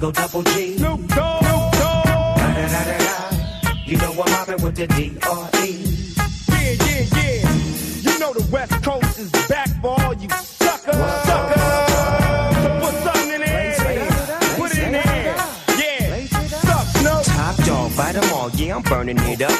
go double G. Snoop Dogg. You know I'm hopping with the D.R.E. Yeah, yeah, yeah. You know the West Coast is back for all you suckers. What? Suckers. So put something in there. Put it in there. Yeah. Suck, no. Top dog, fight them all. Yeah, I'm burning it up.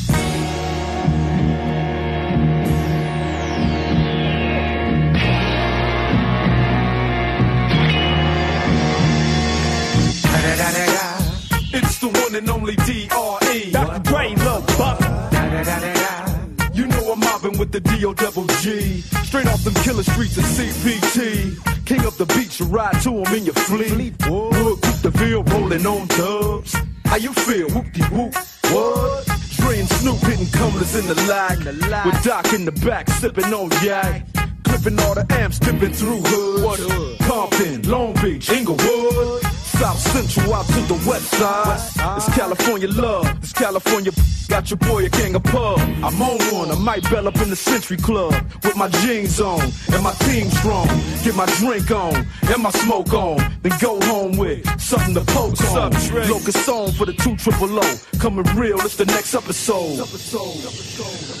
one and only D.R.E. Dr. Dre, look, Buck. You know I'm mobbing with the D.O. Double G. Straight off them killer streets of CPT. King up the beach, you ride to him in your fleet. Wood, keep the field rolling on dubs. How you feel? Whoop-de-whoop. -whoop. What? Dre and Snoop hitting cumblers in the lag. With Doc in the back, sipping on yak. Flipping all the amps, dipping through hood. What hood? Compton, Long Beach, Inglewood. South Central out to the west side. west side. It's California love, it's California. Got your boy a gang of pub. I'm on one, I might bell up in the Century Club. With my jeans on and my team strong. Get my drink on and my smoke on. Then go home with something to poke What's on. Up, Locust song for the 2 triple O. Coming real, it's the next episode. episode, episode, episode.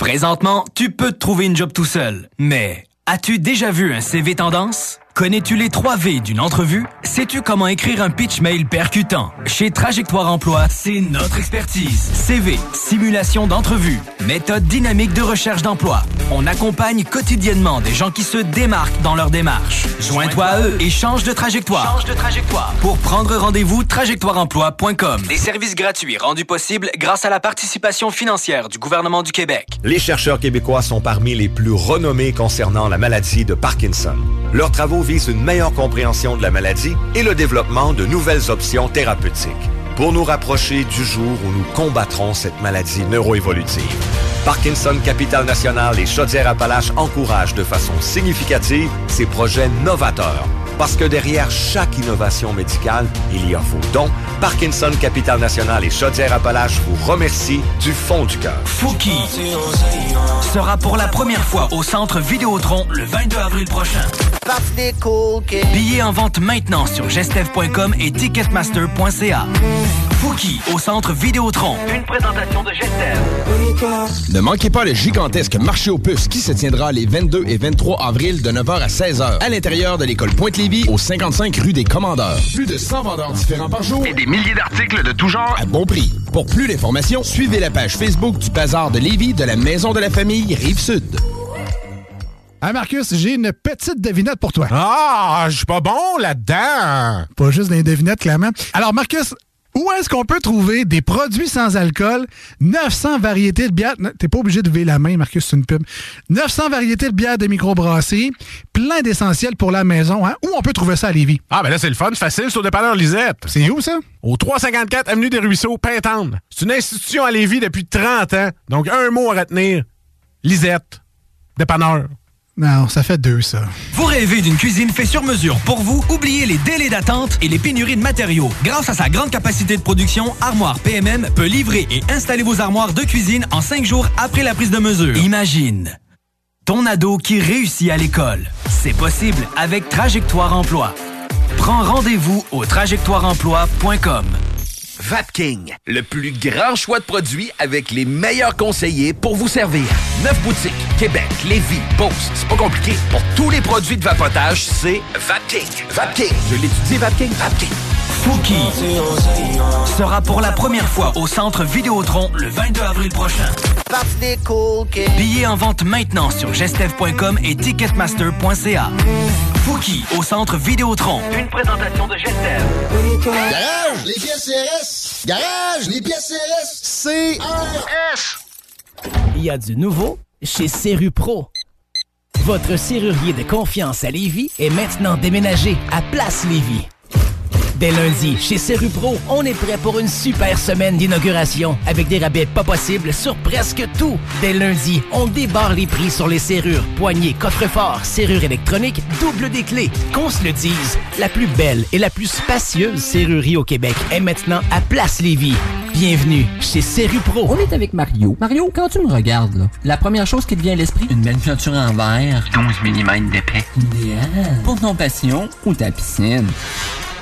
Présentement, tu peux te trouver une job tout seul, mais as-tu déjà vu un CV tendance? Connais-tu les 3 V d'une entrevue? Sais-tu comment écrire un pitch mail percutant? Chez Trajectoire Emploi, c'est notre expertise. CV, simulation d'entrevue, méthode dynamique de recherche d'emploi. On accompagne quotidiennement des gens qui se démarquent dans leur démarche. Joins-toi à eux et change de trajectoire. de trajectoire. Pour prendre rendez-vous, trajectoireemploi.com. Des services gratuits rendus possibles grâce à la participation financière du gouvernement du Québec. Les chercheurs québécois sont parmi les plus renommés concernant la maladie de Parkinson. Leurs travaux une meilleure compréhension de la maladie et le développement de nouvelles options thérapeutiques pour nous rapprocher du jour où nous combattrons cette maladie neuroévolutive. Parkinson Capital National et Chaudière-Appalaches encouragent de façon significative ces projets novateurs parce que derrière chaque innovation médicale, il y a vos dons. Parkinson Capital National et Chaudière-Appalaches vous remercient du fond du cœur. Fouki sera pour la première fois au Centre Vidéotron le 22 avril prochain. Billets en vente maintenant sur gestev.com et ticketmaster.ca. Fouki au Centre Vidéotron. Une présentation de Gestev. Ne manquez pas le gigantesque marché aux puces qui se tiendra les 22 et 23 avril de 9h à 16h à l'intérieur de l'école pointe lille au 55 rue des Commandeurs. Plus de 100 vendeurs différents par jour et des milliers d'articles de tout genre à bon prix. Pour plus d'informations, suivez la page Facebook du Bazar de Lévis de la Maison de la Famille Rive-Sud. Ah Marcus, j'ai une petite devinette pour toi. Ah, je suis pas bon là-dedans. Pas juste des devinettes, clairement. Alors Marcus, où est-ce qu'on peut trouver des produits sans alcool, 900 variétés de bières, t'es pas obligé de lever la main, Marcus, c'est une pub, 900 variétés de bières de microbrasseries, plein d'essentiels pour la maison, hein? où on peut trouver ça à Lévis? Ah, ben là, c'est le fun, facile, sur Dépanneur Lisette. C'est où, ça? Au 354 Avenue des Ruisseaux, Pintan. C'est une institution à Lévis depuis 30 ans, donc un mot à retenir, Lisette, Dépanneur. Non, ça fait deux, ça. Vous rêvez d'une cuisine faite sur mesure pour vous? Oubliez les délais d'attente et les pénuries de matériaux. Grâce à sa grande capacité de production, Armoire PMM peut livrer et installer vos armoires de cuisine en cinq jours après la prise de mesure. Imagine ton ado qui réussit à l'école. C'est possible avec Trajectoire Emploi. Prends rendez-vous au trajectoireemploi.com. Vapking, le plus grand choix de produits avec les meilleurs conseillers pour vous servir. Neuf boutiques Québec, Lévis, Beauce. C'est pas compliqué. Pour tous les produits de vapotage, c'est VapKing. VapKing. Je l'étudie, VapKing. VapKing. Fouki sera pour la première fois au Centre Vidéotron le 22 avril prochain. Billets en vente maintenant sur gestev.com et ticketmaster.ca. Fouki au Centre Vidéotron. Une présentation de Gestev. Garage, les pièces CRS. Garage, les pièces CRS. CRS. Il y a du nouveau chez Pro. Votre serrurier de confiance à Lévis est maintenant déménagé à Place Lévis. Dès lundi, chez Serupro, on est prêt pour une super semaine d'inauguration avec des rabais pas possibles sur presque tout. Dès lundi, on débarre les prix sur les serrures, poignées, coffres-forts, serrures électroniques, double des clés. Qu'on se le dise, la plus belle et la plus spacieuse serrurerie au Québec est maintenant à Place Lévis. Bienvenue chez Serupro. On est avec Mario. Mario, quand tu me regardes, la première chose qui te vient à l'esprit, une belle clôture en verre. 11 mm d'épais. Idéal. Pour ton passion ou ta piscine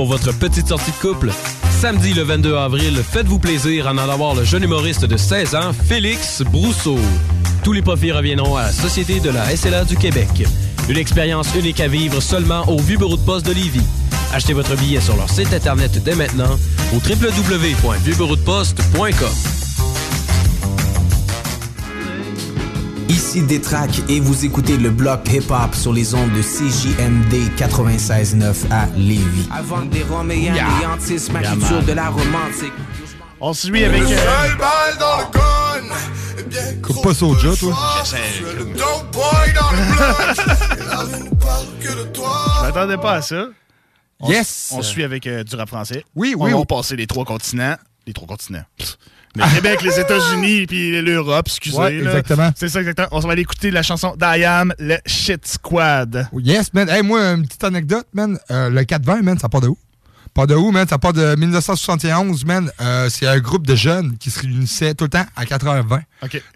pour votre petite sortie de couple. Samedi le 22 avril, faites-vous plaisir en allant voir le jeune humoriste de 16 ans, Félix Brousseau. Tous les profits reviendront à la Société de la SLA du Québec. Une expérience unique à vivre seulement au vieux bureau de poste de Lévis. Achetez votre billet sur leur site internet dès maintenant au www.vieuxbureaudeposte.com. ici Détrac et vous écoutez le bloc hip-hop sur les ondes de CJMD 96.9 à Lévis. Avant des roméens yeah. ma culture de la romantique. On suit avec... Euh... Coupe pas Soja, toi. Je m'attendais pas à ça. yes! On suit avec euh, du rap français. Oui, oui. On va passer les trois continents. Les trois continents. Le Québec, les États-Unis, puis l'Europe, excusez. Ouais, exactement. C'est ça, exactement. On va aller écouter la chanson d'I Am, le Shit Squad. Yes, man. Hey, moi, une petite anecdote, man. Euh, le le 420, man, ça part de où? Pas de où, man? Ça part de 1971, man. Euh, c'est un groupe de jeunes qui se réunissaient tout le temps à 4h20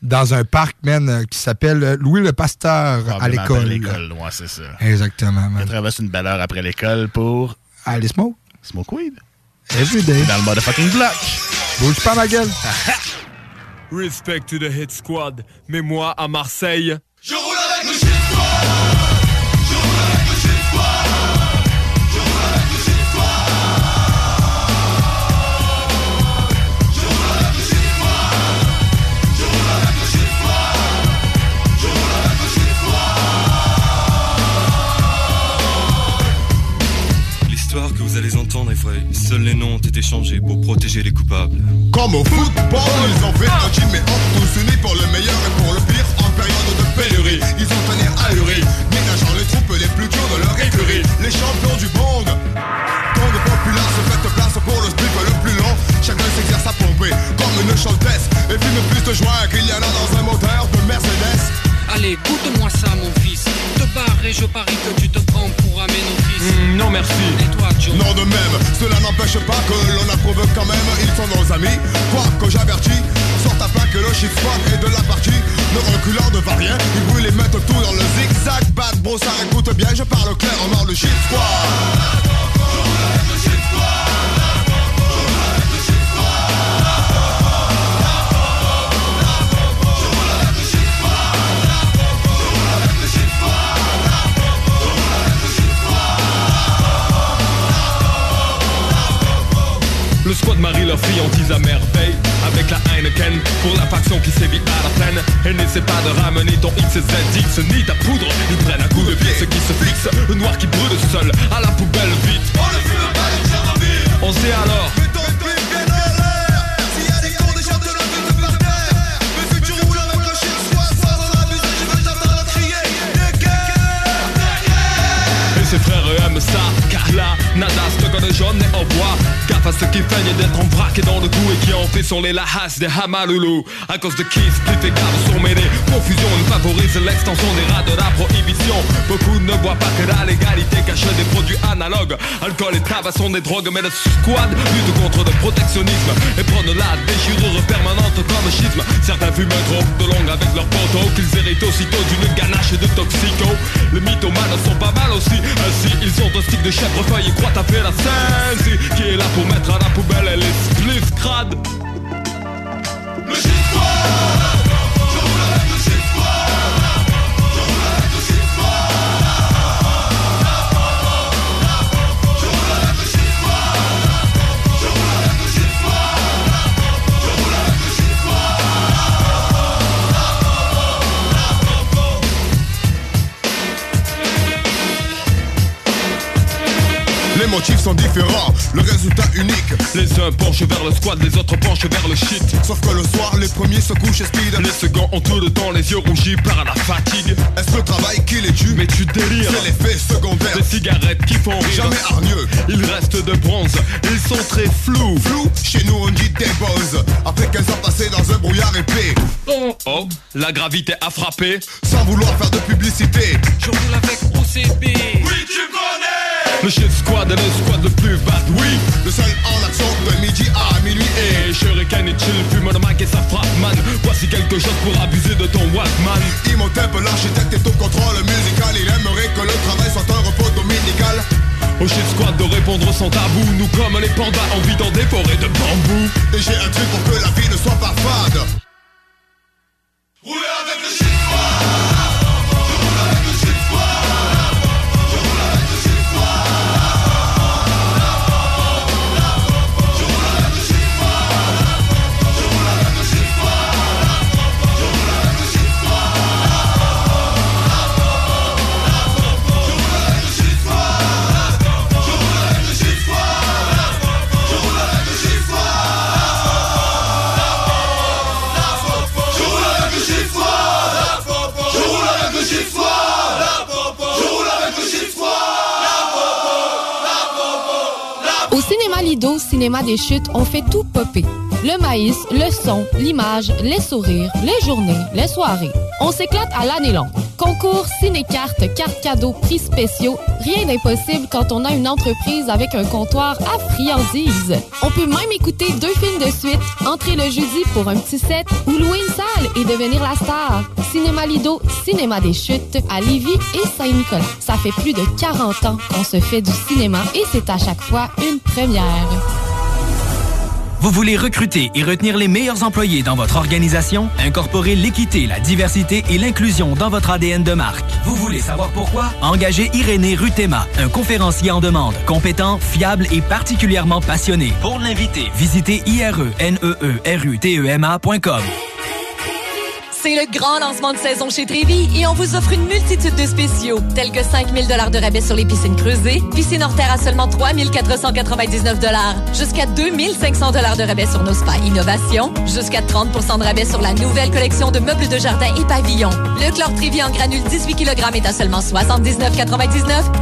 dans un parc, man, euh, qui s'appelle Louis le Pasteur ah, à ben, ben, ben, l'école. À l'école, ouais, c'est ça. Exactement, man. Ils traversent une belle heure après l'école pour. Aller smoke. Smoke weed. Every day. Dans le motherfucking block. Bouge pas ma gueule. Respect to the hit squad. Mais moi, à Marseille. Je roule avec chien. vrai, seuls les noms ont été changés pour protéger les coupables. Comme au football, ils ont fait un team et tous unis pour le meilleur et pour le pire en période de pénurie. Ils ont tenu ahuris, ménageant les troupes les plus dures de leur écurie. Les champions du monde, tant de populaires se fait place pour le strip le plus long. Chacun s'exerce à pomper comme une chanteuse et puis filme plus de joie qu'il y en a dans un moteur de Mercedes. Allez, goûte moi ça, mon fils. Te barre et je parie que tu te Mm, non merci. toi, Non de même, cela n'empêche pas que l'on approuve quand même. Ils sont nos amis, quoi que j'avertis. Sorte à que le shit et de la partie. Ne reculant ne va rien, ils brûlent les mettent tout dans le zigzag. Bad bro, ça écoute bien, je parle clair clairement le shit squad. Le squad marie leur friandise à merveille Avec la Heineken pour la faction qui sévit à la plaine Elle n'essaie pas de ramener ton X et X Ni ta poudre, ils prennent à coup de pied Ce qui se fixe Le noir qui brûle seul à la poubelle vite On oh, le fume pas On sait alors ses frères aiment ça Car là, nada, ce gars de jaune et en bois Gaffe à ceux qui feignent d'être en vrac et dans le goût Et qui ont fait sont les lahas des hamaloulous À cause de qui split et sont mêlés Confusion ne favorise l'extension des rats de la prohibition Beaucoup ne voient pas que la légalité cache des produits analogues Alcool et tabac sont des drogues Mais le squad lutte contre le protectionnisme Et prône la déchirure permanente comme schisme Certains fument trop de longue avec leurs poteaux Qu'ils héritent aussitôt d'une ganache de toxico Les mythomanes sont pas mal aussi si ils ont un stick de chèvrefeuille, ils croient taper la scène qui est là pour mettre à la poubelle les crade crades Le motifs sont différents, le résultat unique. Les uns penchent vers le squad, les autres penchent vers le shit. Sauf que le soir, les premiers se couchent speed. Les seconds ont tout le temps les yeux rougis par la fatigue. Est-ce le travail qui les tue Mais tu délires. C'est l'effet secondaire. Des cigarettes qui font rire. Jamais hargneux. Ils restent de bronze, ils sont très flous. Flou Chez nous, on dit des buzz. Après qu'elles ont passé dans un brouillard épais. Oh, oh, la gravité a frappé. Sans vouloir faire de publicité. Je roule avec OCB. Oui, tu connais. Le shit squad est le squad le plus bad, oui Le seul en action de midi à minuit Et Shuriken et chill, fume le mic et frappe man Voici quelque chose pour abuser de ton Walkman Imhotep, l'architecte est au contrôle musical Il aimerait que le travail soit un repos dominical au shit squad de répondre sans tabou Nous comme les pandas on vit dans des forêts de bambou Et j'ai un truc pour que la vie ne soit pas fade Roulez avec le shit squad le Cinéma des Chutes ont fait tout popper. Le maïs, le son, l'image, les sourires, les journées, les soirées. On s'éclate à l'année longue. Concours, ciné-cartes, cartes cadeaux, prix spéciaux. Rien n'est possible quand on a une entreprise avec un comptoir à friandises. On peut même écouter deux films de suite, entrer le jeudi pour un petit set ou louer une salle et devenir la star. Cinéma Lido, Cinéma des Chutes, à Lévis et Saint-Nicolas. Ça fait plus de 40 ans qu'on se fait du cinéma et c'est à chaque fois une première. Vous voulez recruter et retenir les meilleurs employés dans votre organisation? Incorporez l'équité, la diversité et l'inclusion dans votre ADN de marque. Vous voulez savoir pourquoi? Engagez Irénée Rutema, un conférencier en demande, compétent, fiable et particulièrement passionné. Pour l'inviter, visitez ireneerutema.com c'est le grand lancement de saison chez trivy et on vous offre une multitude de spéciaux, tels que 5000 dollars de rabais sur les piscines creusées, piscine hors terre à seulement 3499 dollars, jusqu'à 2500 dollars de rabais sur nos spas innovation, jusqu'à 30 de rabais sur la nouvelle collection de meubles de jardin et pavillons. Le chlore Trivi en granule 18 kg est à seulement 79,99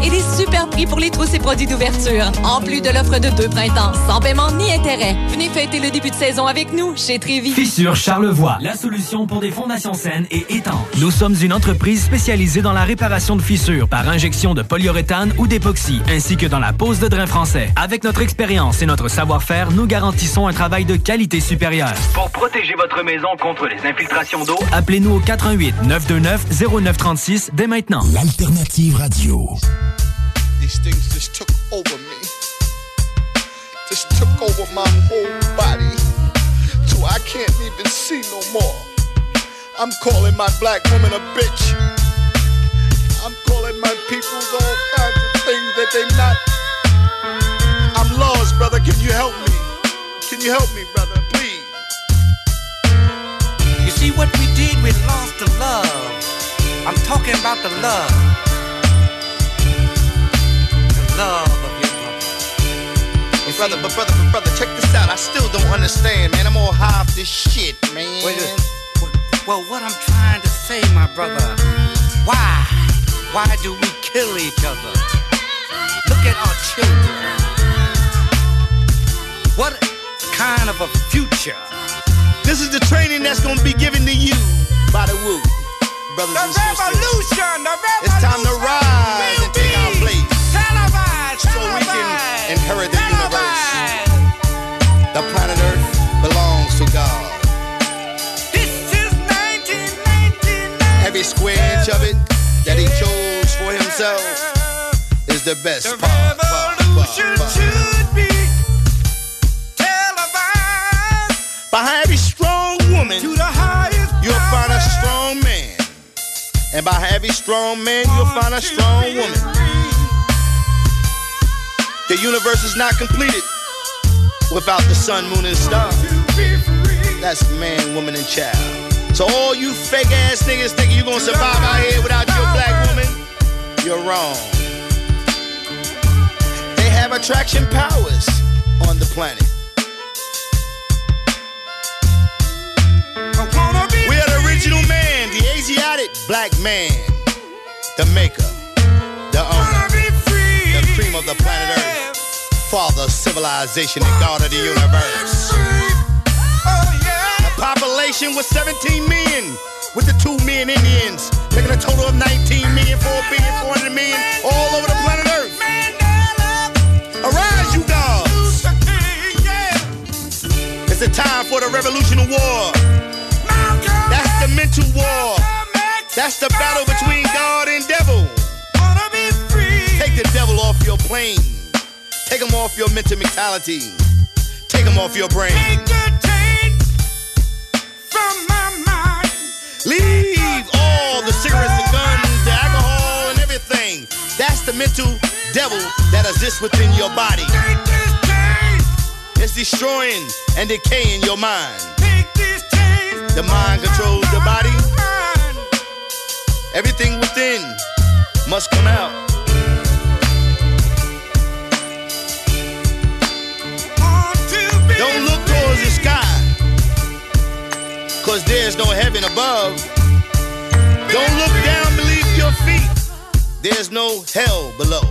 et des super prix pour les trousses et produits d'ouverture. En plus de l'offre de deux printemps, sans paiement ni intérêt. Venez fêter le début de saison avec nous chez Trévy. Fissure Charlevoix, la solution pour des fonds saine et étanche. Nous sommes une entreprise spécialisée dans la réparation de fissures par injection de polyuréthane ou d'époxy, ainsi que dans la pose de drain français. Avec notre expérience et notre savoir-faire, nous garantissons un travail de qualité supérieure. Pour protéger votre maison contre les infiltrations d'eau, appelez-nous au 88 929 0936 dès maintenant. L'alternative radio. These things just took over me. So I can't even see no more. I'm calling my black woman a bitch. I'm calling my peoples all kinds of things that they not. I'm lost, brother. Can you help me? Can you help me, brother? Please. You see what we did? We lost the love. I'm talking about the love. The love of your brother. But brother, but brother, but brother, check this out. I still don't understand, man. I'm all high off this shit, man. Wait a minute. Well, what I'm trying to say, my brother, why? Why do we kill each other? Look at our children. What kind of a future? This is the training that's gonna be given to you by the Woo. Brothers the and revolution, sisters. the revolution. It's time to rise and take our place. Televised, so televised, we can inherit the televised. universe. every square inch of it that he chose for himself is the best the part. part, part, part. Should be televised by every strong woman, to the highest you'll find a strong man, and by every strong man, you'll find a strong woman. The universe is not completed without the sun, moon, and stars. That's man, woman, and child. So all you fake ass niggas think you gonna survive out here without your black woman, you're wrong. They have attraction powers on the planet. We are the original man, the Asiatic black man, the maker, the owner, the cream of the planet Earth, father of civilization and god of the universe. With was 17 men with the two men Indians, making a total of 19 million, 4 billion, 400 million all over the planet Earth. Arise, you dogs! It's the time for the revolutionary war. That's the mental war. That's the battle between God and devil. Take the devil off your plane. Take him off your mental mentality. Take him off your brain. Leave all the cigarettes and guns, the alcohol and everything. That's the mental devil that exists within your body. It's destroying and decaying your mind. The mind controls the body. Everything within must come out. Don't look towards the sky because there is no heaven above. Don't look down beneath your feet. There's no hell below.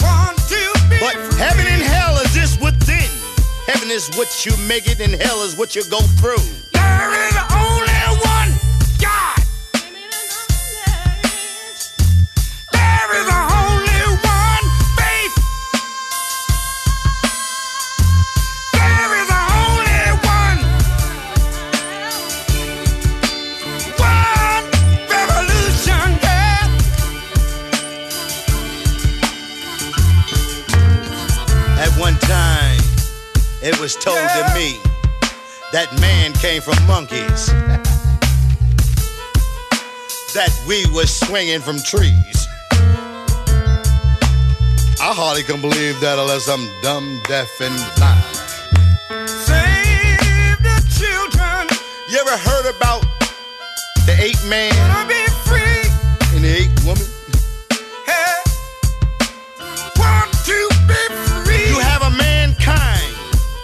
But heaven and hell is just within. Heaven is what you make it, and hell is what you go through. There is only one God. There is a It was told yeah. to me that man came from monkeys, that we were swinging from trees. I hardly can believe that unless I'm dumb, deaf, and blind. Save the children. You ever heard about the ape man? Gonna be free. And the ape woman? Hey, want to be free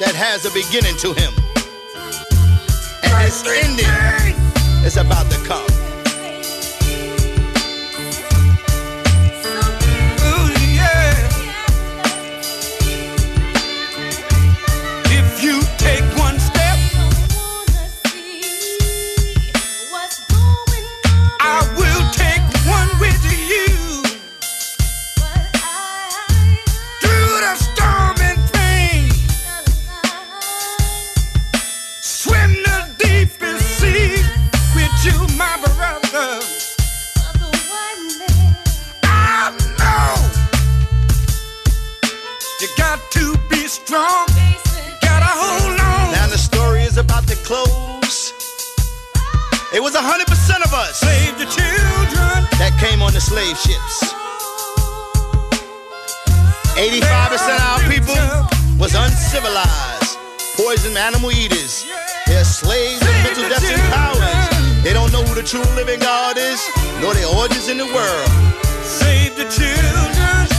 that has a beginning to him. And this ending is about to come. strong. Gotta hold on. Now the story is about to close. It was 100% of us. Save the children. That came on the slave ships. 85% of our people was uncivilized, poisoned animal eaters. They're slaves of mental death and powers. They don't know who the true living God is, nor their origins in the world. Save the children.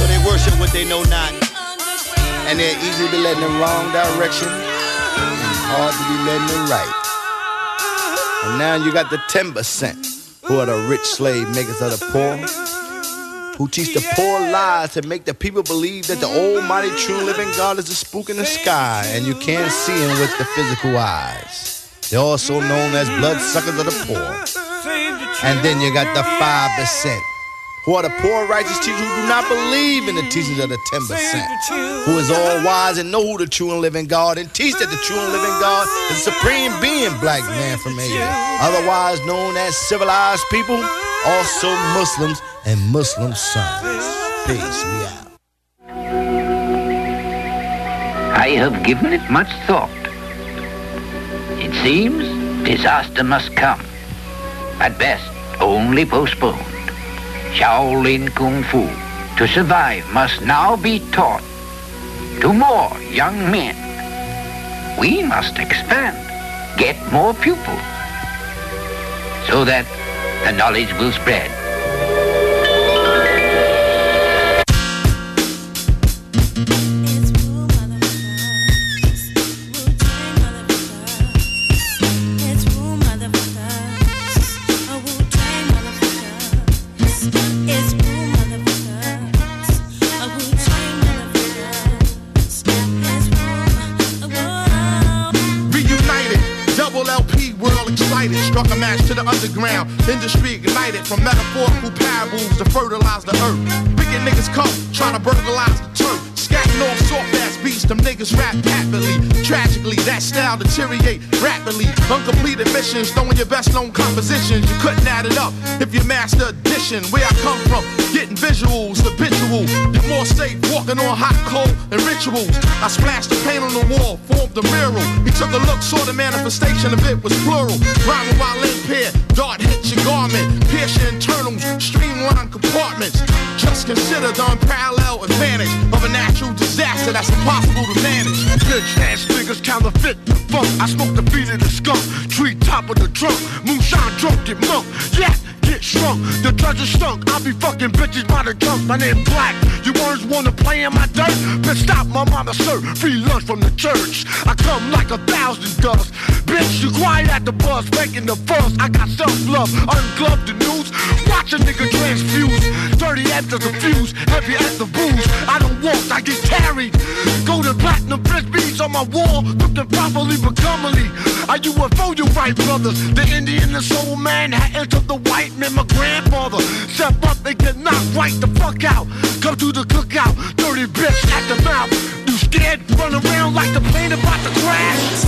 So they worship what they know not. And they're easy to be led in the wrong direction and hard to be led in the right. And now you got the 10 percent who are the rich slave makers of the poor, who teach the poor lies to make the people believe that the almighty true living God is a spook in the sky and you can't see him with the physical eyes. They're also known as blood suckers of the poor. And then you got the 5% who are the poor righteous teachers who do not believe in the teachings of the ten percent, who is all wise and know who the true and living God and teach that the true and living God is the supreme being, black man from Asia, otherwise known as civilized people, also Muslims and Muslim sons. Peace, be. out. I have given it much thought. It seems disaster must come. At best, only postponed. Shaolin Kung Fu to survive must now be taught to more young men. We must expand, get more pupils, so that the knowledge will spread. underground. Industry ignited from metaphorical parables to fertilize the earth. Picking niggas come trying to burglarize the turf. Scatting off soft beats, them niggas rap happily. Tragically, that style deteriorate rapidly. Uncompleted missions, throwing your best known compositions. You couldn't add it up if you master addition. Where I come from, getting visuals, habitual. You're more safe walking on hot coal and rituals. I splashed the paint on the wall, formed a mural. He took a look, saw the manifestation of it was plural. Rhyming while here, dart hit your garment. Pierce your internals, streamline compartments. Just consider the unparalleled advantage of a natural disaster that's a impossible to manage. Bitch ass figures counterfeit the funk. I smoke the feet of the skunk. Tree top of the trunk. Moonshine drunk get monk. Yeah shit shrunk, the treasure stunk. I be fucking bitches by the junk. My name Black. You words wanna play in my dirt? Bitch, stop my mama sir. free lunch from the church. I come like a thousand doves. Bitch, you quiet at the bus, making the fuss. I got self-love, ungloved the news. Watch a nigga transfuse. Dirty after the fuse, heavy as the booze. I don't walk, I get carried. Golden platinum frisbees on my wall, looking properly but comely. a UFO you right, brothers. The Indian, the soul man, hat into the white man and my grandfather. Step up and get knocked right the fuck out. Come to the cookout, dirty bitch at the mouth. You scared? Run around like the plane about to crash.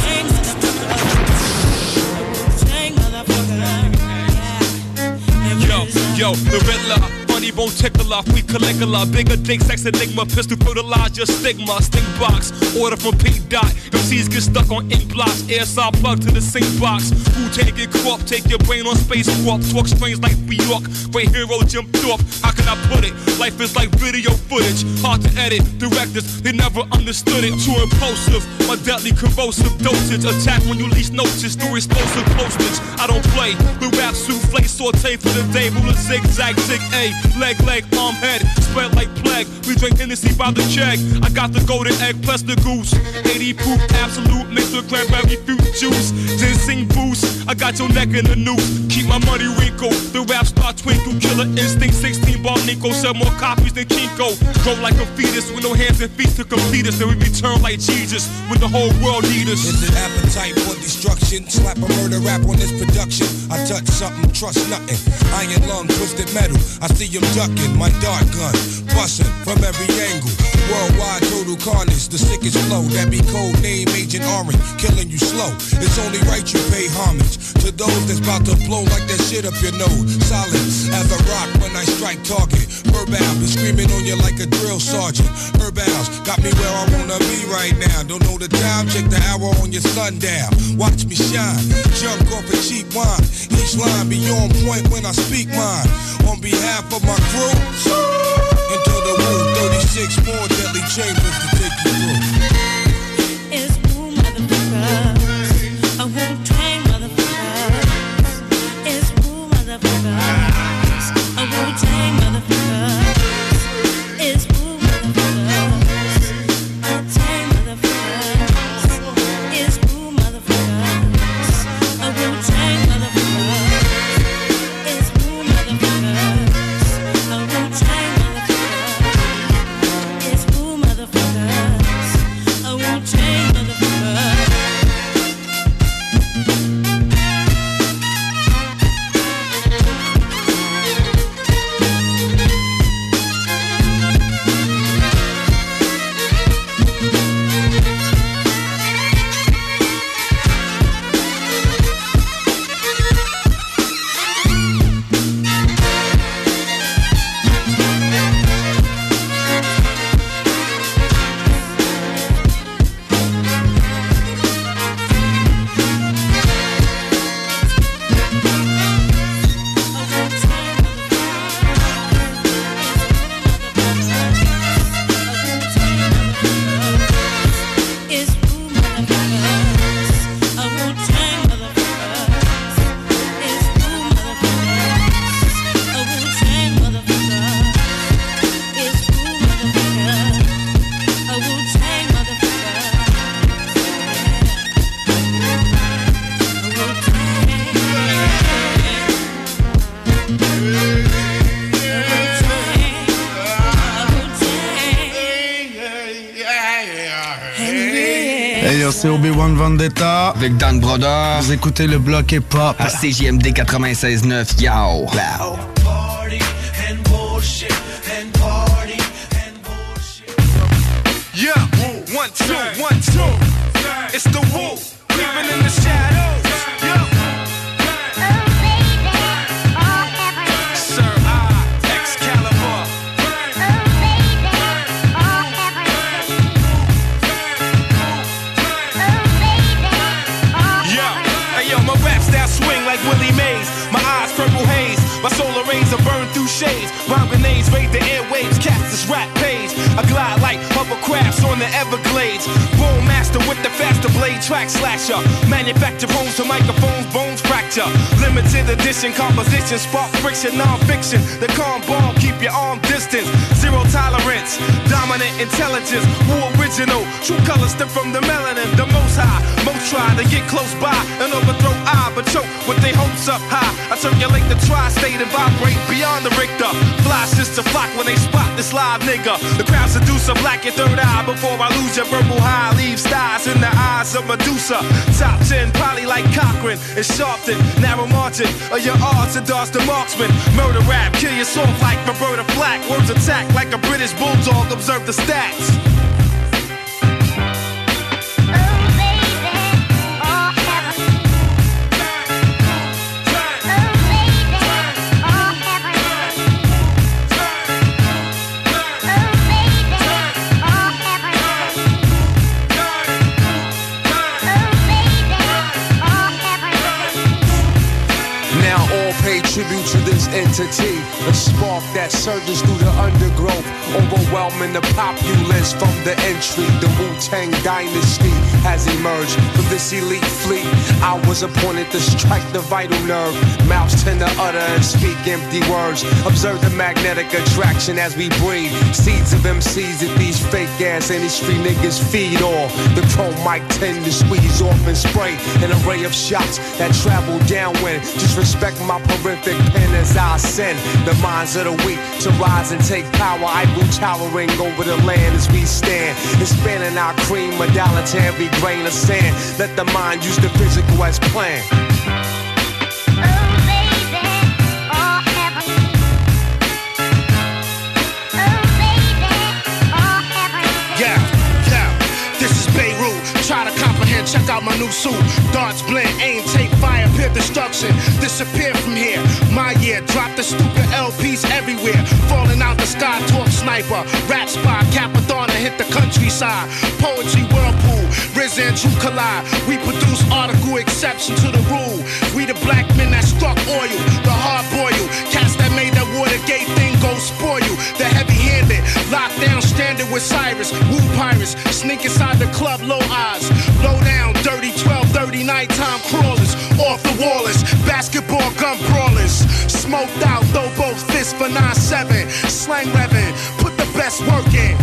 Yo, yo, the Riddler money won't tickle off, we caligula. Bigger dick, sex enigma, pistol fertilize your stigma. Stink box, order from P. Dot. MCs get stuck on ink blocks, Airsoft plug to the sink box. Who take it crop, take your brain on space warp. Talk strange like New York, great hero Jim Thorpe. How can I put it? Life is like video footage, hard to edit. Directors, they never understood it. Too impulsive, my deadly corrosive dosage. Attack when you least notice, through explosive postage. I don't play, the rap souffle saute for the day, rule a zigzag, zig A leg, leg, arm, head, spread like plague. We drink Hennessy by the check. I got the golden egg plus the goose. 80 proof, absolute, mixed with cranberry fruit juice. Ginseng boost, I got your neck in the noose. Keep my money wrinkled, the rap's twinkle, killer instinct. 16 ball Nico, sell more copies than Kinko. Grow like a fetus with no hands and feet to complete us. Then we return like Jesus when the whole world need us. Is it appetite for destruction? Slap a murder rap on this production. I touch something, trust nothing. Iron lung, twisted metal. I see him ducking. My dart gun, busting from every angle. Worldwide total carnage, the sickest flow. That be cold name Agent Orange, killing you slow. It's only right you pay homage to those that's about to blow like that shit up your nose. Solid as a rock when I strike target, herb out, be screaming on you like a drill sergeant. Herb got me where I wanna be right now. Don't know the time, check the hour on your sundown. Watch me shine, jump off a cheap wine. Each line be on point when I speak mine. On behalf of my crew, into the room, 36 more deadly chambers to take you through. avec Dan Broder. Vous écoutez le bloc hip-hop à CJMD 96.9. Yao Wow. picture. Limited edition composition, spark friction, non-fiction. The calm bomb, keep your arm distance. Zero tolerance, dominant intelligence. Who original. True colors stem from the melanin, the most high. Most try to get close by and overthrow I, but choke with their hopes up high. I circulate the tri-state and vibrate beyond the Richter. Fly sister flock when they spot this live nigga. The crowd seduce a black your third eye before I lose your verbal high. Leave stars in the eyes of Medusa. Top ten, probably like Cochran and Sharpton. Narrow margin of your odds and dastard the marksman. Murder rap, kill your soft like Roberta Flack. Words attack like a British bulldog. Observe the stats. Tribute to this entity, a spark that surges through the undergrowth, overwhelming the populace from the entry, the Wu Tang dynasty has emerged from this elite fleet. I was appointed to strike the vital nerve. Mouths tend to utter and speak empty words. Observe the magnetic attraction as we breathe. Seeds of MCs that these fake ass industry niggas feed on. The chrome mic tend to squeeze off and spray an array of shots that travel downwind. Disrespect my prolific pen as I send the minds of the weak to rise and take power. I will towering over the land as we stand, expanding our cream modality every grain of sand. Let the mind use the physical as planned. check out my new suit. Darts blend, aim, take fire, pure destruction. Disappear from here. My year, drop the stupid LPs everywhere. Falling out the sky, talk sniper. Rap spot, Capadonna hit the countryside. Poetry whirlpool Riz and you collide. We produce article exception to the rule. We the black men that struck oil, the hard boiled cats that made that Watergate thing go spoil you. The heavy handed, locked down, standing with Cyrus, Woo pirates, sneak inside the club, low eyes, low down, dirty 12, 30 nighttime crawlers, off the wallers, basketball gun brawlers, smoked out, throw both fists for 9 7, slang revving, put the best work in.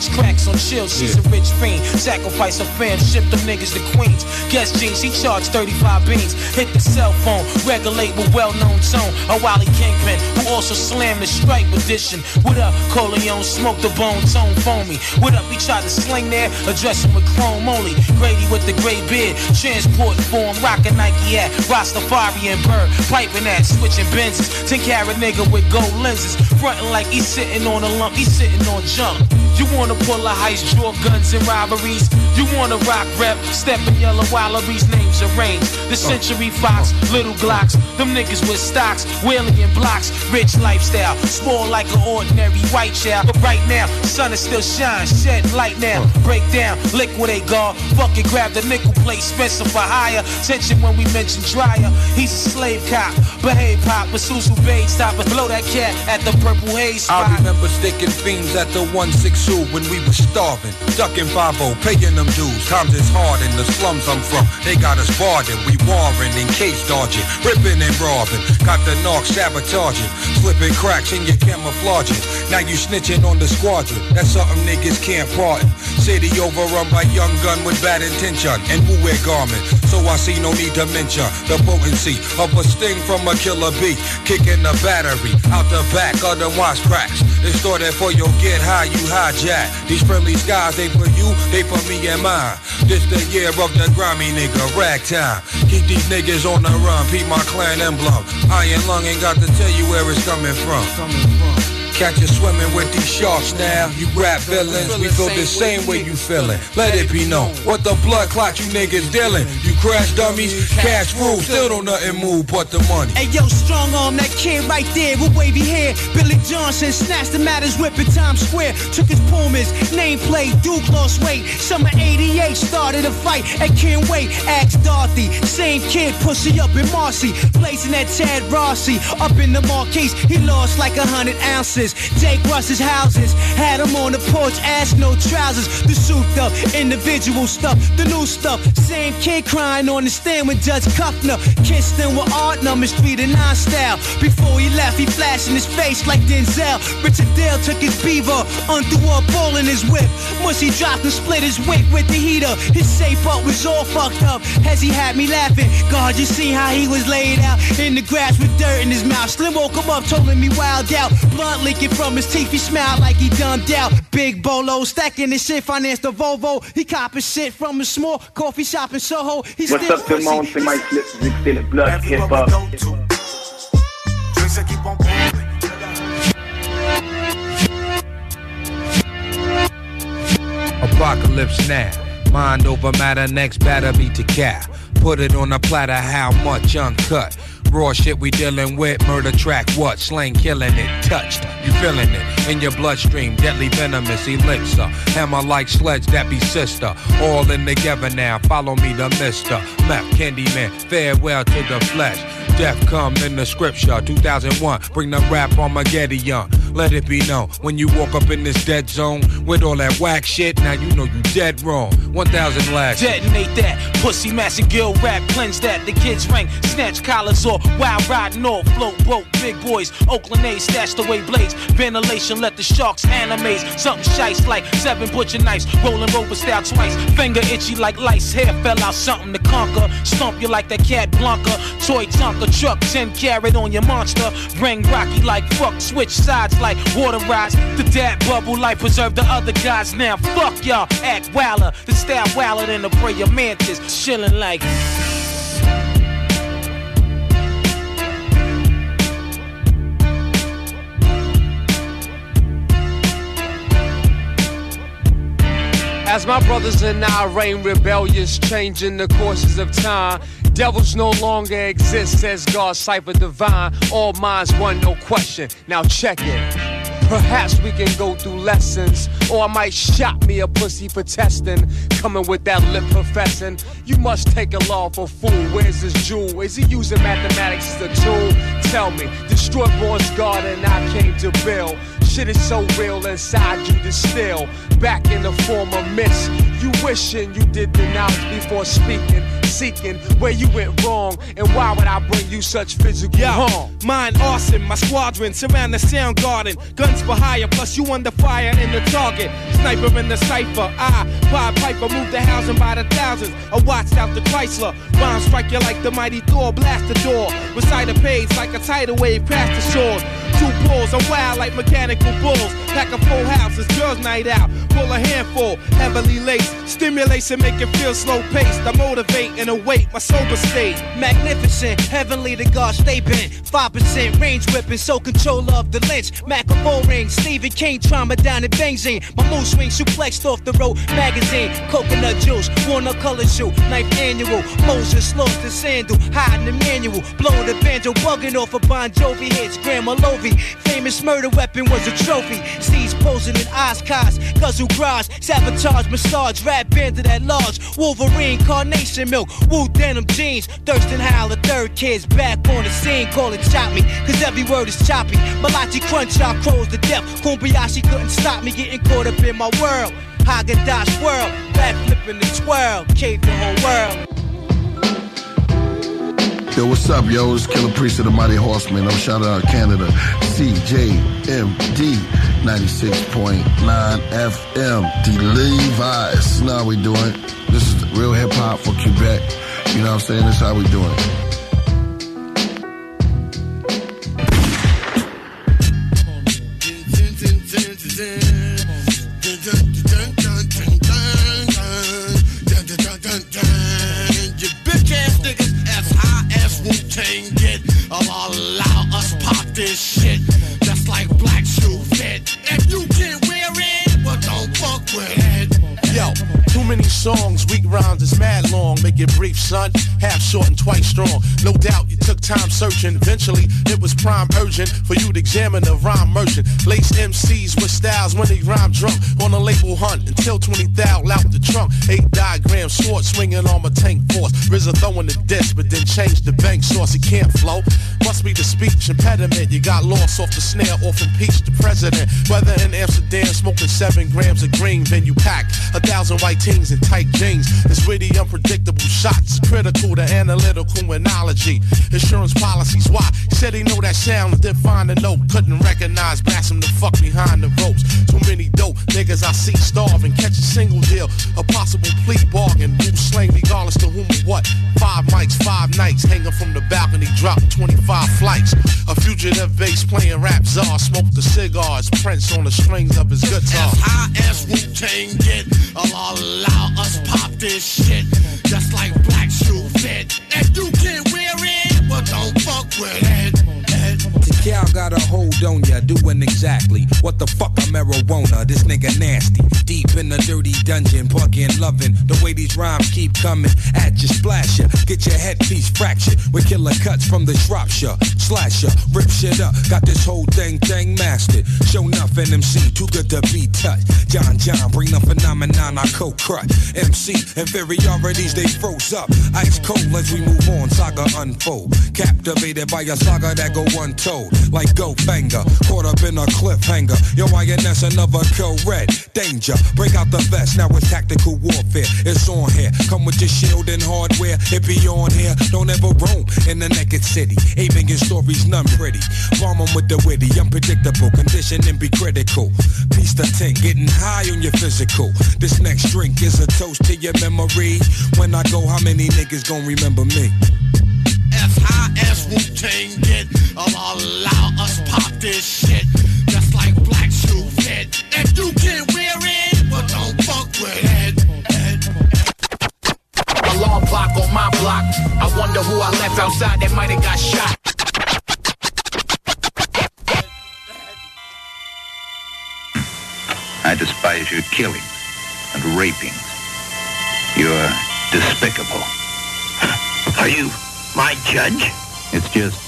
switch cracks on chill. She's yeah. a rich fiend. Sacrifice her fans, ship them niggas to Queens. Guess jeans, she charged 35 beans. Hit the cell phone, regulate with well-known tone. A Wally Kingpin, who also slammed the stripe edition. What up, Coleon? Smoke the bone tone foamy. What up? He tried to sling there, address him with chrome only. Grady with the gray beard, transport form, rockin' Nike hat, Rastafarian bird, piping that, switching Benzes. 10 carat nigga with gold lenses, frontin' like he's sitting on a lump, he's sitting on junk. You wanna pull a heist, draw guns and robberies. You wanna rock rep, step in yellow Wallabies. names arranged. The oh. Century Fox, Little Glocks, them niggas with stocks, wheeling in blocks. Rich lifestyle, small like an ordinary white child. But right now, sun is still shine, shed light now. Break down, liquidate guard, it, grab the nickel plate, Spencer for hire. Tension when we mention dryer, he's a slave cop. Behave pop with Susu Babe, stop and blow that cat at the purple haze spot. I remember sticking fiends at the 160 when we was starving. Ducking 5 paying them dues. Times is hard in the slums I'm from. They got us barred and we warring in case dodging. Ripping and robbing. Got the knock sabotaging. Slipping cracks in your camouflaging. Now you snitching on the squadron. That's something niggas can't pardon. City overrun by young gun with bad intention. And who wear garment. So I see no need to mention the potency of a sting from a killer bee. Kicking the battery out the back of the watch cracks. It's started for your get high, you high jack. These friendly skies, they for you, they for me and mine. This the year of the grimy nigga, Ragtime, Keep these niggas on the run, peep my clan emblem. Iron Lung ain't got to tell you where it's coming from. Coming from. Catch you swimming with these sharks now. You rap villains, we feel the same way you feeling. Let it be known what the blood clot you niggas dealing. You crash dummies, cash rules, still don't nothing move but the money. Hey yo, strong arm that kid right there with wavy hair. Billy Johnson snatched the matters whip in Times Square. Took his Pumas, nameplate, Duke lost weight. Summer 88 started a fight and can't wait. Asked Dorothy, same kid, pussy up in Marcy. Blazing that Ted Rossi up in the Marquise. He lost like a hundred ounces houses, Jake Russ's houses. Had him on the porch, ass no trousers. The suit up, individual stuff, the new stuff. Same kid crying on the stand with Judge Cuffner. Kissed him with art numbers, three to nine style. Before he left, he flashed in his face like Denzel. Richard Dale took his beaver, unthrew a ball in his whip. Mushy dropped and split his wick with the heater. His safe up was all fucked up, as he had me laughing. God, you see how he was laid out in the grass with dirt in his mouth. Slim woke him up, told him he wild out. Blood Smoking from his teeth, he smiled like he done out. Big bolo, stacking his shit, finance the Volvo. He copping shit from a small coffee shop in Soho. He What's up, tout le monde? C'est Mike Lips, vous écoutez le hip-hop. Apocalypse now. Mind over matter, next batter be to cow. Put it on a platter, how much uncut? raw shit we dealing with. Murder track, what? Slang killing it. Touched, you feeling it. In your bloodstream, deadly venomous elixir. Hammer like sledge, that be sister. All in together now, follow me the mister. Map Candyman, farewell to the flesh. Death come in the scripture, 2001. Bring the rap on Armageddon. Let it be known when you walk up in this dead zone with all that whack shit. Now you know you dead wrong. 1000 last. Detonate that pussy, massive gill rap, cleanse that. The kids rank, snatch collars off, Wild ride off float boat, big boys. Oakland A's stashed away blades. Ventilation let the sharks animate. Something shice like seven butcher knives. Rolling over style twice. Finger itchy like lice. Hair fell out, something to conquer. Stump you like that cat Blanca. Toy Tonka truck, 10 carat on your monster. Ring rocky like fuck. Switch sides like water rides. The dad bubble life preserve the other guys. Now fuck y'all. Act wilder. The style wilder than a prayer mantis. Chillin' like. As my brothers and I reign rebellious, changing the courses of time. Devils no longer exist, says God, cipher divine. All minds one, no question. Now check it. Perhaps we can go through lessons, or I might shot me a pussy for testing. Coming with that lip professing, you must take a law for fool. Where's his jewel? Is he using mathematics as a tool? Tell me, destroy God and I came to build. Shit is so real inside you distill. Back in the form of mist. You wishing you did denounce before speaking seeking where you went wrong and why would I bring you such physical Yo, harm? Mine awesome, my squadron surround the sound garden. Guns for hire, plus you under fire in the target. Sniper in the cipher. I, Bob Piper, move the housing by the thousands. I watched out the Chrysler. Bomb strike you like the mighty Thor, blast the door. Recite a page like a tidal wave past the shores. Two pulls, I'm wild like mechanical bulls. Pack a full house, it's girls' night out. Pull a handful, heavily laced. Stimulation make it feel slow paced. I motivate and await my sober state. Magnificent, heavenly to God, stay bent. 5% range whipping, so control of the lynch. Macklemore ring, Stephen King trauma down in benzene. My mood swing suplexed off the road magazine. Coconut juice, walnut color shoe, Knife annual. Moses lost the sandal, hiding the manual. Blowing the banjo, bugging off a Bon Jovi hits. Grandma Lovey, famous murder weapon was a trophy. Sees posing in Oscars, guzzle garage, sabotage, massage, rap bandit at large. Wolverine, carnation milk, Woo denim jeans, Thurston Howell, the third kid's back on the scene, call it chop me, cause every word is choppy. Malachi crunch, I crows to death. Kumbayashi couldn't stop me getting caught up in my world. Haagen-Dazs swirl, back flipping the twirl, cave the whole world. Yo, what's up, yo? It's Killer Priest of the Mighty Horseman. I'm shout out Canada, CJMD 96.9 FM, The Levi's. Now we doing. This is real hip hop for Quebec. You know what I'm saying? is how we doing it. Too many songs, weak rhymes is mad long. Make it brief, son. Half short and twice strong. No doubt you took time searching. Eventually, it was prime urgent for you to examine the rhyme merchant. Lace MCs with styles when they rhyme drunk. On a label hunt until 20 thou out the trunk. Eight diagrams, sword swinging on my tank force. RZA throwing the disc, but then change the bank source. It can't flow. Must be the speech impediment. You got lost off the snare, off impeach the president. Whether in Amsterdam, smoking seven grams of green, then you pack a thousand white jeans and tight jeans. It's really unpredictable shots, critical to analytical analogy. Insurance policies, why? He said he know that sound, did find a note, couldn't recognize, blast him the fuck behind the ropes. Too many dope niggas I see starving, catch a single deal, a possible plea bargain, move slang regardless to whom or what. Five mics, five nights, hanging from the balcony, dropping 25 flights fugitive bass playing rap czar. Smoked the cigars, Prince on the strings of his guitar. As high as Wu-Tang get, I'll allow us pop this shit. Just like Black Shoe Fit. And you Cal got a hold on ya, doing exactly what the fuck a marijuana. This nigga nasty, deep in the dirty dungeon, bugging, loving the way these rhymes keep coming at you, splash ya, get your headpiece fractured with killer cuts from the Shropshire, slasher, rip shit up, got this whole thing thing mastered. Show nothing MC, too good to be touched. John John, bring the phenomenon I co crush MC inferiorities they froze up, ice cold as we move on, saga unfold. Captivated by a saga that go untold like Go Banger. Caught up in a cliffhanger. Yo, INS, another kill red. Danger. Break out the vest. Now it's tactical warfare. It's on here. Come with your shield and hardware. It be on here. Don't ever roam in the naked city. Even your stories, none pretty. Bomb with the witty. Unpredictable. Conditioning be critical. Piece the ten. Getting high on your physical. This next drink is a toast to your memory. When I go, how many niggas gonna remember me? As high as Wu Tang get, I'll allow us pop this shit. Just like black shoe fit. If you can not wear it, but don't fuck with it. A law block on my block. I wonder who I left outside that might have got shot. I despise your killing and raping. You're despicable. Are you my judge? It's just,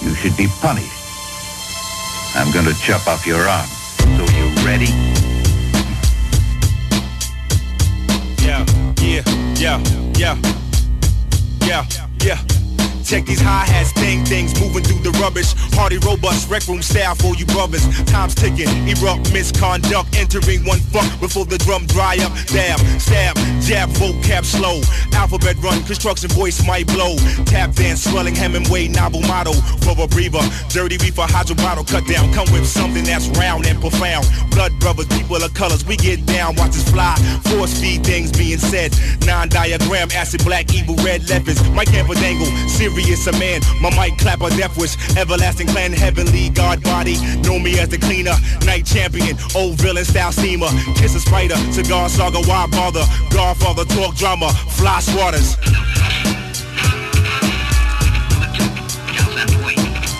you should be punished. I'm going to chop off your arm. So you ready? Yeah, yeah, yeah, yeah. Yeah, yeah. Check these hi-hats, dang things moving through the rubbish. Party robust, rec room style for you brothers. Time's ticking, erupt, misconduct, entering one fuck before the drum dry up. Dab, stab, jab, vocab slow. Alphabet run, construction voice might blow. Tap dance, swelling Hemingway, novel motto. a breather, dirty reefer, hydro bottle cut down. Come with something that's round and profound. Blood brothers, people of colors, we get down. Watch this fly, four speed things being said. Non-diagram, acid black, evil red leopards. Mike Camperdangle, serious serious a man. My mic clapper death wish, everlasting clan, heavenly god body. Know me as the cleaner, night champion, old villain style steamer. Kiss a spider, cigar saga, why bother? Godfather talk drama, fly swatters.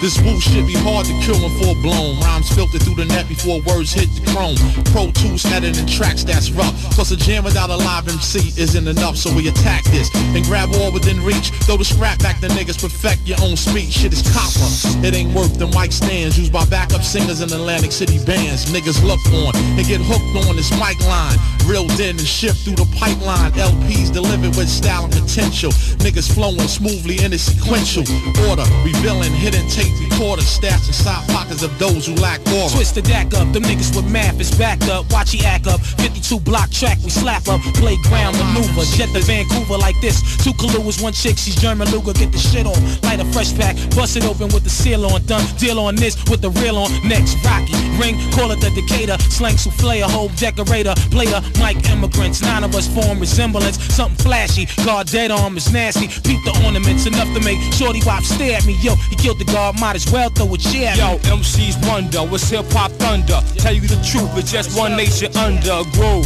This woo shit be hard to kill and full blown. Rhymes filtered through the net before words hit the chrome. Pro tools editing tracks that's rough. Plus a jam without a live MC isn't enough, so we attack this and grab all within reach. Throw the scrap back the niggas perfect your own speech. Shit is copper. It ain't worth the mic stands used by backup singers in Atlantic City bands. Niggas look on and get hooked on this mic line. Reeled in and shift through the pipeline. LPs delivered with style and potential. Niggas flowing smoothly in a sequential order. Revealing hidden tape Quarter quarters stashed inside pockets of those who lack aura. Twist the deck up, them niggas with math is backed up. Watch he act up. 52 block track, we slap up. Playground maneuver, jet to Vancouver like this. Two Kaluas, one chick, she's German Luger. Get the shit on, light a fresh pack, bust it open with the seal on. Done, deal on this with the real on. Next, Rocky ring, call it the Decatur. Slang souffle, a whole decorator, player, Mike immigrants. Nine of us form resemblance, something flashy. Guard dead arm is nasty. Peep the ornaments, enough to make Shorty Wop stare at me. Yo, he killed the guard might as well throw a chair at Yo, MC's wonder, what's hip-hop thunder? Tell you the truth, it's just one nation under a groove.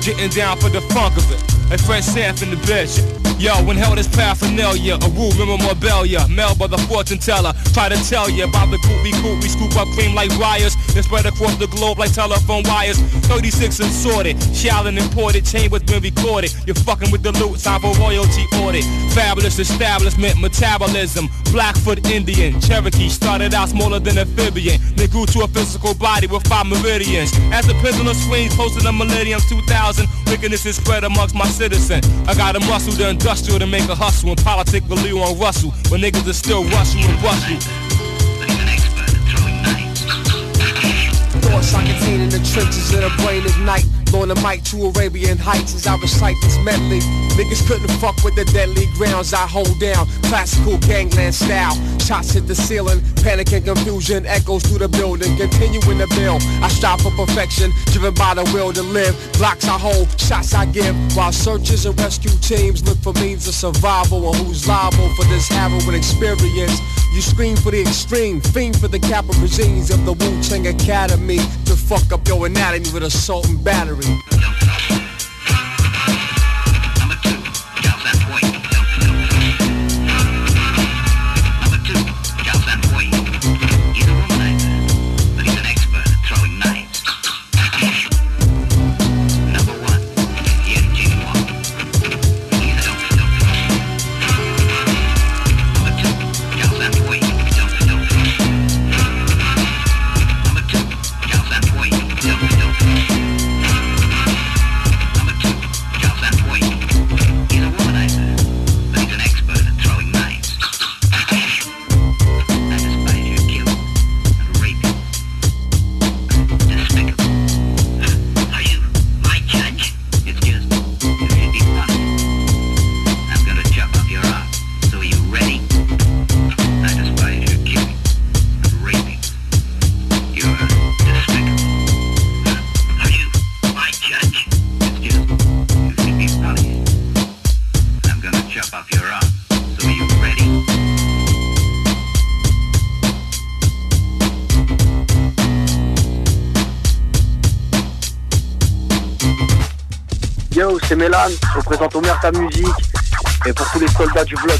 Getting down for the funk of it and fresh half in the bitch. Yo, when hell is paraphernalia, a rule, remember yeah. Mel by the fortune teller, try to tell ya about the goopy cool, we scoop up cream like wires, then spread across the globe like telephone wires. 36 and sorted, shallon imported, chambers been recorded, you're fucking with the loot, time for royalty audit. Fabulous establishment, metabolism, Blackfoot Indian, Cherokee, started out smaller than amphibian, then grew to a physical body with five meridians. As the pendulum swings, posted the millennium 2000, wickedness is spread amongst myself citizen. I got a muscle, the industrial to make a hustle, and politically on Russell, when niggas are still rushing and rushing. Thoughts I contain in the trenches of the brain at night. Blowing the mic to Arabian heights as I recite this medley. Niggas couldn't fuck with the deadly grounds I hold down. Classical gangland style. Shots hit the ceiling. Panic and confusion echoes through the building. Continuing to build, I strive for perfection. Driven by the will to live. Blocks I hold. Shots I give. While searchers and rescue teams look for means of survival. Or who's liable for this harrowing experience. You scream for the extreme. Fiend for the capital regimes of the Wu-Tang Academy. To fuck up your anatomy with assault and battery. なるほど。Présente au maire ta musique et pour tous les soldats du bloc.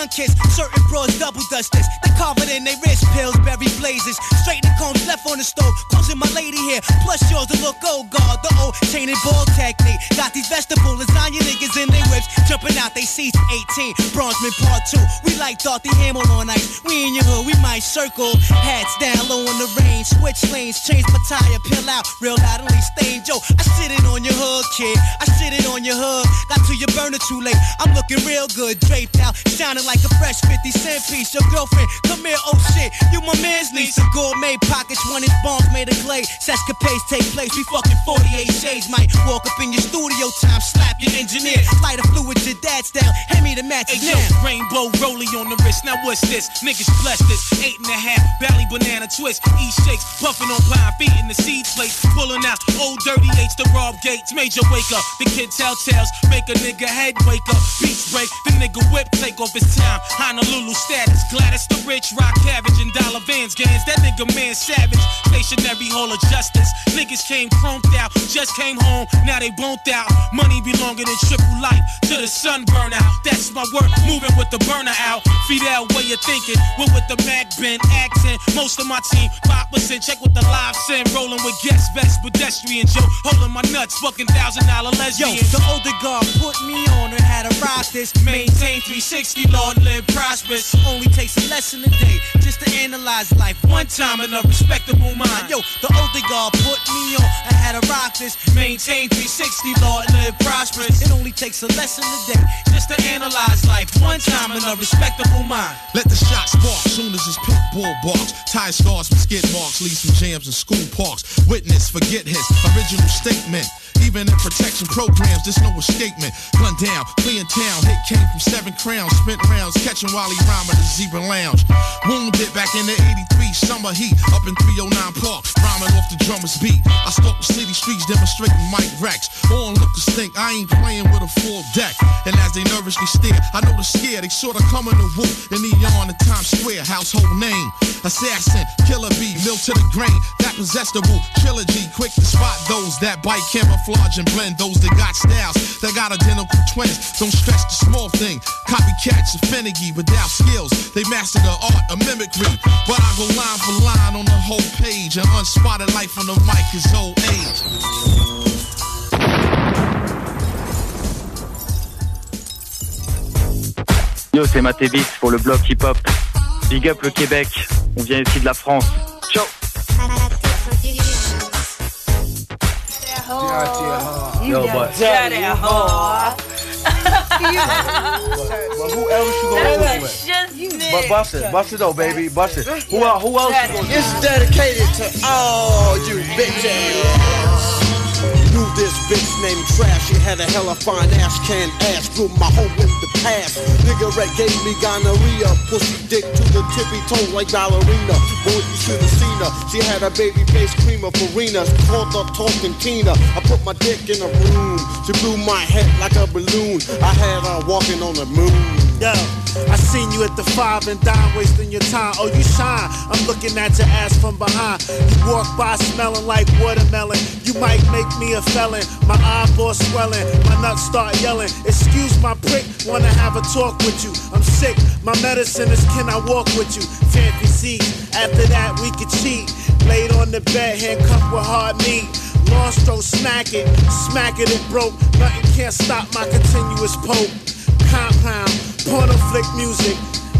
sun kiss. Certain bros double dust this. They covered in they wrist pills, berry blazes. Straight the combs left on the stove. Causing my lady here. Plus yours to look old guard. The old chain and ball technique. Got these vegetable lasagna niggas in their whips. Jumping out they seats, 18. Bronzeman part two. We like Dorothy Hamill all night. We in your hood, we might circle. Hats down low in the rain. Switch lanes, change my tire, peel out. Real loud least stained. Yo, I sit it on your hood, kid. I sit it on your hood. Got to your burner too late. I'm looking real good, draped out. Sounding like a fresh 50 cent piece. Your girlfriend, come here, oh shit. You my man's niece. A gourmet pockets, one is bombs made of clay. Sescapades take place. We fucking 48 shades. Might walk up in your studio time, slap your engineer. Light a fluid put your dads down. Hand me the match hey, now. Yo, rainbow rolly on the wrist. Now what's this? Niggas blessed this. Eight and a half belly banana twist. East shakes, puffing on pine feet in the seed plate. Pulling out old dirty H. The Rob Gates. Major wake up. The kid tell tales. Make a nigga head wake up. Beats break. The nigga whip take off his time. Honolulu status. Gladys the rich. Rock cabbage and dollar vans. Gans. That nigga man savage. Stationary hall of justice. Niggas came chromed out. Just came home. Now they boned out. Money belonging in triple life. To the sun burn out. That's my work, moving with the burner out. Fidel, what you thinking? We're with the Mac Ben accent. Most of my team, was in. check with the live send. Rolling with guest vest, pedestrian Joe. Holding my nuts, fucking thousand dollar lesbian. Yo, the older guard put me on and had a rock this. Maintain 360, Lord, live prosperous. Only takes a lesson a day just to analyze life one time in a respectable mind. Yo, the older guard put me on and had a rock this. Maintain 360, Lord, live prosperous. It only takes a lesson a just to analyze life one time in a respectable mind. Let the shot spark soon as his pit bull barks. Tie scars from skid marks, leave some jams in school parks. Witness, forget his original statement. Even in protection programs, there's no escapement. Gun down, fleeing town, hit came from seven crowns. Spent rounds, catching while he rhymed at the Zebra Lounge. Wounded back in the 83 summer heat, up in 309 Park, rhyming off the drummer's beat. I stalk the city streets demonstrating Mike look Onlookers think I ain't playing with a full deck. And as they nervously stare, I know they're scared. They sort of the room and in neon in Times Square. Household name, assassin, killer bee, milk to the grain. That possessable trilogy, quick to spot those that bite camouflage and blend. Those that got styles, that got identical twins. Don't stretch the small thing. Copycats and finicky without skills. They master the art of mimicry. But I go line for line on the whole page. An unspotted life on the mic is old age. 2, c'est Matébis pour le bloc hip-hop. Big up le Québec, on vient ici de la France. Ciao Yo, but. but who else you gonna work with? But bust it, bust it though, baby, bust it. Who, who else you It's dedicated to all you bitches. Knew this bitch named Trash. She had a hella fine ass, can ass. Grew my hoe in the past. Niggerette gave me gonorrhea. Pussy dick to the tippy toe like ballerina. Boy, you should have seen her. She had a baby face creamer of Rena's. Called her talking Tina. I put my dick in a room. She blew my head like a balloon. I had her walking on the moon. Yo, I seen you at the five and dime, wasting your time. Oh, you shine. I'm looking at your ass from behind. You walk by smelling like watermelon. You might make me a felon. My eyeball swelling, my nuts start yelling. Excuse my prick, wanna have a talk with you. I'm sick, my medicine is can I walk with you? Fancy seats, after that we could cheat. Laid on the bed, handcuffed with hard meat. stroke, smack it, smack it and broke. Nothing can't stop my continuous poke. Compound Porno flick music.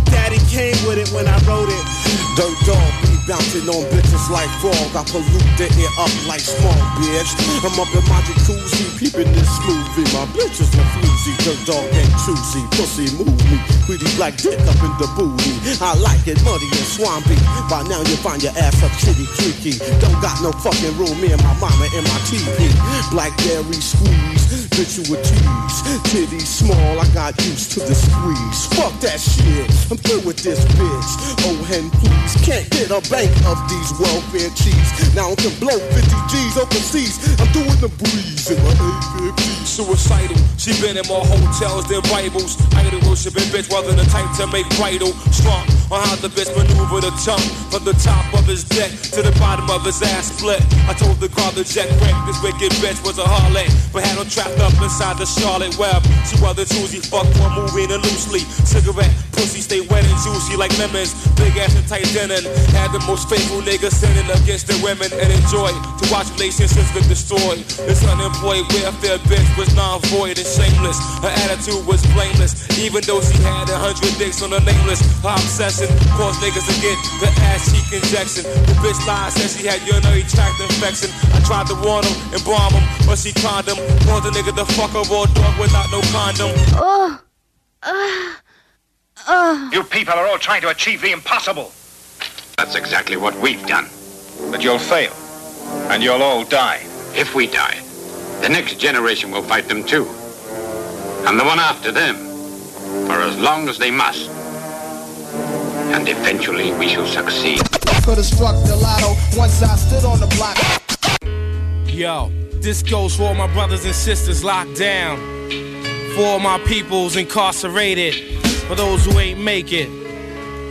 Daddy came with it when I wrote it. Dirt dog beat Bouncing on bitches like frogs, I pollute the air up like small bitch. I'm up in my jacuzzi, peeping this smoothie. My bitches are floozy, dirt dog ain't choosy. Pussy move me, pretty black dick up in the booty. I like it muddy and swampy. By now you find your ass up shitty tricky. Don't got no fucking room, me and my mama in my TV. Blackberry squeeze, bitch you a tease. Titty small, I got used to the squeeze. Fuck that shit, I'm through with this bitch. Oh hen please, can't get a back bank of these welfare chiefs. Now I can blow 50 G's overseas. I'm doing the breeze in my 850. Suicidal, she been in more hotels than rivals. Idol worshiping bitch, rather the type to make bridal. Strong on how the bitch maneuver the tongue from the top of his deck to the bottom of his ass split. I told the car the jet wreck. This wicked bitch was a harlot, but had her trapped up inside the Charlotte web. She rather he fuck one moving and loosely. Cigarette, pussy stay wet and juicy like lemons. Big ass and tight denim. Had the the most faithful niggas sinning against their women and enjoy to watch relationships get destroyed. This unemployed welfare bitch was non-void and shameless. Her attitude was blameless, even though she had a hundred dicks on her name list. Her obsession caused niggas to get the ass cheek injection. The bitch lied, said she had urinary tract infection. I tried to warn him and bomb him, but she condom. Called the nigga to fuck her raw dog without no condom. Oh. Uh, uh. You people are all trying to achieve the impossible. That's exactly what we've done. But you'll fail. And you'll all die. If we die, the next generation will fight them too. And the one after them. For as long as they must. And eventually we shall succeed. Could have struck the lotto once I stood on the block. Yo, this goes for all my brothers and sisters locked down. For all my peoples incarcerated. For those who ain't make it.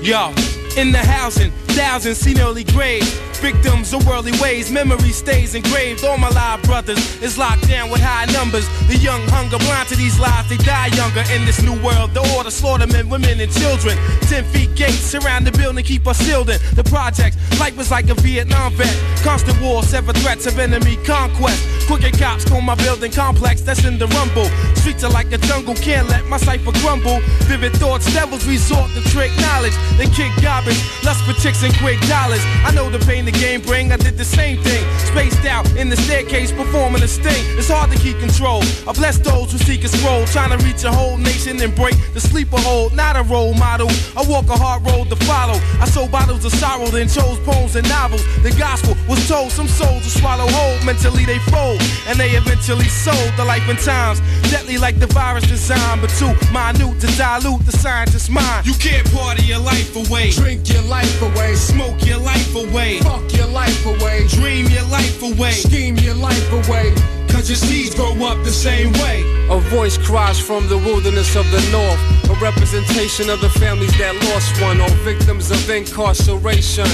Yo, in the housing, Thousands seniorly graves, victims of worldly ways. Memory stays engraved. All my live brothers is locked down with high numbers. The young hunger blind to these lies, they die younger in this new world. The order slaughter men, women, and children. Ten feet gates surround the building, keep us sealed in the projects. Life was like a Vietnam vet. Constant war, seven threats of enemy conquest. Crooked cops call my building complex, that's in the rumble. Streets are like a jungle, can't let my cipher crumble. Vivid thoughts, devils resort to trick knowledge. They kick garbage, lust for chicks and chasing quick dollars. I know the pain the game bring, I did the same thing. Spaced out in the staircase, performing a sting. It's hard to keep control. I bless those who seek a scroll, trying to reach a whole nation and break the sleeper hold. Not a role model, I walk a hard road to follow. I sold bottles of sorrow, then chose poems and novels. The gospel was told, some souls will swallow whole. Mentally they fold, and they eventually sold the life and times. Deadly like the virus designed, but too minute to dilute the scientist's mind. You can't party your life away, drink your life away away. Smoke your life away. Fuck your life away. Dream your life away. Scheme your life away. Cause your seeds grow up the same way. A voice cries from the wilderness of the north. A representation of the families that lost one, or victims of incarceration,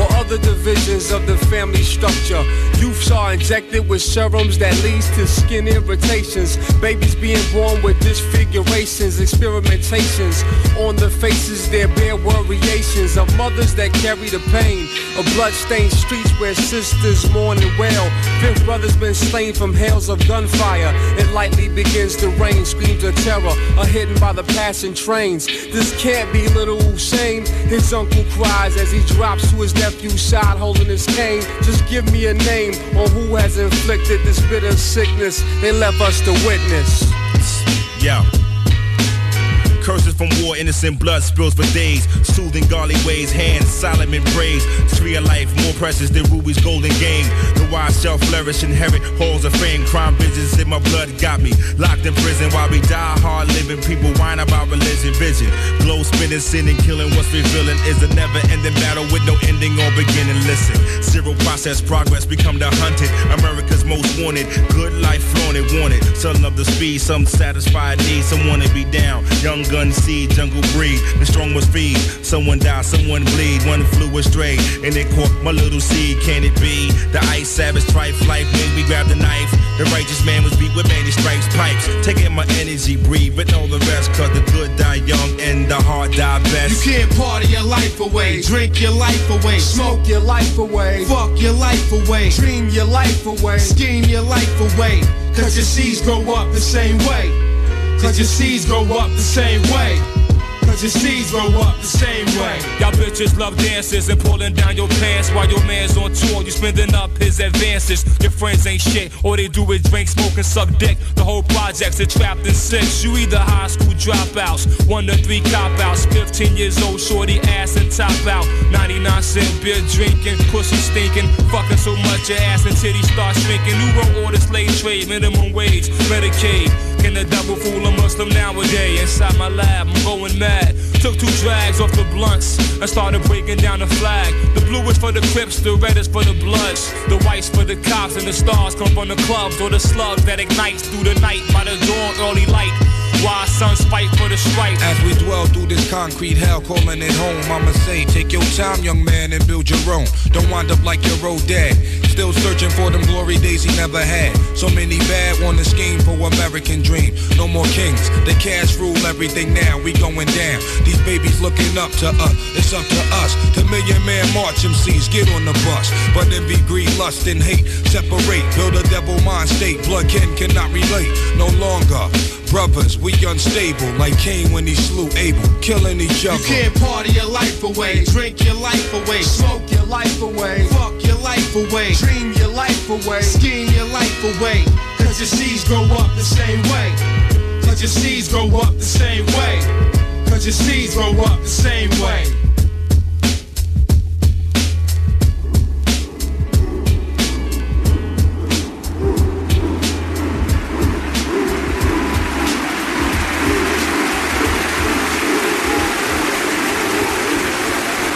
or other divisions of the family structure. Youths are injected with serums that leads to skin irritations. Babies being born with disfigurations, experimentations on the faces, their bare variations of mothers that carry the pain of bloodstained streets where sisters mourn and wail. Fifth brothers been slain from hell tales of gunfire. It lightly begins to rain, screams of terror are hidden by the passing trains. This can't be little shame. His uncle cries as he drops to his nephew's side holding his cane. Just give me a name on who has inflicted this bitter sickness they left us to witness. Yeah. Curses from war, innocent blood spills for days. Soothing garlic ways, hands silent in praise. Tree of life, more precious than Ruby's golden game. The wise shall flourish, inherit halls of fame. Crime business in my blood got me locked in prison while we die hard living. People whine about religion, vision. Glow spinning, sin and killing. What's revealing is a never ending battle with no ending or beginning. Listen, zero process, progress become the hunted. America's most wanted. Good life flaunted, wanted. Some love the speed, some satisfied need, some wanna be down. Young gun gun seed, jungle breed. The strong must feed. Someone die, someone bleed. One flew astray, and it caught my little seed. Can it be the ice savage trife life? When We grab the knife. The righteous man was beat with many stripes, pipes. Taking my energy, but all the rest. Cause the good die young and the hard die best. You can't party your life away, drink your life away, smoke your life away, fuck your life away, dream your life away, scheme your life away. Cause your seeds grow up the same way. Cause your seeds grow up the same way. Cause your seeds grow up the same way. Y'all bitches love dances and pulling down your pants while your man's on tour. You spending up his advances. Your friends ain't shit. All they do is drink, smoke, and suck dick. The whole project's a trapped in six. You either high school dropouts, one to three cop outs, 15 years old, shorty ass and top out. 99 cent beer drinking, pussy stinking, fucking so much your ass and titties start shrinking. New world orders, slave trade, minimum wage, Medicaid. Can the double fool a Muslim nowadays? Inside my lab, I'm going mad. Took two drags off the blunts and started breaking down the flag. The blue is for the Crips, the red is for the Bloods, the whites for the cops, and the stars come from the clubs or the slugs that ignites through the night by the dawn early light. Why sons fight for the stripe? As we dwell through this concrete hell, calling it home, I'ma say, take your time, young man, and build your own. Don't wind up like your old dad. Still searching for them glory days he never had. So many bad wanna scheme for American dream. No more kings, the cash rule everything now. We going down. These babies looking up to us. It's up to us. The million man march MCs get on the bus, but envy, be greed, lust, and hate separate. Build a devil mind state. Blood kin cannot relate no longer. Brothers, we unstable, like Cain when he slew Abel, killing each other. You can't party your life away, drink your life away, smoke your life away, fuck your life away, dream your life away, scheme your life away. Cause your seeds grow up the same way. Cause your seeds grow up the same way. Cause your seeds grow up the same way.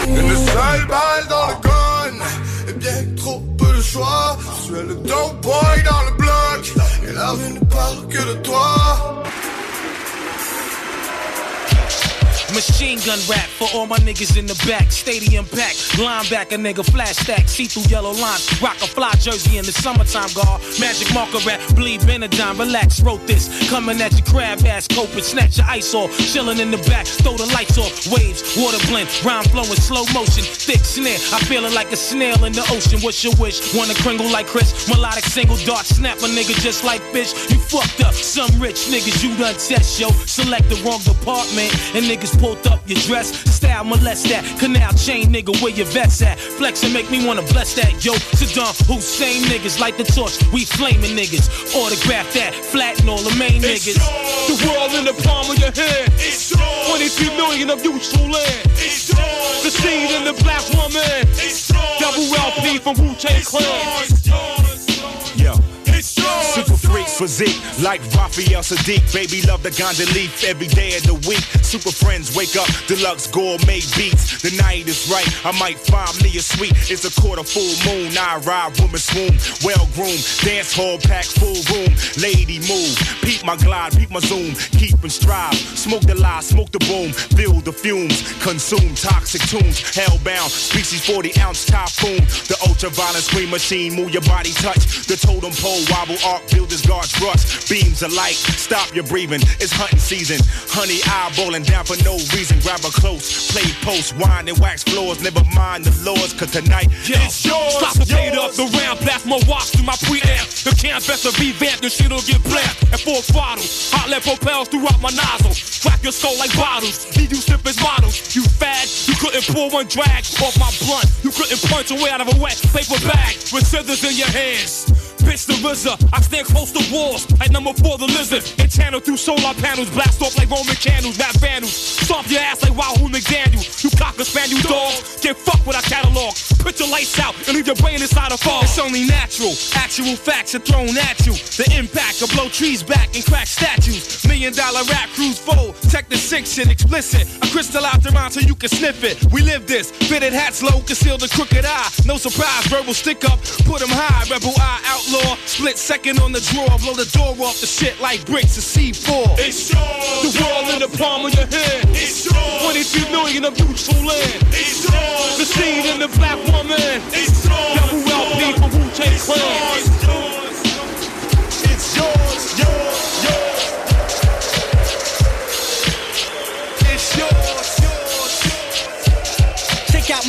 Une seule balle dans le gun, et eh bien trop peu de choix. Je suis le dope boy dans le la rue ne parle que de toi. Machine gun rap for all my niggas in the back. Stadium pack, linebacker nigga, flash stack, see through yellow lines. Rock a fly jersey in the summertime, guard. Magic marker rap, bleed Benadine, relax, wrote this. Coming at your crab ass, coping, snatch your ice off. Chilling in the back, throw the lights off. Waves, water blend, rhyme flowing, slow motion, thick snare. I feelin' like a snail in the ocean. What's your wish? Wanna cringle like Chris? Melodic single dart, snap a nigga just like bitch. You fucked up, some rich niggas you done test, yo. Select the wrong department, and niggas pulled up your dress. Style molest that. Canal chain nigga where your vets at. Flex and make me wanna bless that. Yo, Saddam Hussein niggas light the torch. We flaming niggas. Autograph that. Flatten all the main it's niggas. Yours. The world in the palm of your hand. It's yours. 23 million of useful land. It's yours. scene in the black woman. It's Double LP from Wu Tang Clan physique like Raphael Sadiq. Baby love the Gondolief every day of the week. Super friends wake up, deluxe gourmet beats. The night is right, I might find me a suite. It's a quarter full moon, I ride woman swoon. Well groomed, dance hall pack full room. Lady move, peep my glide, peep my zoom. Keep and strive, smoke the lie, smoke the boom. Build the fumes, consume toxic tunes. Hellbound, species 40 ounce typhoon. The ultraviolet screen machine, move your body touch. The totem pole wobble, art builders guard trucks, beams alike. Stop your breathing, it's hunting season. Honey eyeballing down for no reason. Grab a close, play post, wine and wax floors. Never mind the laws, cause tonight Yo, it's yours. Stop the yours. up, the round blast my watch through my preamp. The cam's best to revamp, the shit'll get black four full hot Hotlet propels throughout my nozzle. Crack your skull like bottles, leave you sipping models. You fad, you couldn't pull one drag off my blunt. You couldn't punch way out of a wet paper bag with scissors in your hands. Bitch, the RZA. I stand close to walls like number four, the lizard. And channel through solar panels, blast off like Roman candles, rap vandals. Stomp your ass like Wahoo McDaniel. You cocker spaniel dog. Get fucked with our catalog. Put your lights out and leave your brain inside a fog. It's only natural. Actual facts are thrown at you. The impact will blow trees back and crack statues. Million dollar rap crews full. Tech the six shit explicit. I crystallized around so you can sniff it. We live this. Fitted hats low, conceal the crooked eye. No surprise, verbal stick up. Put them high. Rebel eye out. Split second on the draw, blow the door off the shit like bricks to C4. It's yours. The world in the palm of your hand. It's yours. 22 million of beautiful land. It's yours. The seed in the black woman. It's yours. Double LP for Wu Tang Clan. It's yours. It's yours. Yours.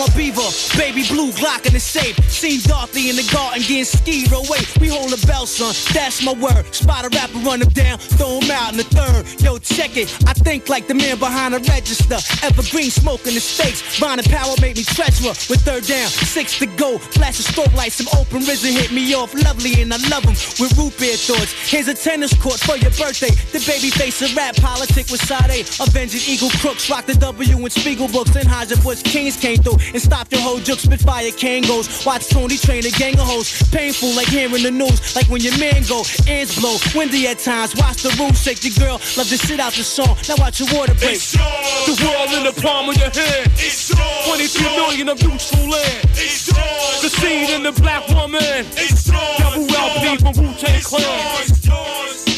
out my beaver. Baby blue Glock in the safe. Seen Dorothy in the garden getting skied away. We hold a bell, son. That's my word. Spot a rapper, run him down, throw him out in the third. Yo, check it. I think like the man behind the register. Evergreen smoking the stakes. Vine and power make me treacherous. With third down, six to go. Flash a strobe lights. some open risen hit me off. Lovely and I love him with root beer thoughts. Here's a tennis court for your birthday. The baby face of rap politic with Sade. Avenging Eagle Crooks. Rock the W and Spiegel books. And Bush Kings came through and stop your whole juke. Spitfire kangos. Watch Tony train a gang of hoes. Painful like hearing the news, like when your man go. Ends blow, windy at times. Watch the room shake. Your girl love to sit out the song. Now watch your water break. It's yours, the world in the palm of your hand. It's yours, 23 million of neutral land. It's yours, the seed in the black woman. It's yours, double LP from Wu Tang Clan. It's yours.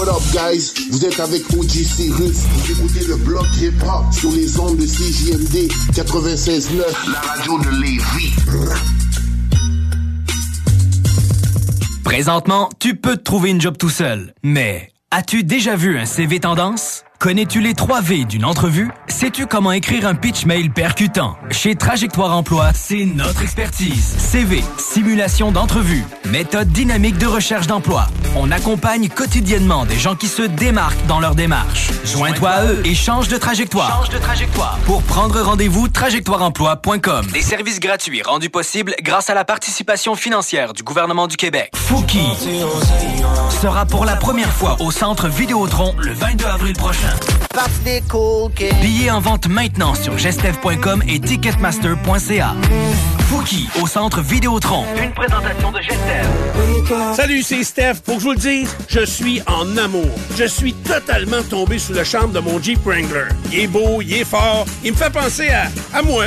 what up guys, vous êtes avec OGC Russe, vous écoutez le bloc hip hop sur les ondes de CJMD 96.9, la radio de Lévis. Présentement, tu peux te trouver une job tout seul, mais as-tu déjà vu un CV tendance? Connais-tu les 3 V d'une entrevue? Sais-tu comment écrire un pitch mail percutant? Chez Trajectoire Emploi, c'est notre expertise. CV, simulation d'entrevue, méthode dynamique de recherche d'emploi. On accompagne quotidiennement des gens qui se démarquent dans leur démarche. Joins-toi à eux et change de trajectoire. de trajectoire. Pour prendre rendez-vous, trajectoireemploi.com. Des services gratuits rendus possibles grâce à la participation financière du gouvernement du Québec. Fouki sera pour la première fois au centre Vidéotron le 22 avril prochain. Billets en vente maintenant sur gestev.com et ticketmaster.ca. Fouki, au centre Vidéotron. Une présentation de Gestev. Salut, c'est Steph. Pour que je vous le dise, je suis en amour. Je suis totalement tombé sous le charme de mon Jeep Wrangler. Il est beau, il est fort, il me fait penser à, à moi.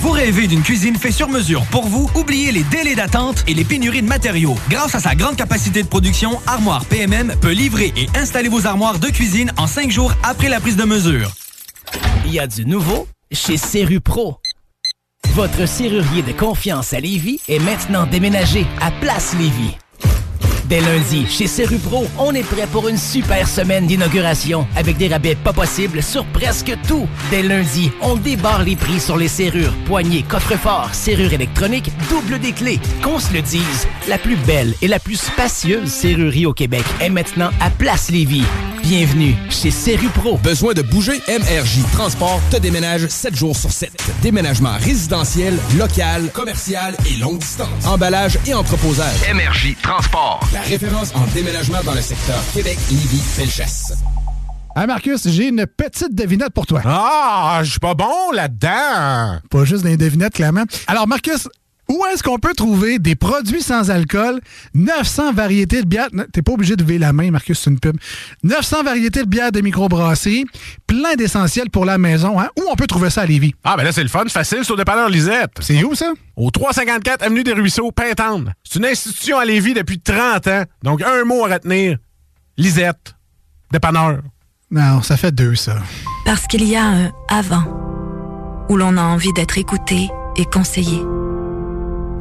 Vous rêvez d'une cuisine faite sur mesure pour vous? Oubliez les délais d'attente et les pénuries de matériaux. Grâce à sa grande capacité de production, Armoire PMM peut livrer et installer vos armoires de cuisine en cinq jours après la prise de mesure. Il y a du nouveau chez Pro. Votre serrurier de confiance à Lévis est maintenant déménagé à Place Lévis. Dès lundi, chez Serupro, on est prêt pour une super semaine d'inauguration avec des rabais pas possibles sur presque tout. Dès lundi, on débarre les prix sur les serrures, poignées, coffres-forts, serrures électroniques, double des clés. Qu'on se le dise, la plus belle et la plus spacieuse serrurerie au Québec est maintenant à Place Lévis. Bienvenue chez Serupro. Besoin de bouger? MRJ Transport te déménage 7 jours sur 7. Déménagement résidentiel, local, commercial et longue distance. Emballage et entreposage. MRJ Transport référence en déménagement dans le secteur Québec, Lévis, Ville-Chasse. Hey Marcus, j'ai une petite devinette pour toi. Ah, je suis pas bon là-dedans. Pas juste des devinettes, clairement. Alors Marcus, où est-ce qu'on peut trouver des produits sans alcool, 900 variétés de bières... T'es pas obligé de lever la main, Marcus, c'est une pub. 900 variétés de bières de microbrasserie, plein d'essentiels pour la maison. Hein? Où on peut trouver ça à Lévis? Ah, ben là, c'est le fun, facile, sur le dépanneur Lisette. C'est où, ça? Au 354 Avenue des Ruisseaux, Pintendre. C'est une institution à Lévis depuis 30 ans. Donc, un mot à retenir. Lisette. Dépanneur. Non, ça fait deux, ça. Parce qu'il y a un avant, où l'on a envie d'être écouté et conseillé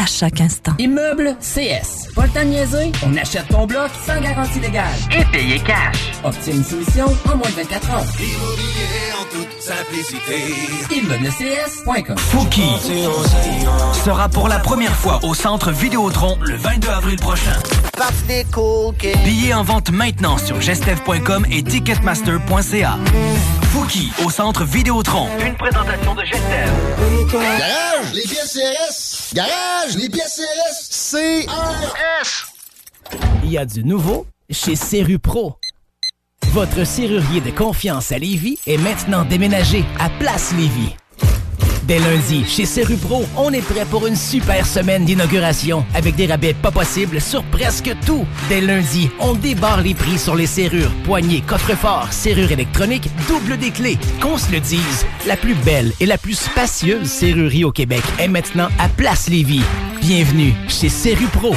à chaque instant. Immeuble CS. Pas le temps de niaiser? On achète ton bloc sans garantie de gage. Et payer cash. Obtiens une solution en moins de 24 heures. Immobilier en toute simplicité. ImmeubleCS.com Fouki sera pour la première fois au Centre Vidéotron le 22 avril prochain. Billets en vente maintenant sur gestev.com et ticketmaster.ca. Fouki au Centre Vidéotron. Une présentation de Gestev. Garage! Les pièces CRS! Garage! les pièces CRS. Il y a du nouveau chez Ceru Pro. Votre serrurier de confiance à Lévis est maintenant déménagé à Place Lévis. Dès lundi, chez Serupro, on est prêt pour une super semaine d'inauguration avec des rabais pas possibles sur presque tout. Dès lundi, on débarre les prix sur les serrures, poignées, coffres-forts, serrures électroniques, double des clés. Qu'on se le dise, la plus belle et la plus spacieuse serrurerie au Québec est maintenant à Place Lévis. Bienvenue chez Serupro. Pro.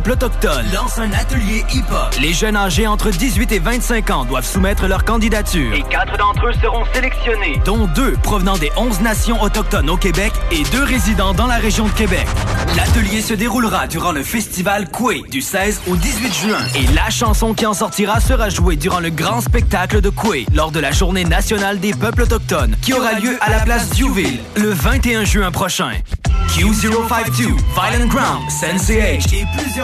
peuple autochtone lance un atelier hip-hop. Les jeunes âgés entre 18 et 25 ans doivent soumettre leur candidature. Et quatre d'entre eux seront sélectionnés, dont deux provenant des 11 nations autochtones au Québec et deux résidents dans la région de Québec. L'atelier se déroulera durant le festival Koué du 16 au 18 juin. Et la chanson qui en sortira sera jouée durant le grand spectacle de Koué lors de la Journée nationale des peuples autochtones qui aura lieu à la place Duville le 21 juin prochain. Q052, Violent Ground, Sensei H et plusieurs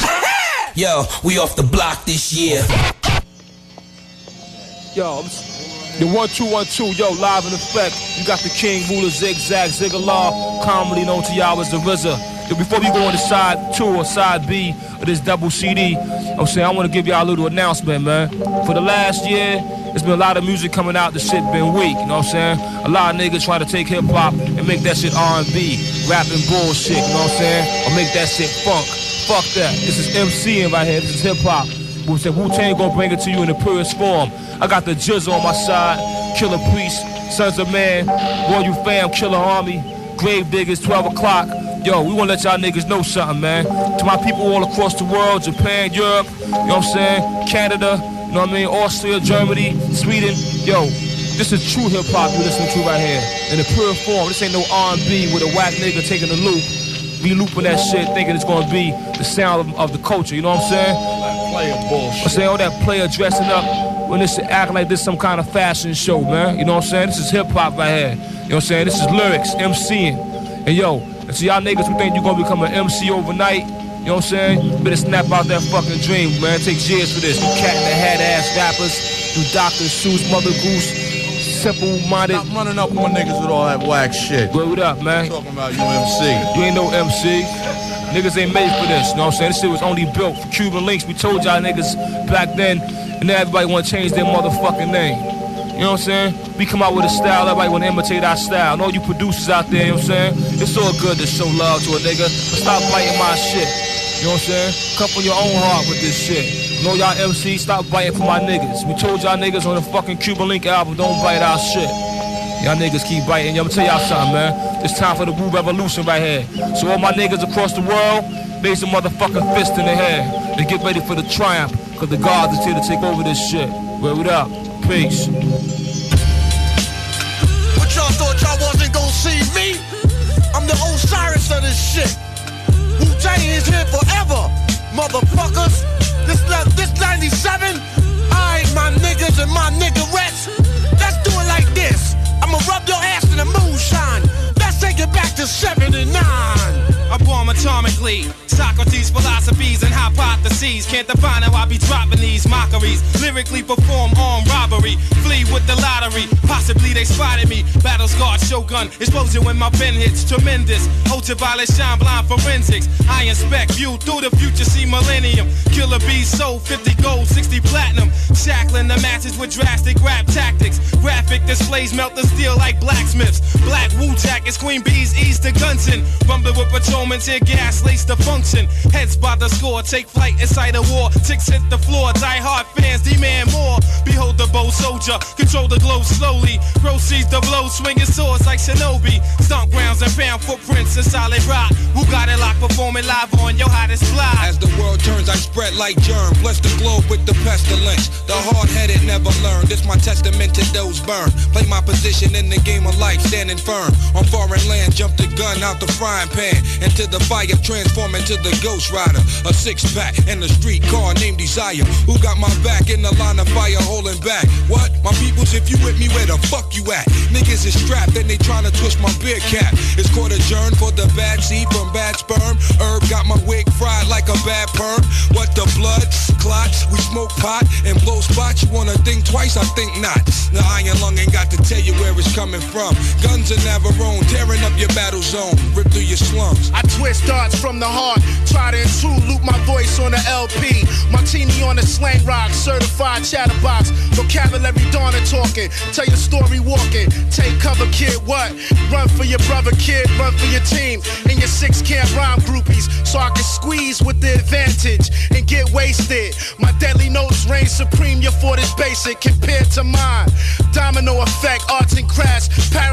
Yo, we off the block this year. Yo, the one two one two, yo, live in effect. You got the king, ruler, zigzag, law, commonly known to y'all as the RZA. Yo, before we go on to side two or side B of this double CD, I'm saying I want to give y'all a little announcement, man. For the last year, it's been a lot of music coming out. The shit been weak, you know what I'm saying? A lot of niggas try to take hip hop and make that shit R&B, rapping bullshit, you know what I'm saying? Or make that shit funk. Fuck that. This is in right here. This is hip hop. We said Wu Tang gonna bring it to you in the purest form. I got the jizz on my side. Killer priest, sons of man, Royal you fam, killer army, grave diggers, 12 o'clock. Yo, we wanna let y'all niggas know something, man. To my people all across the world, Japan, Europe, you know what I'm saying, Canada, you know what I mean, Austria, Germany, Sweden, yo, this is true hip hop you're listening to right here. In the pure form, this ain't no R&B with a whack nigga taking the loop be looping that shit, thinking it's gonna be the sound of, of the culture. You know what I'm saying? That player bullshit. I'm saying all that player dressing up when this shit acting like this some kind of fashion show, man. You know what I'm saying? This is hip hop right here. You know what I'm saying? This is lyrics, MCing, and yo. And so y'all niggas who think you gonna become an MC overnight, you know what I'm saying? You better snap out that fucking dream, man. It takes years for this. You cat in the hat ass rappers, you Dr. shoes, Mother Goose simple minded. Stop running up on niggas with all that whack shit. Word up, man. talking about you MC. You ain't no MC. Niggas ain't made for this, you know what I'm saying? This shit was only built for Cuban links. We told y'all niggas back then, and now everybody wanna change their motherfucking name. You know what I'm saying? We come out with a style, everybody wanna imitate our style. And all you producers out there, you know what I'm saying? It's all good to show love to a nigga, but stop fighting my shit. You know what I'm saying? Couple on your own heart with this shit. Know y'all MC, stop biting for my niggas. We told y'all niggas on the fucking Cuba Link album, don't bite our shit. Y'all niggas keep biting. Yo, I'ma tell y'all something, man. It's time for the Wu Revolution right here. So all my niggas across the world, raise a motherfucking fist in the air and get ready for the triumph, cause the gods is here to take over this shit. Word up. Peace. But y'all thought y'all wasn't gonna see me? I'm the Osiris of this shit. Wu-Tang is here forever, motherfuckers. This love, this 97? I, my niggas and my niggerettes. Let's do it like this. I'ma rub your ass in the moonshine. Let's take it back to 79. I bomb atomically. Socrates, philosophies, and hypotheses. Can't define how I be dropping these mockeries. Lyrically perform armed robbery. Flee with the lottery. Possibly they spotted me. Battle scarred shogun. Explosion when my pen hits. Tremendous. Ultraviolet shine blind forensics. I inspect you through the future. See millennium. Killer bees sold 50 gold, 60 platinum. Shackling the matches with drastic rap tactics. Graphic displays melt the steel like blacksmith. Smiths, Black Wu Jackets, Queen Bees, ease the guns in. Rumbling with patrolmen, tear gas, lace the function. Heads by the score, take flight inside a war. Ticks hit the floor, die hard fans demand more. Behold the bow soldier, control the glow slowly. Proceeds the blow, swinging swords like shinobi. Stomp grounds and found footprints in solid rock. Who got it locked, performing live on your hottest fly. As the world turns, I spread like germ. Bless the globe with the pestilence. The hard-headed never learn. This my testament to those burned. Play my position in the game of life life standing firm on foreign land. Jumped the gun out the frying pan into the fire, transforming to the ghost rider. A six pack and a street car named Desire. Who got my back in the line of fire holding back? What? My peoples, if you with me, where the fuck you at? Niggas is strapped and they trying to twist my beer cap. It's court adjourned for the bad seed from bad sperm. Herb got my wig fried like a bad perm. What the blood clots? We smoke pot and blow spots. You wanna think twice? I think not. The iron lung ain't got to tell you where it's coming from. Guns are Navarone, tearing up your battle zone, rip through your slums. I twist darts from the heart, try to intrude, loop my voice on the LP. Martini on the slang rock, certified chatterbox. Vocabulary Donna talking, tell your story walking. Take cover, kid, what? Run for your brother, kid, run for your team. And your six can't rhyme groupies, so I can squeeze with the advantage and get wasted. My deadly notes reign supreme, your fort is basic compared to mine. Domino effect, arts and crafts,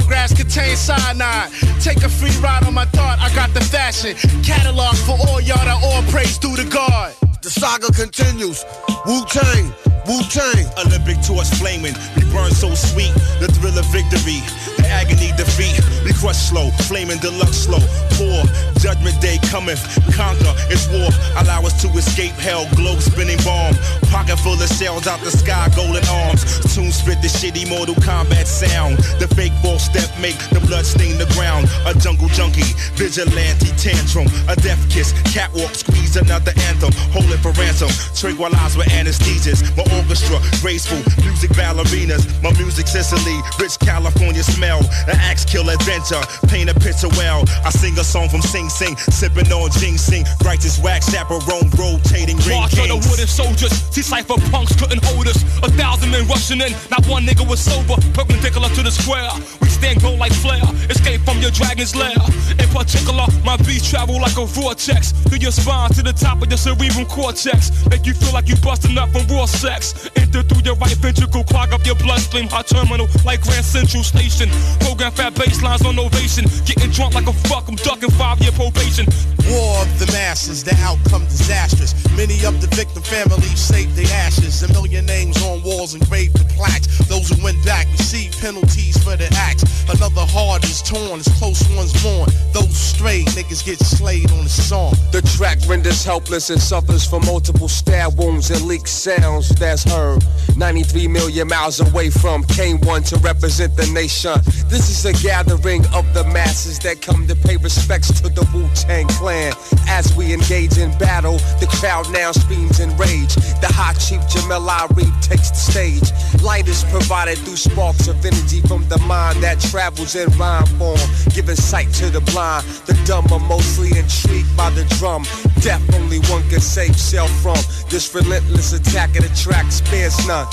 Grass contains cyanide. Take a free ride on my thought, I got the fashion. Catalog for all y'all that all praise due to God. The saga continues. Wu Tang, Wu Tang. Olympic torch flaming. We burn so sweet. The thrill of victory. The agony defeat. We crush slow. Flaming deluxe slow. Poor. Judgment day cometh. Conquer. It's war. Allow us to escape hell. Globe spinning bomb. Pocket full of shells out the sky. Golden arms. Tune spit the shitty Mortal Kombat sound. The fake ball step make the blood stain the ground. A jungle junkie. Vigilante tantrum. A death kiss. Catwalk. Squeeze another anthem. Hold it for ransom. Tranquilize with anesthesias. My orchestra, graceful music ballerinas. My music Sicily, rich California smell. An axe kill adventure, paint a picture well. I sing a song from Sing Sing, sipping on Sing. Righteous wax, chaperone, rotating ring March of the wooden soldiers, see cypher punks couldn't hold us. A thousand men rushing in, not one nigga was sober. Perpendicular to the square, we stand go like flare. Escape from your dragon's lair. In particular, my beats travel like a vortex. Through your spine to the top of your cerebral cortex. Make you feel like you busting up from raw sex. Enter through your right ventricle, clog up your bloodstream. Hot terminal, like Grand Central Station. Program fat baselines on ovation. Getting drunk like a fuck, I'm ducking five year probation. War of the masses, the outcome disastrous. Many of the victim families saved their ashes. A million names on walls engraved with plaques. Those who went back received penalties for their acts. Another heart is torn, his close ones mourn. Those straight niggas get slayed on the song. The track renders helpless and suffers from multiple stab wounds and leak sounds that that's heard. 93 million miles away from K1 to represent the nation. This is a gathering of the masses that come to pay respects to the Wu-Tang Clan. As we engage in battle, the crowd now screams in rage. The hot chief Jamel Ari takes the stage. Light is provided through sparks of energy from the mind that travels in rhyme form, giving sight to the blind. The dumb are mostly intrigued by the drum. Death only one can save self from this relentless attack of the trap facts none.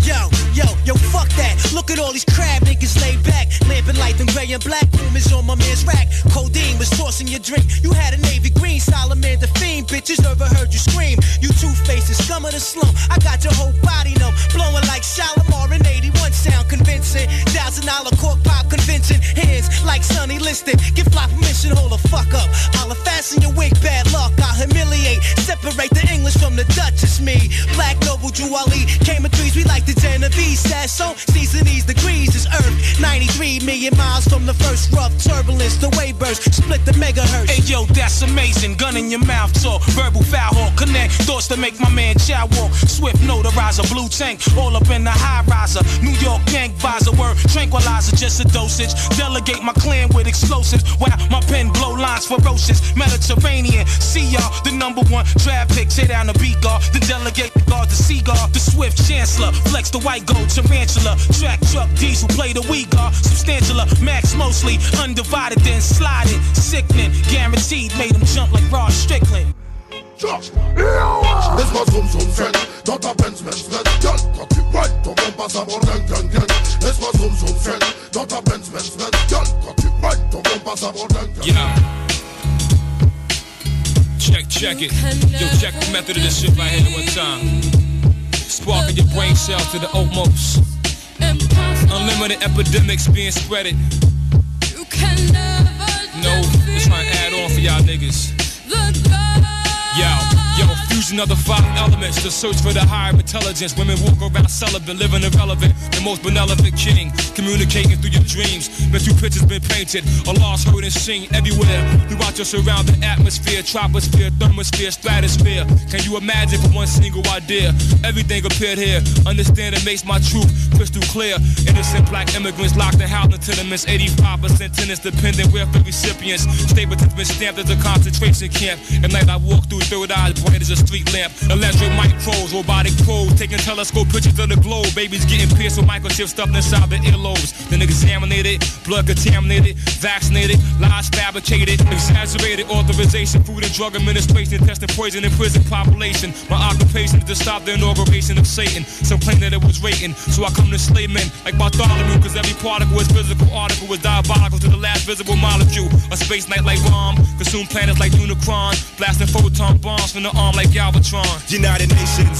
Yo, yo, yo, fuck that. Look at all these crab niggas laid back. Lamping light and gray and black. Boom is on my man's rack. Codeine was forcing your drink. You had a navy green. Solomon the fiend. Bitches heard you scream. You two faces, scum of the slum. I got your whole body numb. Blowing like Shalimar in 81. Sound convincing. Thousand dollar cork pop convincing. Hands like Sonny Liston. Get fly permission, hold the fuck up. I'll fasten your wig, bad luck. I'll humiliate. Separate the English from the Dutch. It's me. Black noble Jewali. Came in threes, we like the Genovese so Season these degrees is Earth. 93 million miles from the first rough turbulence. The wave burst split the megahertz. Hey yo, that's amazing. Gun in your mouth talk, verbal foul hawk. Connect thoughts to make my man chow walk. Swift notarizer, blue tank, all up in the high riser. New York gang visor, word tranquilizer, just a dosage. Delegate my clan with explosives. Wow, my pen blow lines ferocious. Mediterranean, see y'all, the number one draft pick. Tear down the beat guard, the delegate the guard, the seagull, the swift chancellor complex, the white gold, tarantula, track truck, diesel, play the weak are substantialer, max mostly, undivided, then sliding, sickening, guaranteed, made him jump like Rod Strickland. Laisse moi zoom zoom zen Dans ta peine je mets Gun Quand tu ton passe à bord Laisse zoom zoom Dans ta Gun Quand tu ton passe à bord Check, check it. Yo, check the method of this shit right here one time sparking your brain cells to the utmost. Unlimited epidemics being spreaded. You can never no, I'm trying to add on for y'all niggas. Yo, yo, Using of the five elements to search for the higher intelligence. Women walk around celibate, living irrelevant. The most benevolent king, communicating through your dreams. Been through pictures, been painted, a lost, heard, and seen everywhere. Throughout your surrounding atmosphere, troposphere, thermosphere, stratosphere. Can you imagine for one single idea? Everything appeared here. Understand it makes my truth crystal clear. Innocent black immigrants locked in housing tenements. 85% tenants dependent welfare recipients. Stapleton's been stamped as a concentration camp. At night I walk through third eyes, bright as a street lamp. Electric micros, robotic probes, taking telescope pictures of the globe. Babies getting pierced with microchips stuffed inside the earlobes. Then examinated, blood contaminated, vaccinated, lies fabricated, exaggerated authorization, food and drug administration, testing poison in prison population. My occupation is to stop the inauguration of Satan. Some claim that it was rating, so I come to slay men like Bartholomew, cause every particle is physical, article is diabolical to the last visible molecule. A space night like bomb, consume planets like Unicron, blasting photon bombs from the arm like Galvatron. United Nations,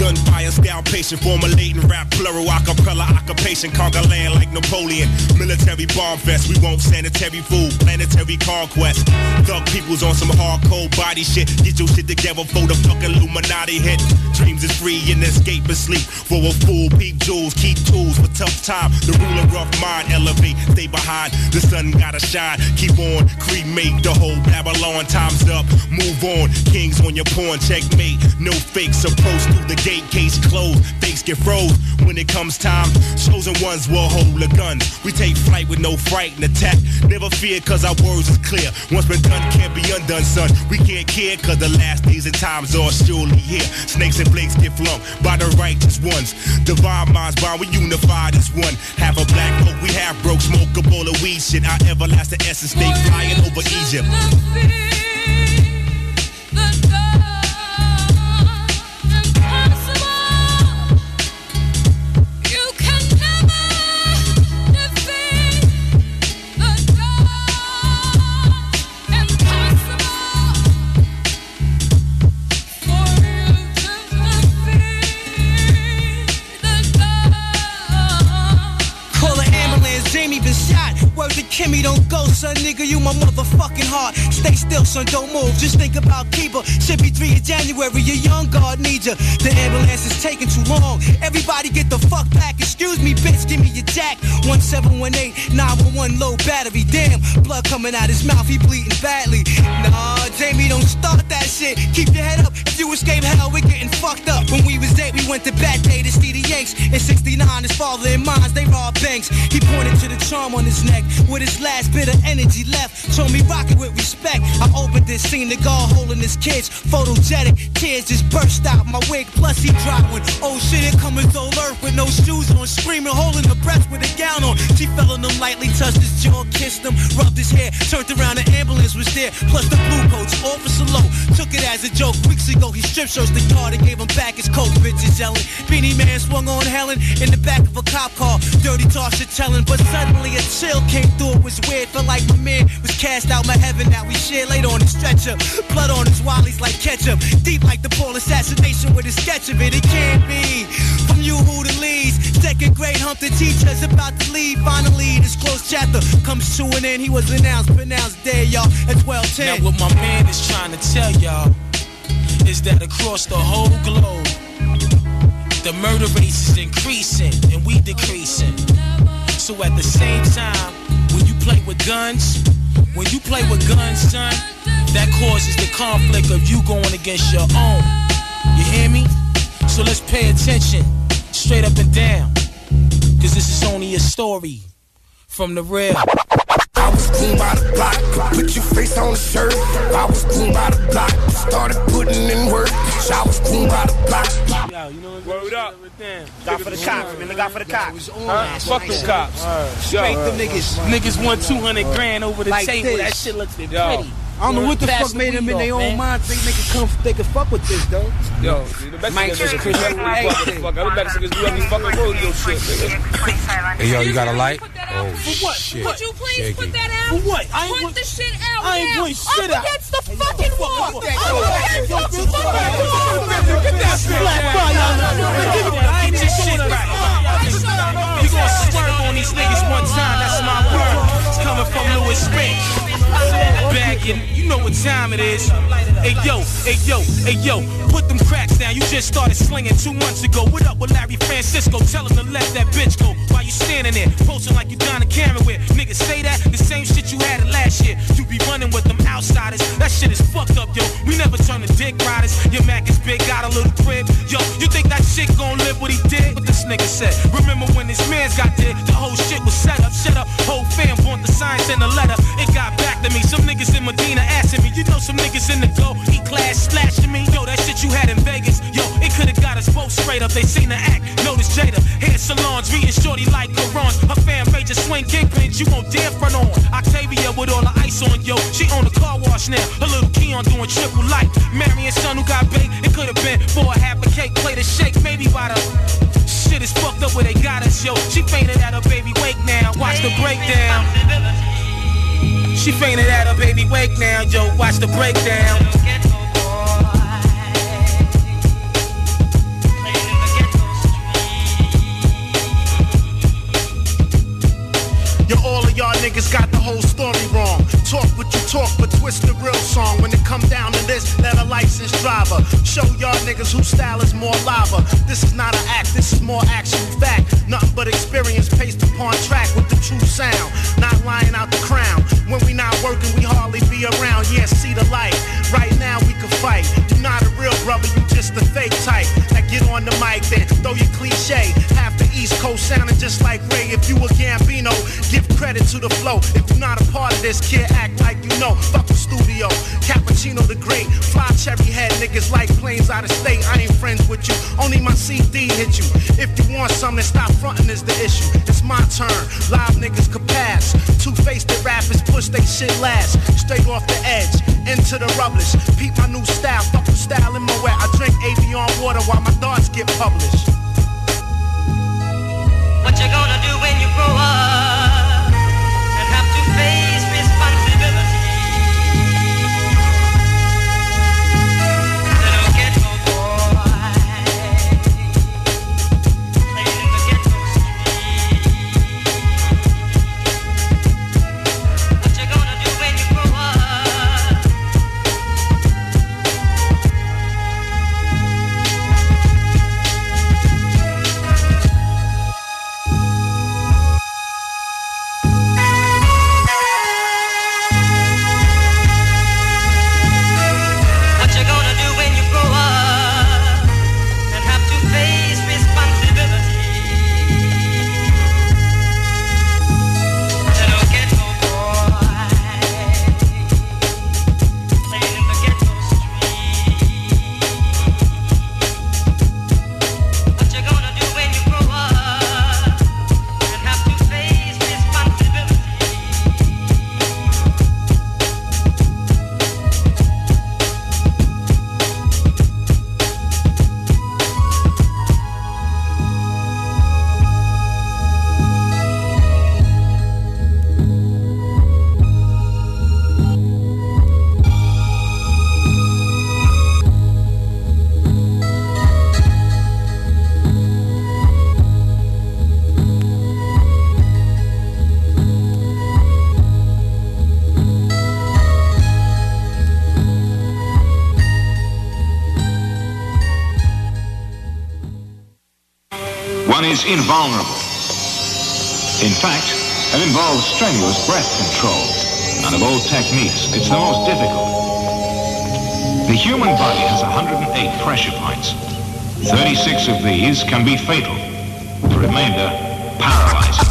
gun violence, down patient, formulating rap, plural, acapella, occupation, conquer land like Napoleon. Military bomb vest, we won't sanitary food, planetary conquest. Thug peoples on some hardcore body shit. Get your shit together for the fucking Illuminati hit. Dreams is free and escape is sleep. For a fool, Peak jewels, keep tools for tough time. The ruler of mind, elevate, stay behind. The sun gotta shine, keep on, cremate the whole Babylon. Time's up, move on. Kings on your porn, check like No fakes approach through the gate, case closed. Fakes get froze when it comes time. Chosen ones will hold the guns. We take flight with no fright and attack. Never fear, cause our words is clear. Once been done, can't be undone, son. We can't care, cause the last days and times are surely here. Snakes and flakes get flung by the righteous ones. Divine minds bond, we unified as one. Half a black folk, we half broke, smoke a bowl of weed shit. Our everlasting essence, they flying over Egypt. Kimmy, don't go, son, nigga, you my motherfucking heart. Stay still, son, don't move, just think about people. Should be 3 in January, your young guard needs ya. The ambulance is taking too long. Everybody get the fuck back. Excuse me, bitch, give me your jack. 1718, 911, low battery. Damn, blood coming out his mouth, he bleeding badly. Nah, Jamie, don't start that shit. Keep your head up. If you escape hell, we're getting fucked up. When we was eight, we went to Bat Day to see the Yanks. In 69, his father and mines, they robbed banks. He pointed to the charm on his neck. With with his last bit of energy left. Told me rock it with respect. I opened this seen the guard holding his kids. Photogenic tears just burst out my wig. Plus he dropped one. Oh shit, it coming so earth with no shoes on, screaming, holding her breath with a gown on. She fell on him lightly, touched his jaw, kissed him, rubbed his hair, turned around, the ambulance was there. Plus the blue coats, officer low, took it as a joke. Weeks ago, he strip searched the car, and gave him back his coat. Bitches yelling, Beanie Man swung on Helen in the back of a cop car. Dirty talk shit telling, but suddenly a chill came through it was weird. Felt like my man was cast out my heaven that we shared. Laid on his stretcher, blood on his wallies like ketchup. Deep like the Paul assassination with a sketch of it. It can't be from you who the leads. Second grade hump the teacher's about to leave. Finally, this close chapter comes to an end. He was announced, pronounced dead, y'all, at 12:10. Now what my man is trying to tell y'all is that across the whole globe, the murder rate is increasing and we decreasing. So at the same time play with guns, when you play with guns, son, that causes the conflict of you going against your own. You hear me? So let's pay attention, straight up and down. Cause this is only a story from the real. I was groomed by the block. Put your face on the shirt. I was groomed by the block. Started putting in work. I was groomed by the block. Yo, you know Word up. Got for the cops, man. Look out for the cops. Huh? Fuck them cops. Straight them niggas. Niggas won 200 grand over the like table. That shit looks pretty. I don't know what the fuck made them in their own minds think they can come, they can fuck with this though. Yo, the Mexicans is crazy. Fuck, the Mexicans do every fucking rodeo shit, nigga. Hey, yo, you got a light? Oh what? shit! Would you please Shaky. put that out? For what? I ain't put the shit out. I ain't putting shit out. Up against the hey, fucking fuck wall. Fuck that up against the fucking wall. Get that shit right. Get your shit right. You gonna swerve on these niggas one time? That's my word. It's coming from Louis Spink. Back in you know what time it is. Hey yo, hey yo, hey yo, put them cracks down. You just started slinging two months ago. What up with Larry Francisco? Tell him to let that bitch go. While you standing there, posting like you down a camera with niggas say that the same shit you had last year. You be running with them outsiders. That shit is fucked up, yo. We never turn to dick riders. Your Mac is big, got a little crib. Yo, you think that shit gon' live what he did? What this nigga said. Remember when man's got there? The whole shit was set up. Shut up. Whole fam want the signs and the letter. It got back to me. Some niggas in Medina asking me. You know some niggas in the go, he class slashing me. Yo, that shit you had in Vegas, yo, it could've got us both straight up. They seen the act, notice Jada. Hair salons, and shorty like Quran. Her fan just swing kingpins, you won't dare front on. Octavia with all the ice on, yo, she own a car wash now. Her little key on doing triple light. and son who got baked, it could've been for a half a cake, plate of shake, maybe by the shit is fucked up where they got us, yo. She fainted at her baby wake now. Watch the breakdown. She fainted at her baby wake now, yo, watch the breakdown. Yo, all of y'all niggas got the whole story wrong. Talk what you talk, but twist the real song. When it come down to this, let a licensed driver show y'all niggas whose style is more lava. This is not an act, this is more action fact. Nothing but experience paced upon track with the true sound. Not lying out the crown. When we not working, we hardly be around. Yeah, see the light. Right now we can fight not a real brother, you just a fake type. Now get on the mic then, throw your cliche. Half the East Coast sounding just like Ray. If you a Gambino, give credit to the flow. If you're not a part of this, kid, act like you know. Fuck the studio, Cappuccino the Great. Fly cherry head niggas like planes out of state. I ain't friends with you, only my CD hit you. If you want something, stop fronting is the issue. It's my turn, live niggas could pass. Two-faced the rappers push they shit last. Straight off the edge, into the rubbish. Peep my new style, fuck from Style and Moet. I drink Avion water while my thoughts get published. What you gonna do when you grow up? invulnerable. In fact, it involves strenuous breath control, and of all techniques, it's the most difficult. The human body has 108 pressure points. 36 of these can be fatal. The remainder, paralyzing.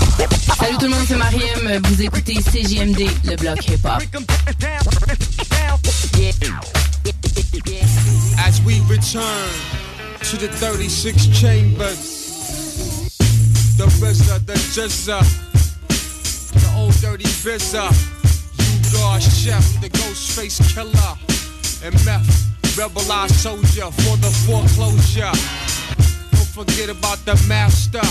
Salut tout le monde, c'est Mariem. Vous écoutez CJMD, le bloc hip-hop. As we return to the 36 chambers. RZA, the Jizza, the old dirty Vizza, you are chef, the ghost face killer, and meth, rebelized soldier for the foreclosure. Don't forget about the master.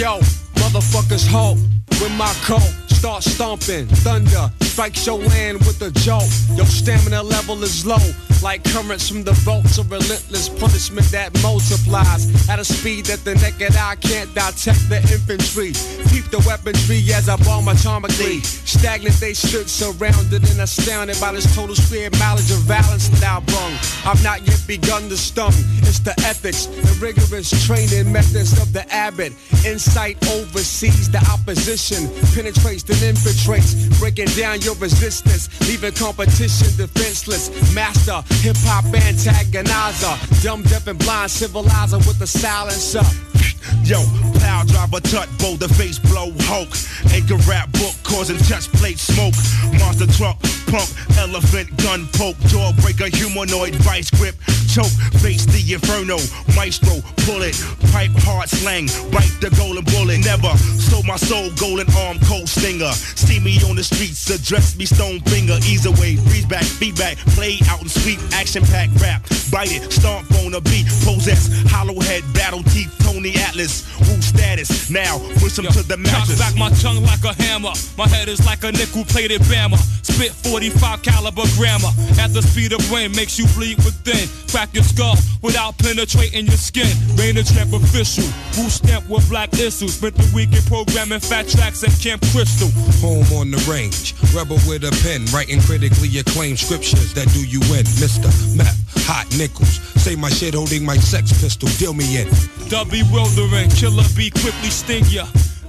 Yo, motherfuckers hope with my coat. Start stomping, thunder, strikes your land with a jolt. Your stamina level is low. Like currents from the vaults of relentless punishment that multiplies at a speed that the naked eye can't detect. the infantry. Keep the weaponry as I bomb atomically. Stagnant they stood surrounded and astounded by this total sphere mileage of violence that I brung. I've not yet begun to stun. It's the ethics and rigorous training methods of the abbot. Insight oversees the opposition, penetrates and infiltrates, breaking down your resistance, leaving competition defenseless. Master Hip hop antagonizer, dumb, deaf, and blind civilizer with the silencer Yo, plow driver, tut, the face blow, Hulk. Anchor rap book causing chest plate smoke. Monster truck, pump, elephant gun poke. Jawbreaker, humanoid, vice grip, choke. Face the inferno, maestro, bullet. Pipe hard slang, bite the golden bullet. Never stole my soul, golden arm, cold stinger. See me on the streets, address me stone finger. Ease away, freeze back, feedback, play out and sweep. Action pack rap, bite it, stomp on a beat, possess. Hollow head, battle teeth, Tony Allen atlas. status now, push them Yo, to the mattress. Cock back my tongue like a hammer. My head is like a nickel plated bama. Spit 45 caliber grammar. At the speed of rain, makes you bleed within. Crack your skull without penetrating your skin. Rain a champ official. Woo stamp with black issues. Spent the weekend programming fat tracks at Camp Crystal. Home on the range. Rebel with a pen. Writing critically acclaimed scriptures that do you in. Mr. Map, hot nickels. Say my shit holding my sex pistol. Deal me in. W. Slytherin, killer bee quickly sting ya.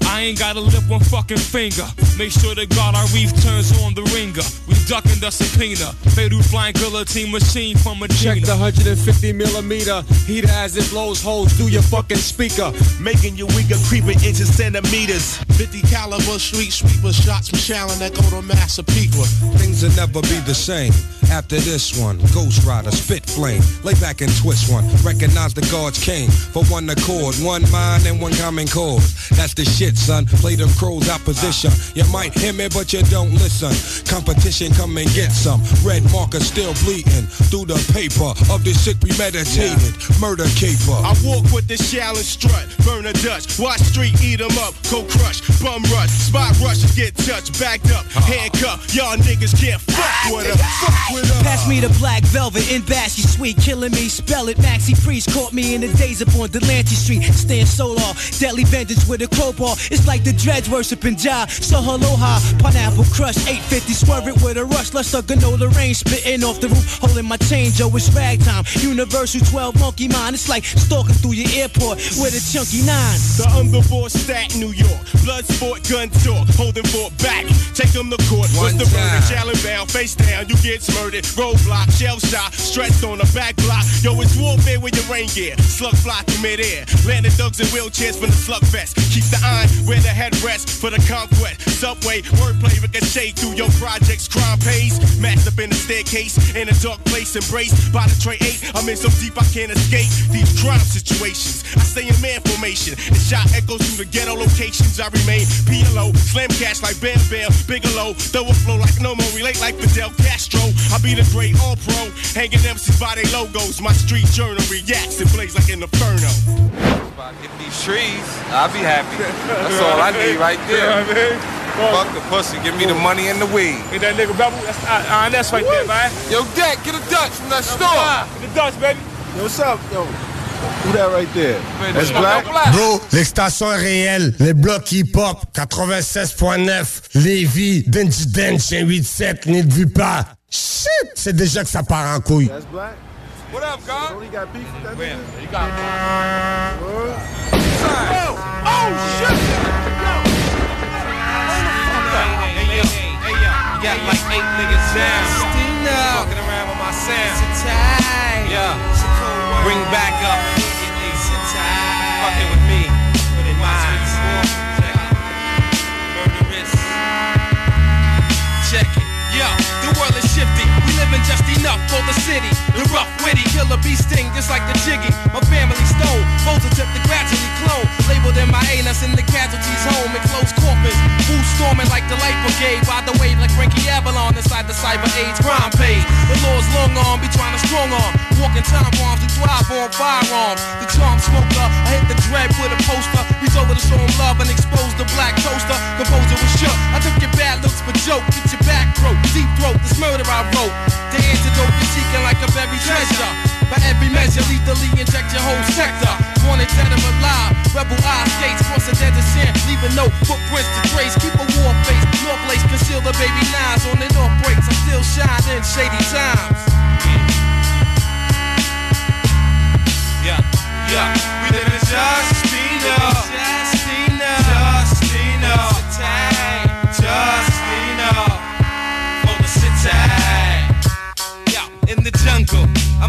I ain't gotta lift one fucking finger. Make sure that God our reef turns on the ringer. We ducking the subpoena. Fatal flying guillotine machine from a Check the 150 millimeter. Heat as it blows holes through your fucking speaker. Making you weaker, creeping inches centimeters. 50 caliber street sweeper shots from Shallon that go to Massapequa. Things will never be the same after this one. Ghost Rider, spit flame, lay back and twist one. Recognize the guards came for one accord, one mind and one common cause. That's the shit, son. Play them crows opposition. You might hear me, but you don't listen. Competition, come and get some. Red marker still bleeding through the paper of the sick premeditated murder caper. I walk with the and strut, burn a Dutch, watch street, eat 'em up, go crush, bum rush, spot rush, get touched, backed up, uh-huh. handcuffed. Y'all niggas can't fuck with us. Fuck with Pass me the black velvet in Bassy Sweet, killing me, spell it. Maxi Priest caught me in the days upon Delancey Street. Stand long. deadly vengeance with a crowbar. It's like the dreads worshiping Jah. So aloha, pineapple crush, 850, swerve it with a rush. Lust of granola rain, spitting off the roof, holding my chain, yo, it's ragtime. Universal 12 monkey mind, it's like stalking through your airport with a chunky nine. The underboss stat New York, blood sport, gun talk, holding fort back. Take them to court, what's the verdict? Challenge bound, face down, you get murdered roadblock, shell shot, stretched on the back block. Yo, it's warfare with your rain gear. Slug fly through midair. Landing thugs in wheelchairs from the slug fest. Keep the iron where the head rests for the conquest. Subway, wordplay, ricochet through your projects. Crime pays. Masked up in the staircase, in a dark place, embraced by the tray 8. I'm in so deep I can't escape these crime situations. I stay in man formation. The shot echoes through the ghetto locations. I remain PLO, slam cash like Bam Bam, Bigelow. Throw a flow like no more, relate like Fidel Castro. I be the great all pro, hanging MCs by their logos. My street journal reacts and plays like an inferno. I hit these trees, I'll be happy. That's all I need right there. You know what I mean? Fuck the pussy, give me the money and the weed. Get that nigga bubble? that's I, I, that's right there, man. Yo, Deck, get a Dutch from that store. Five. Get a Dutch, baby. Yo, what's up, yo? Who that right there? That's black? Bro, les stations réelles, les blocs hip-hop, 96.9, Lévis, Denji Dench, 87, n'y vu pas. Shit, c'est déjà que ça part en couille. That's black? What up, God? you got beef with that well, he got Oh, oh, shit! Hey, yo. Hey, yo. Got like eight niggas down. Walking around with my sound. Yeah. Bring back up. Fucking with me. Check it. Yo, the world is shifting just enough for the city. The rough, witty, killer bee sting just like the jiggy. My family stole, holds attempt the gradually clone. Labeled my anus in the casualties home in closed coffins. Who's storming like the light brigade. By the way like Frankie Avalon inside the cyber age crime page. The law's long arm, be trying to strong arm. Walking time bombs, we thrive on firearms. The charm smoker, I hit the dread with a poster. He's over to show him love and expose the black toaster. Composer was shook. I took your bad looks for joke, get your back broke. Deep throat, this murder I wrote. The antidote you seeking like a buried treasure. By every measure, lethally inject your whole sector. Wanted dead or alive, rebel eye skates, cross a desert sand, leaving no footprints to trace. Keep a war face, your place, conceal the baby knives on the north breaks. I'm still shining in shady times. Yeah, yeah, we live in Justina.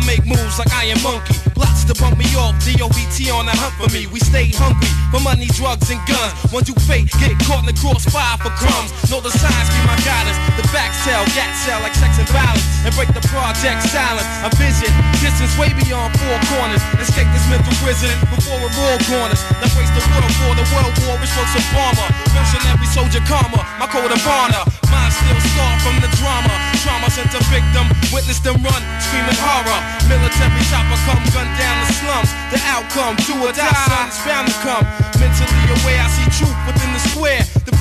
make moves like I am monkey. Plots to bump me off, DOBT on the hunt for me. We stay hungry for money, drugs, and guns. Once you fake, get caught in the crossfire for crumbs. Know the signs be my guidance. The back cell, gat cell like sex and violence. And break the project silence. A vision visions way beyond four corners. Escape this mental prison before we're all corners. Let's race the world war, the world war, which looks a bomber. every soldier karma, my code of honor. Mind still scarred from the drama. Trauma sent a victim, witness them run, screaming horror. Military chopper come gun down the slums. The outcome, do or die, son's bound to come. Mentally aware, I see truth within the square. The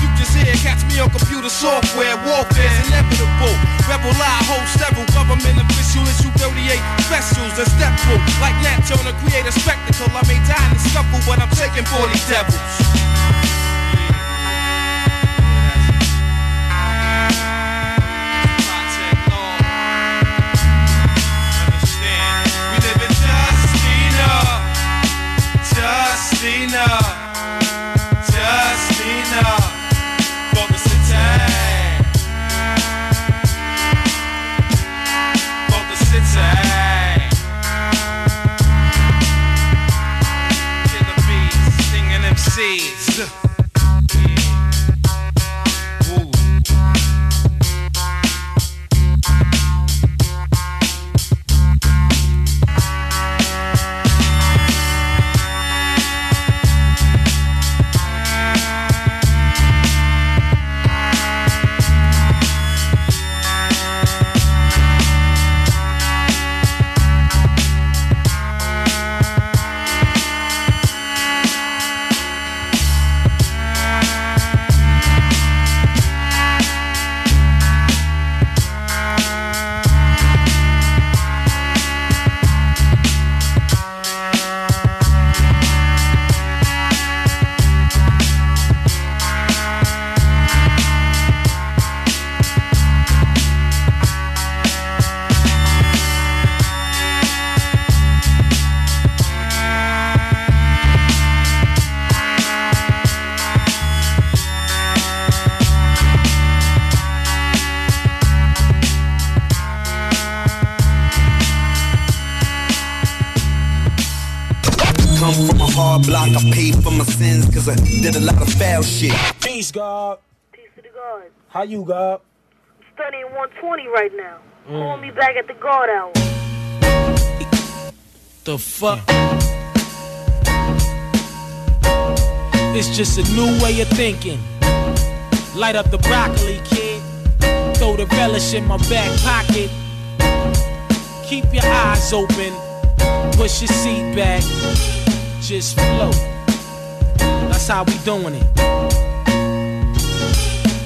catch me on computer software. Warfare's inevitable. Rebel lie, hold several government official issue 38 specials and step through. Like Nat Turner, create a spectacle. I may die in the scuffle, but I'm taking 40 devils. enough. Gangster. niggas that did a lot of foul shit. Peace, God. Peace to the God. How you, God? I'm studying 120 right now. Mm. Call me back at the God hour. The fuck? Yeah. It's just a new way of thinking. Light up the broccoli, kid. Throw the relish in my back pocket. Keep your eyes open. Push your seat back. Just float. That's how we doing it.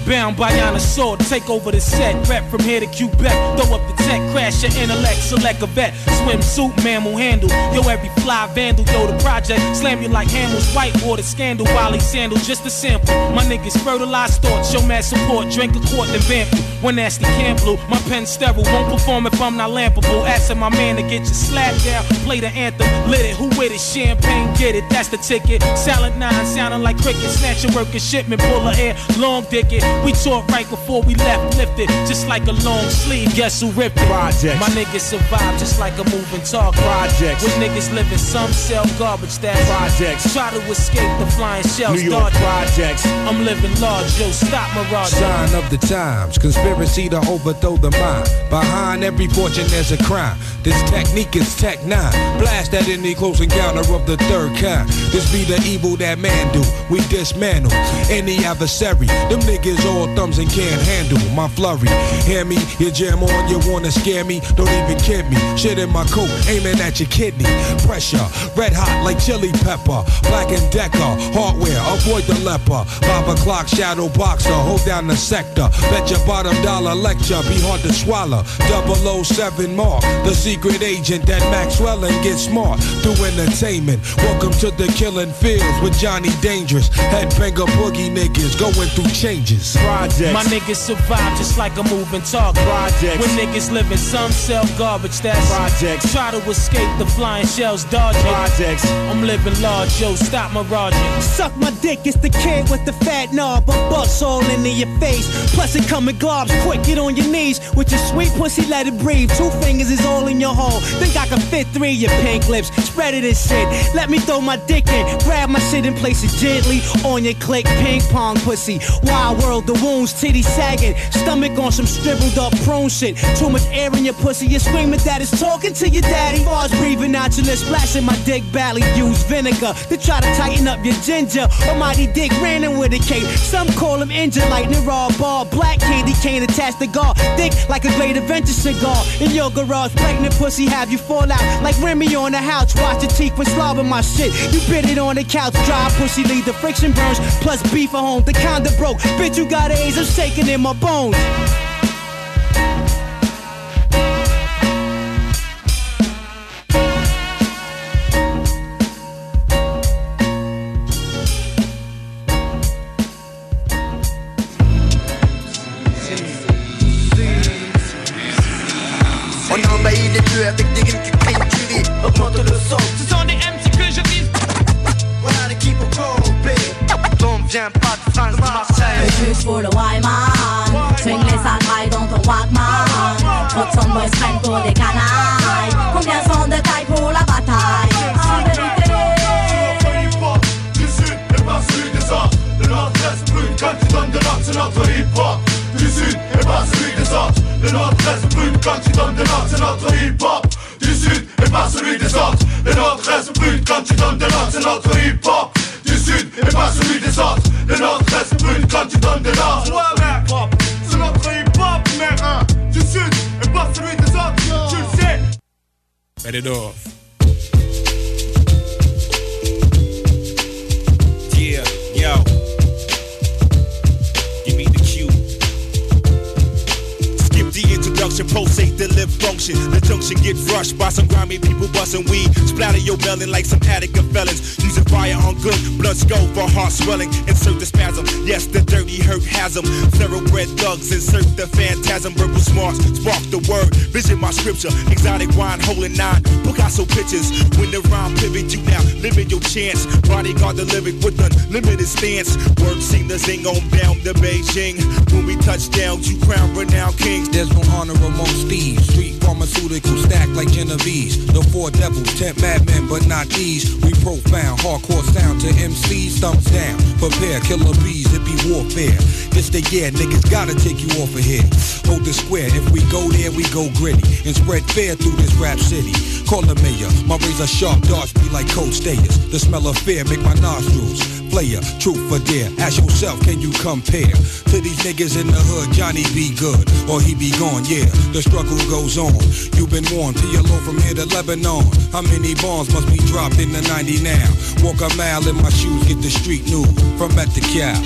Bound by honor sword, take over the set. Rep from here to Quebec, throw up the tech, crash your intellect, select a vet. Swimsuit, mammal handle, yo, every fly vandal, yo, the project. Slam you like Hamill's white water scandal, Wally sandal, just a sample. My niggas fertilize thoughts, show mad support, drink a quart, then vamp. When nasty can blue, my pen sterile, won't perform if I'm not lampable. Asking my man to get you slap down, play the anthem, lit it, who with it, champagne, get it, that's the ticket. Salad nine, sounding like cricket, snatch a work and shipment, pull her air, long dick it. We taught right before we left, lifted just like a long sleeve. Guess who ripped it? My niggas survive just like a moving target. Projects. With niggas living, some sell garbage that projects. Try to escape the flying shells. New York projects. I'm living large, yo. Stop mirage. Sign of the times. Conspiracy to overthrow the mind. Behind every fortune, there's a crime. This technique is tech nine. Blast at any close encounter of the third kind. This be the evil that man do. We dismantle any adversary. Them niggas all thumbs and can't handle my flurry. Hear me? You jam on, you wanna scare me? Don't even kid me. Shit in my coat, aiming at your kidney. Pressure, red hot like chili pepper. Black and decker, hardware, avoid the leper. Five o'clock, shadow boxer, hold down the sector. Bet your bottom dollar lecture, be hard to swallow. 007 mark, the secret agent that Maxwell and get smart through entertainment. Welcome to the killing fields with Johnny Dangerous. Headbanger boogie niggas going through changes project. My niggas survive just like a moving target. Project. When niggas living, some sell garbage. That's projects. Try to escape the flying shells, dodging. Projects. I'm living large, yo. Stop miraging. Suck my dick. It's the kid with the fat knob. A bust all into your face. Plus it come in globs. Quick, get on your knees with your sweet pussy. Let it breathe. Two fingers is all in your hole. Think I can fit three your pink lips. Spread it and shit. Let me throw my dick in. Grab my shit and place it gently on your click. Ping pong pussy. Wild world the wounds, titty sagging, stomach on some shriveled up prone shit. Too much air in your pussy, you're screaming that it's talking to your daddy. Bars breathing out your lips, splashing my dick badly. Use vinegar to try to tighten up your ginger. Almighty dick ran with a cape. Some call him engine lightning, raw ball, black candy cane attached to guard. Thick like a great adventure cigar. In your garage, pregnant pussy have you fall out like Remy on the house. Watch your teeth when slobbing my shit. You bit it on the couch, dry pussy leave the friction burns. Plus beef at home, the condom broke. Bitch, you you got A's, I'm shaking in my bones. smelling like some attic of felons. Using fire on good, blood skull for heart swelling. Insert the spasm, yes, the dirty hurt has them. Thoroughbred thugs insert the phantasm, verbal smarts, spark Visit my scripture, exotic wine, holding nine. Picasso pictures, when the rhyme pivot you now, limit your chance. Bodyguard the lyric with unlimited stance. Work seen the zing on down the Beijing. When we touch down, you crown renowned kings. There's no honor amongst thieves. Street pharmaceuticals stacked like Genovese. The four devils, ten madmen, but not these. We profound, hardcore sound to MCs, thumbs down. Prepare, killer bees it be warfare. This the year, niggas gotta take you off of here. Hold the square, if we go there, we go gritty. And spread fear through this rap city. Call the mayor, my razor sharp darts be like cold stayers. The smell of fear make my nostrils player, truth for dare. Ask yourself, can you compare to these niggas in the hood? Johnny be good or he be gone. Yeah, the struggle goes on. You've been warned, To your low from here to Lebanon. How many bombs must be dropped in the 90 now? Walk a mile in my shoes, get the street new from at the cap.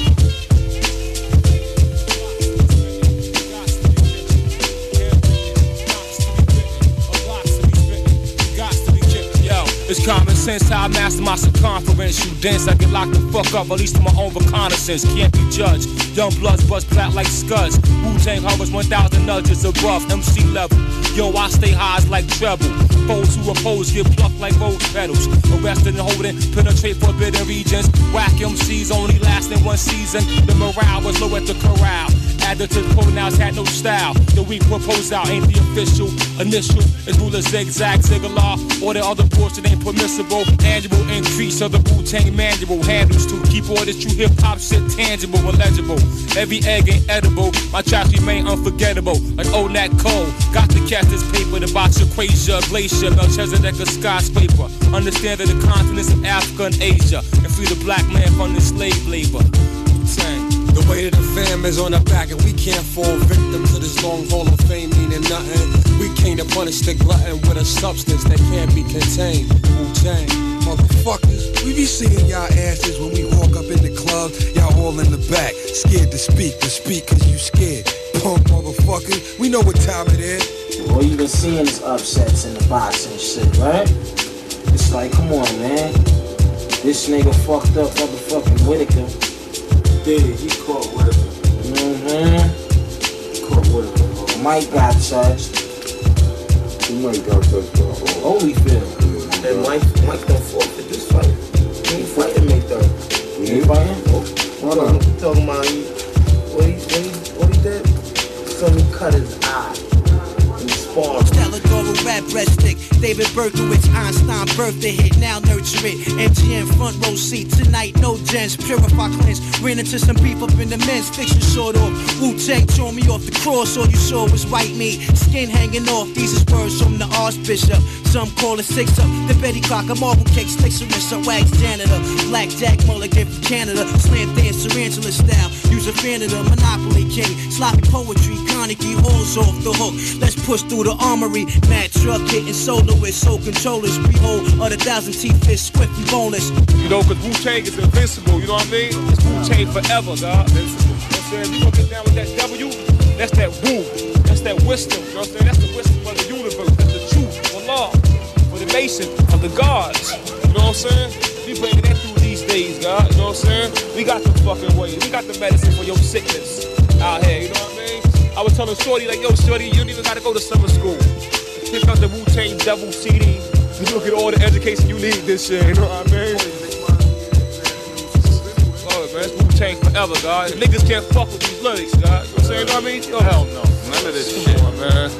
It's common sense how I master my circumference. You dense, I get locked the fuck up, at least to my own reconnaissance. Can't be judged. Young bloods bust flat like scuds. Wu Tang hovers 1,000 nudges above MC level. Yo, I stay as like treble. Foes who oppose get plucked like rose petals. Arrested and holding, penetrate forbidden regions. Whack MCs only lasting one season. The morale was low at the corral. Additive pronouns had no style. The weak proposed out ain't the official. Initial is ruler zigzag, zigalar, or the other portion ain't permissible. Annual increase of the Wu Tang manual handles to keep all this true hip hop shit tangible and legible. Every egg ain't edible. My tracks remain unforgettable. Like Nat Cole, got to catch this paper. The box Equasia, Glacier, Melchizedek, a skyscraper. Understand that the continents of Africa and Asia, and free the black man from the slave labor. Tang. The weight of the fam is on our back and we can't fall victim to this long haul of fame meaning nothing. We came to punish the glutton with a substance that can't be contained. Wu-Tang, motherfuckers. We be seeing y'all asses when we walk up in the club. Y'all all in the back, scared to speak, to speak cause you scared. Punk motherfucker, we know what time it is. All you been seeing is upsets in the box and shit, right? It's like, come on, man. This nigga fucked up motherfucking Whitaker did He caught with it. Mm-hmm. Caught with it. Bro. Mike got touched. He might got touched by Holyfield. Yeah, and Mike, Mike done forfeit this fight. He ain't fighting me though. He ain't fighting? What on. You talking about he, what he, what he, what he did? Somebody cut his eye. And sparred. Stellar rap stick. David Berkowitz, Einstein birthday hit, now nurture it. MGM front row seat, tonight no gens, purify cleanse. Ran into some beef up in the men's, fiction short off. Wu Tang tore me off the cross, all you saw was white meat. Skin hanging off, these is words from the Archbishop. Some call it six up, the Betty Crocker marble cake, sticks and wrist, wax janitor. Black Jack Mulligan from Canada, slam dance, tarantula style. Use a fan of the Monopoly King, sloppy poetry, Carnegie, halls off the hook. Let's push through the armory, mad truck hitting solo Fluid, soul controllers, behold, other thousand teeth fish, swiftly boneless. You know, cause Wu-Tang is invincible, you know what I mean? It's Wu-Tang forever, dog. Invincible. You know what I'm saying? You gonna get down with that W? That's that Wu. That's that wisdom, you know what I'm saying? That's the wisdom of the universe. That's the truth, the law, for the nation, of the gods. You know what I'm saying? We bringing that through these days, God. You know what I'm saying? We got the fucking way. We got the medicine for your sickness out here, you know what I mean? I was telling Shorty, like, yo, Shorty, you don't even gotta go to summer school. Here out the Wu Tang Devil CD. You look at all the education you need this year, you know what I mean? Lord, oh, man, it's Wu Tang forever, God. Niggas can't fuck with these lyrics, God. You know what i mean? Oh, hell no. None of this shit. man.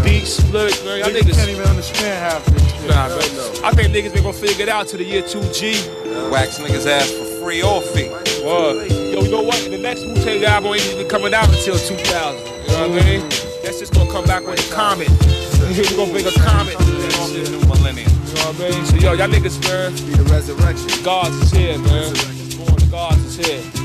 Beats, lyrics, man. Y'all niggas. can't even understand half this shit. Nah, man, no. I think niggas been gonna figure it out to the year 2G. Yeah. Wax niggas ass for free or fee. Word. Yo, you know what? The next Wu Tang album ain't even coming out until 2000. You know what I mean? That's just gonna come back with a comment you we gonna bring a comet. Shit. New millennium. You know what I mean? So yo, y'all niggas, man. Be the resurrection. God's is here, man. Born, God's is here.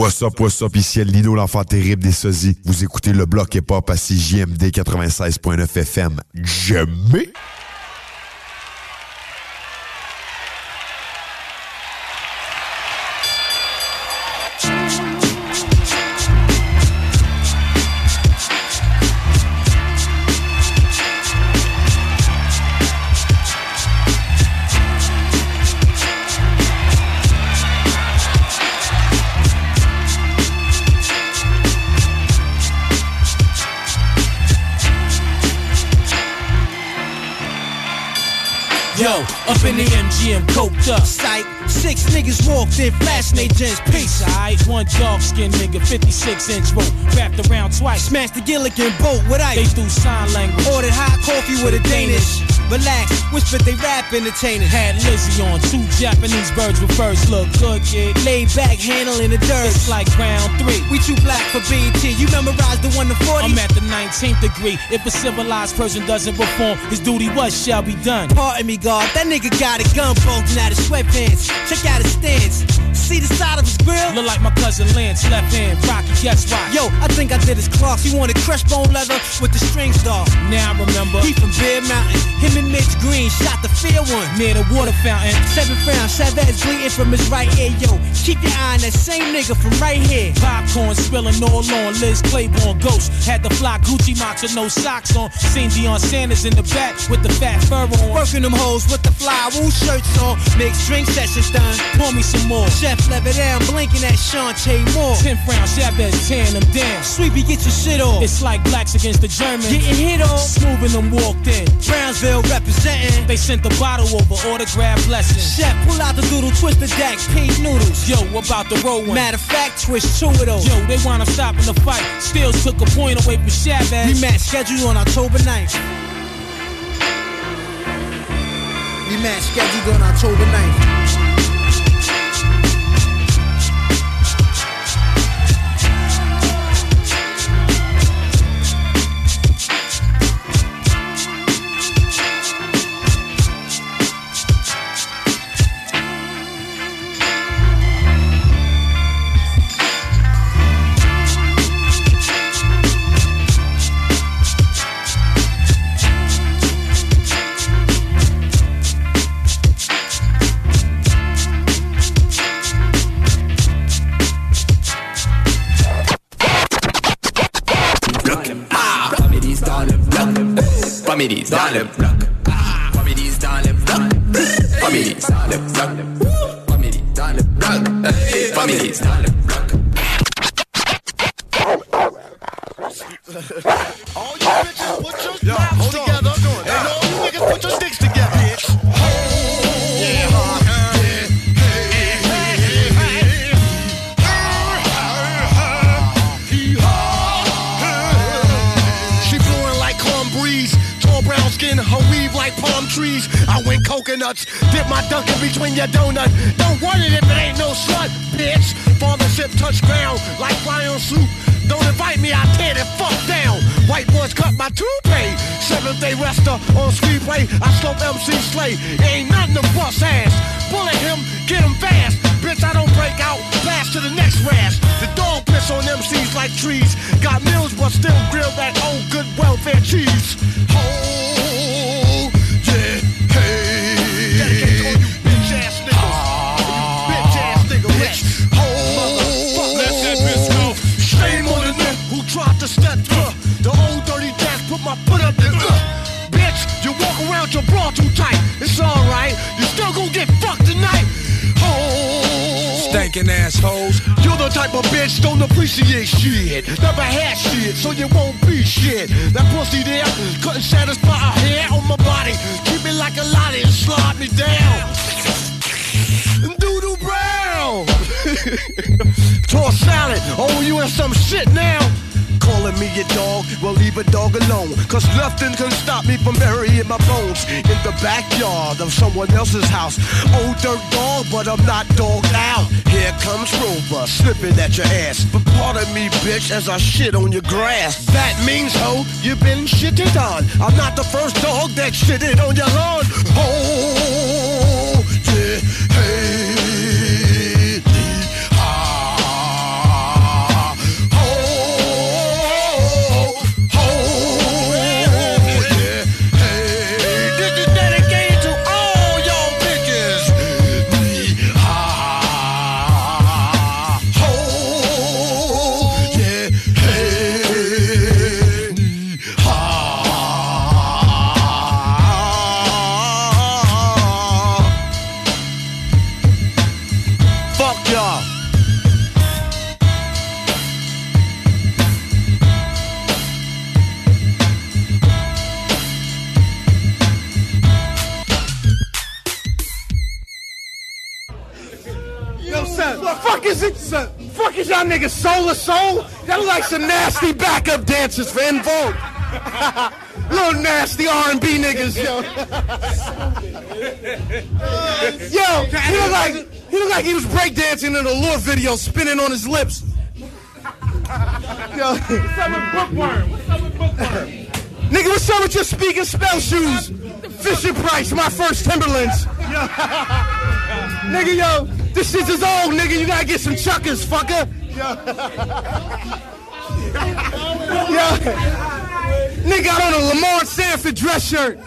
What's up, what's up, ici Lido, l'enfant terrible des sosies. Vous écoutez le bloc hip-hop à 6JMD 96.9 FM. Jamais! Psych Six niggas walked in, flashing they gents. Peace, alright? One dark skinned nigga, 56 inch rope, wrapped around twice. Smashed the Gilligan boat with ice. They threw sign language. Ordered hot coffee with a Danish. Relax, whispered they rap entertainers. Had Lizzie on, two Japanese birds with first look good, kid. Laid back, handling the dirt. It's like round three. We too black for BT. You memorized the one to 40. I'm at the 19th degree. If a civilized person doesn't perform, his duty what shall be done. Pardon me, God, that nigga got a gun poked out his sweatpants. Check out his stance see the side of his grill? Look like my cousin Lance, left hand, Rocky, guess why? Yo, I think I did his cloth. He wanted crushed bone leather with the strings off. Now I remember. He from Bear Mountain. Him and Mitch Green shot the fair one. Near the water fountain. Seven rounds, Chavez bleeding from his right ear, yo. Keep your eye on that same nigga from right here. Popcorn spilling all on Liz Claiborne Ghost. Had the fly Gucci with no socks on. Seen Dion Sanders in the back with the fat fur on. Working them hoes with the fly wool shirts on. Mixed drink sessions done. Pour me some more. Def level down, blinking at Shantae Moore. 10th round, Chavez, 10, I'm down. Sweepy, get your shit off. It's like blacks against the Germans. Getting hit on. Smoothing them walked in. Brownsville representing. They sent the bottle over, autograph blessings. Chef, pull out the doodle, twist the deck, pink noodles. Yo, about the roll one. Matter of fact, twist two of those. Yo, they wanna up stopping the fight. Stills took a point away from Chavez. Rematch scheduled on October 9th. Rematch scheduled on October 9th. Families down le block. Families down le block. Families down le block. Families down le block. Families down le block. All you bitches, put your mouth in between your donut. Don't want it if it ain't no slut, bitch. ship touch ground like lion Soup. Don't invite me, I tear the fuck down. White boys cut my toupee. Seventh day rester on speedway. I slope MC Slay. Ain't nothing to bust ass. at him, get him fast. Bitch, I don't break out. Blast to the next rash. The dog piss on MCs like trees. Got meals, but still grill that old good welfare cheese. Oh, yeah, hey. fuck tonight. Oh. Stankin' assholes. You're the type of bitch don't appreciate shit. Never had shit, so you won't be shit. That pussy there couldn't satisfy a hair on my body. Keep me like a lolly and slide me down. Doodle brown. Toss salad. Oh, you in some shit now. Calling me a dog, well leave a dog alone. Cause nothing can stop me from burying my bones in the backyard of someone else's house. Old oh, dirt dog, but I'm not dogged out. Here comes Rover, slipping at your ass. But part of me, bitch, as I shit on your grass. That means, ho, you've been shitted on. I'm not the first dog that shitted on your lawn. Oh. Soul Soul? That look like some nasty backup dancers for Invoke. Little nasty R&B niggas, yo. yo, he looked like he looked like he was breakdancing in a lure video, spinning on his lips. Yo. What's up with bookworm? What's up with bookworm? Nigga, what's up with your speaking spell shoes? Fisher Price, my first Timberlands. Yo. nigga, yo, this shit's is old, nigga. You gotta get some chuckers, fucker. Yo. Yo. Nigga got on a Lamar Sanford dress shirt.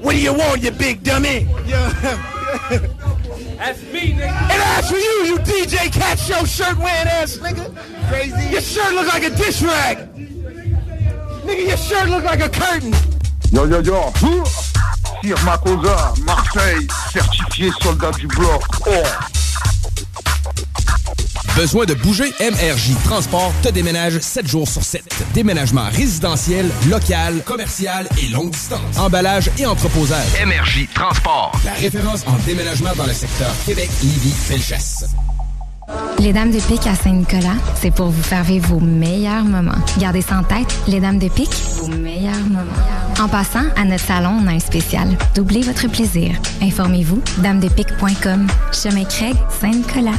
What do you want, you big dummy? Yo. That's me, nigga. And as for you, you DJ Cat Show shirt wearing ass nigga. Crazy. Your shirt look like a dish rag. Nigga, your shirt look like a curtain. Yo, yo, yo. Sir Makosa, Marseille, certifié soldat du bloc. Oh. Besoin de bouger? MRJ Transport te déménage 7 jours sur 7. Déménagement résidentiel, local, commercial et longue distance. Emballage et entreposage. MRJ Transport. La référence en déménagement dans le secteur Québec, Lévis, Felchasse. Les Dames de Pique à Saint-Nicolas, c'est pour vous faire vivre vos meilleurs moments. Gardez ça en tête, les Dames de Pique, vos meilleurs moments. En passant, à notre salon, on a un spécial. Doublez votre plaisir. Informez-vous, damesdepique.com. Chemin Craig, Saint-Nicolas.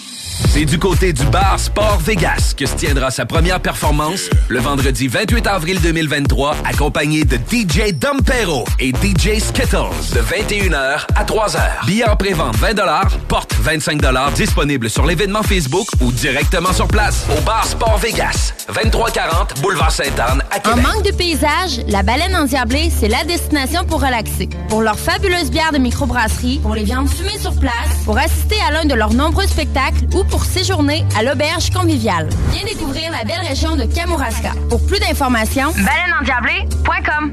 C'est du côté du bar Sport Vegas que se tiendra sa première performance le vendredi 28 avril 2023, accompagné de DJ Dompero et DJ Skittles de 21h à 3h. Billets en pré-vente 20 porte 25 disponible sur l'événement Facebook ou directement sur place au bar Sport Vegas, 2340 Boulevard Sainte-Anne à Québec. En manque de paysage, la baleine en diablé, c'est la destination pour relaxer. Pour leurs fabuleuses bières de microbrasserie, pour les viandes fumées sur place, pour assister à l'un de leurs nombreux spectacles ou pour séjourner à l'auberge conviviale. Viens découvrir la belle région de Kamouraska. Pour plus d'informations, baleineendiablée.com.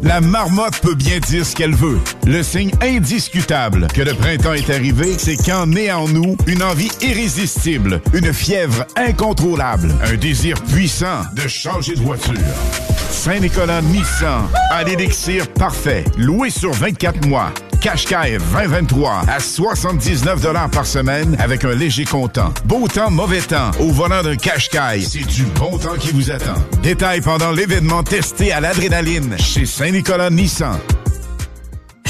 La marmotte peut bien dire ce qu'elle veut. Le signe indiscutable que le printemps est arrivé, c'est qu'en naît en nous une envie irrésistible, une fièvre incontrôlable, un désir puissant de changer de voiture. Saint-Nicolas Nissan à l'élixir parfait, loué sur 24 mois. Cashkai 2023 à 79 par semaine avec un léger comptant. Beau temps, mauvais temps. Au volant d'un cashkai c'est du bon temps qui vous attend. Détail pendant l'événement testé à l'adrénaline chez Saint-Nicolas Nissan.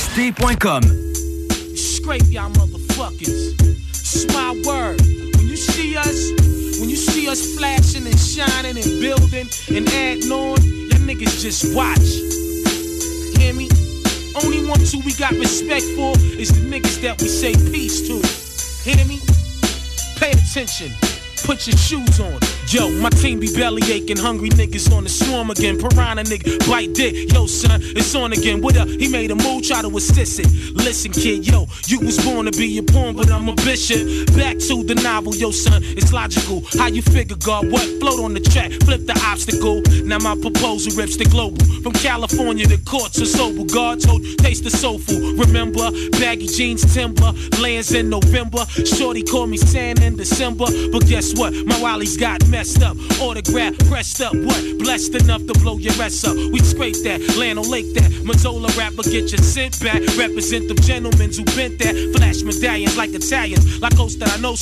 ST.com. Scrape y'all motherfuckers. It's my word. When you see us, when you see us flashing and shining and building and adding on, y'all niggas just watch. Hear me? Only one two we got respect for is the niggas that we say peace to. Hear me? Pay attention. Put your shoes on. Yo, my team be belly aching, hungry niggas on the swarm again. Piranha nigga, bite dick. Yo, son, it's on again. What up? He made a move, try to assist it. Listen, kid, yo, you was born to be a pawn, but I'm a bishop. Back to the novel, yo, son, it's logical. How you figure, God, what? Float on the track, flip the obstacle. Now my proposal rips the global. From California to courts are sober. God told, taste the soulful. Remember, baggy jeans, timber, lands in November. Shorty called me sand in December. But guess what? My Wally's got mad chest up. Autograph, pressed up, what? Blessed enough to blow your rest up. We scrape that, land on lake that. Mazzola rapper, get your sit back. Represent the gentlemen who bent that. Flash medallions like Italians, like Costa I know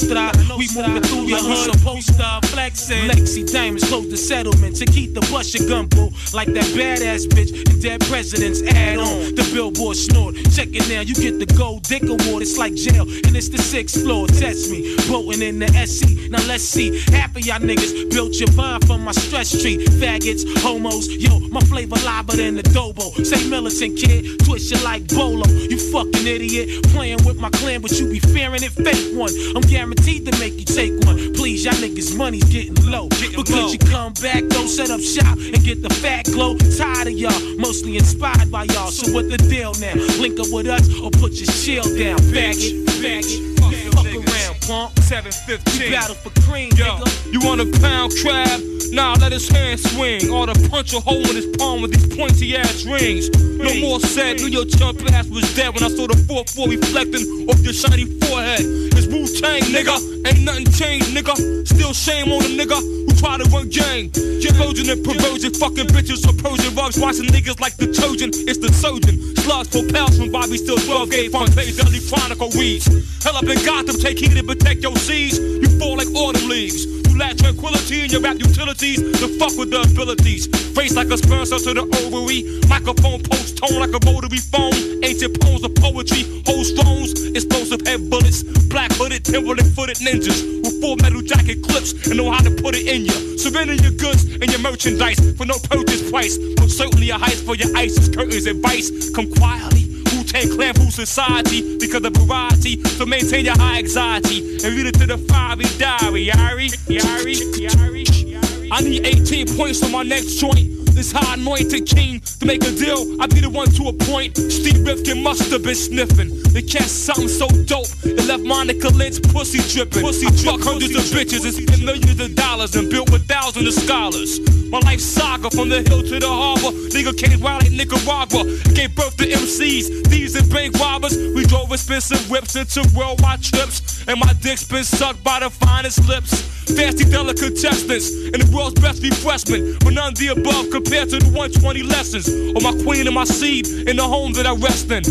We moving through your hood, supposed to flexing. Lexi diamonds, close the settlement. To keep the bush your gumbo, like that badass bitch and dead presidents. Add on the billboard snort. Check it now, you get the gold dick award. It's like jail, and it's the sixth floor. Test me, boating in the SC. Now let's see, half of y'all niggas Built your vibe from my stress tree. Faggots, homos, yo, my flavor lava than the dobo. Say militant kid, twist you like Bolo. You fucking idiot, playing with my clan, but you be fearing it. Fake one, I'm guaranteed to make you take one. Please, y'all niggas, money's getting low. Getting but could you come back though, set up shop and get the fat glow? Tired of y'all, mostly inspired by y'all. So what the deal now? Link up with us or put your shield down, faggot, faggot, fuck around. 715. We battle for cream, Yo, nigga. You want a pound crab? Now nah, let his hand swing. Or to punch a hole in his palm with these pointy ass rings. No more said, knew your chump ass was dead when I saw the 4-4 reflecting off your shiny forehead. It's Wu-Tang, nigga. Ain't nothing changed, nigga. Still shame on a nigga who tried to run gang. Trojan and perversion, fucking bitches or Persian rugs. Watching niggas like the Trojan, it's the Trojan. Slugs for pals from Bobby, still 12 gauge on Bay Dudley Chronicle weeds. Hell up in Gotham, take heed of protect your seeds, you fall like autumn leaves. You lack tranquility in your rap utilities to fuck with the abilities. Face like a sperm cell to the ovary, microphone post tone like a rotary phone. Ancient poems of poetry, hold stones, explosive head bullets, black hooded, Timberland footed ninjas with full metal jacket clips and know how to put it in you. Surrender your goods and your merchandise for no purchase price, but certainly a heist for your ISIS curtains and vice. Come quietly can't clear through society because of variety. So maintain your high anxiety and read it to the fiery diary. Yari, yari, yari, yari. I need 18 points for my next joint. This high anointed king to make a deal. I'd be the one to appoint. Steve Rifkin must have been sniffing. They catch something so dope it left Monica Lynch pussy dripping. Pussy truck, hundreds pussy of bitches and spent millions of dollars and built with thousands of scholars. My life saga from the hill to the harbor. Nigga came wild like Nicaragua. Gave birth to MCs, thieves and bank robbers. We drove expensive whips and took worldwide trips. And my dick's been sucked by the finest lips. Fancy delicate contestants and the world's best refreshment. But none of the above could compared to the 120 lessons of my queen and my seed in the home that I rest in.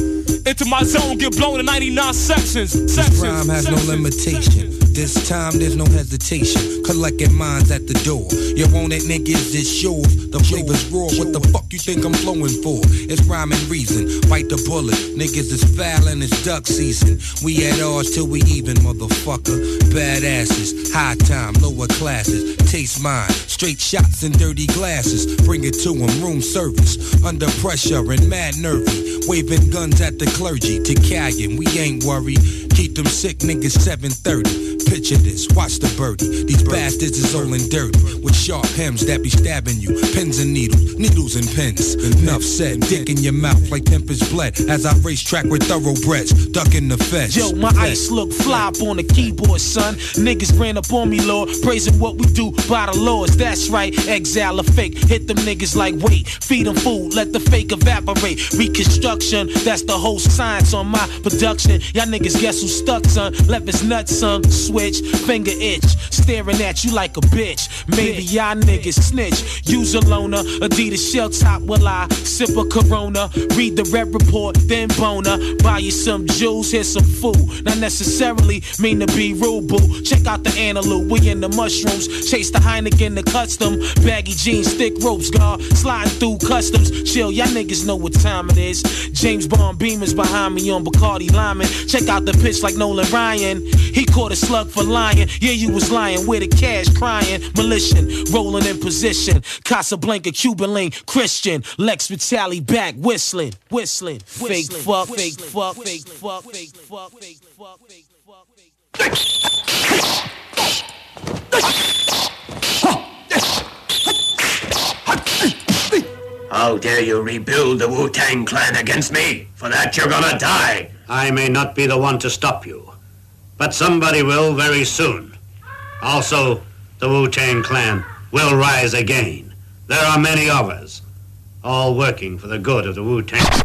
Into my zone, get blown in 99 sections. sections this rhyme has sections, no limitations. Sections this time, there's no hesitation. Collecting minds at the door. You want it, niggas? It's yours. The flavor's raw. What the fuck you think I'm flowing for? It's rhyme and reason. Fight the bullet. Niggas is foul and it's duck season. We at ours till we even, motherfucker. Badasses, high time, lower classes. Taste mine. Straight shots and dirty glasses. Bring it to 'em. Room service. Under pressure and mad nervy. Waving guns at the clergy. To Cagin, we ain't worried. Keep them sick niggas 730. Picture this, watch the birdie. These bastards is old dirt dirty with sharp hems that be stabbing you. Pins and needles, needles and pins. Enough said, dick in your mouth like tempest bled. As I race track with thoroughbreds, ducking the feds. Yo, my ice look fly up on the keyboard, son. Niggas ran up on me, Lord, praising what we do by the laws. That's right, exile a fake. Hit them niggas like wait, feed them food, let the fake evaporate. Reconstruction, that's the whole science on my production. Y'all niggas guess stuck, son. Left his nuts, son. Switch, finger itch. Staring at you like a bitch. Maybe y'all niggas snitch. Use a loner. Adidas shell top will I. Sip a corona. Read the red report, then boner. Buy you some jewels, hit some food. Not necessarily mean to be rude, boo. Check out the antelope. We in the mushrooms. Chase the Heineken, the custom. Baggy jeans, thick ropes, guard. Sliding through customs. Chill, y'all niggas know what time it is. James Bond Beamers behind me on Bacardi Lyman. Check out the pitch bitch like Nolan Ryan. He caught a slug for lying. Yeah, you was lying. Where the cash crying? Militian rolling in position. Casablanca, Cuban link, Christian. Lex Vitali back whistling, whistling. Fake fuck, fake fuck, fake fuck, fake fuck, fake fuck, fake fuck, How dare you rebuild the Wu Tang Clan against me? For that, you're gonna die! I may not be the one to stop you, but somebody will very soon. Also, the Wu-Tang Clan will rise again. There are many of us, all working for the good of the Wu-Tang.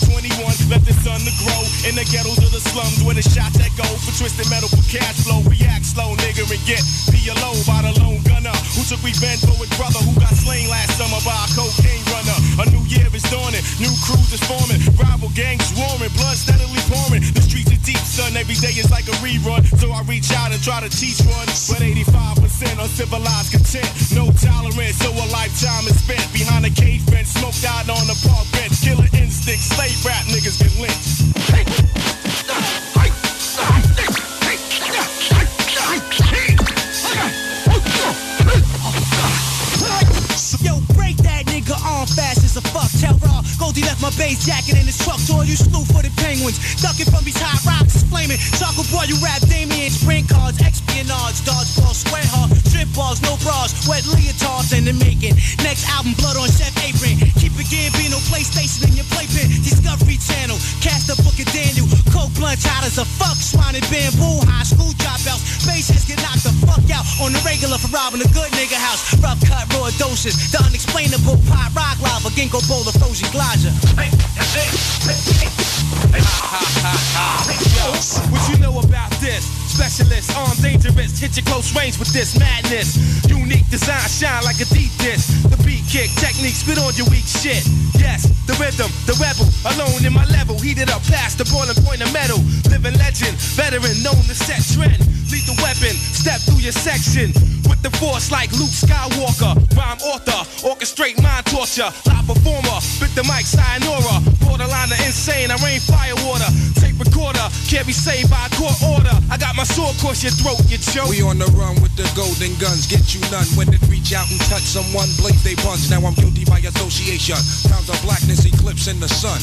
to 21, left the sun to grow. In the ghetto to the slums, where the shots that go for twisted metal for cash flow. React slow, nigga, and get PLO by the lone gunner who took revenge for his brother who got slain last summer by a cocaine runner. A new year is dawning, new crews is forming, rival gangs swarming, blood steadily pouring. The streets are deep, son. Every day is like a rerun, so I reach out and try to teach one. But 85% uncivilized content, no tolerance, so a lifetime is spent behind a cage fence, smoked out on the park bench, killer think slave rap niggas get lynched. Yo, break that nigga on fast as a fuck. Tell Raw, Goldie left my base jacket in his truck. To all you slew for the penguins, ducking from these high rocks is flaming. Chocolate boy, you rap Damien, spring cards, espionage, dodgeball, square hard strip bars, no bras, wet leotards and the making. Next album, blood on Chef Apron. Keep it no PlayStation in your playpen. Discovery Channel, cast a book of Daniel. Coke blunt, hot as a fuck, swine and bamboo. High school dropouts, faces get knocked the fuck out on the regular for robbing a good nigga house. Rough cut, raw doses, the unexplainable pot, rock lava, ginkgo bowl of frozen glazer. Hey, hey, hey, Hey, hey, hey. Yo, what you know about this? specialist, arm dangerous. Hit your close range with this madness. Unique design, shine like a deep dish. The beat kick technique, spit on your weak shit. Yes, the rhythm, the rebel, alone in my level. Heated up past the boiling point of metal. Living legend, veteran, known to set trend. the weapon, step through your section. With the force like Luke Skywalker. Rhyme author, orchestrate mind torture. Live performer, bit the mic, sayonara. Borderline insane, I rain fire water. Tape recorder, can't be saved by court order. I got my my sword cross your throat, you choke. We on the run with the golden guns, get you none. When it reach out and touch someone, blaze they buns. Now I'm guilty by association. Times of blackness eclipsing the sun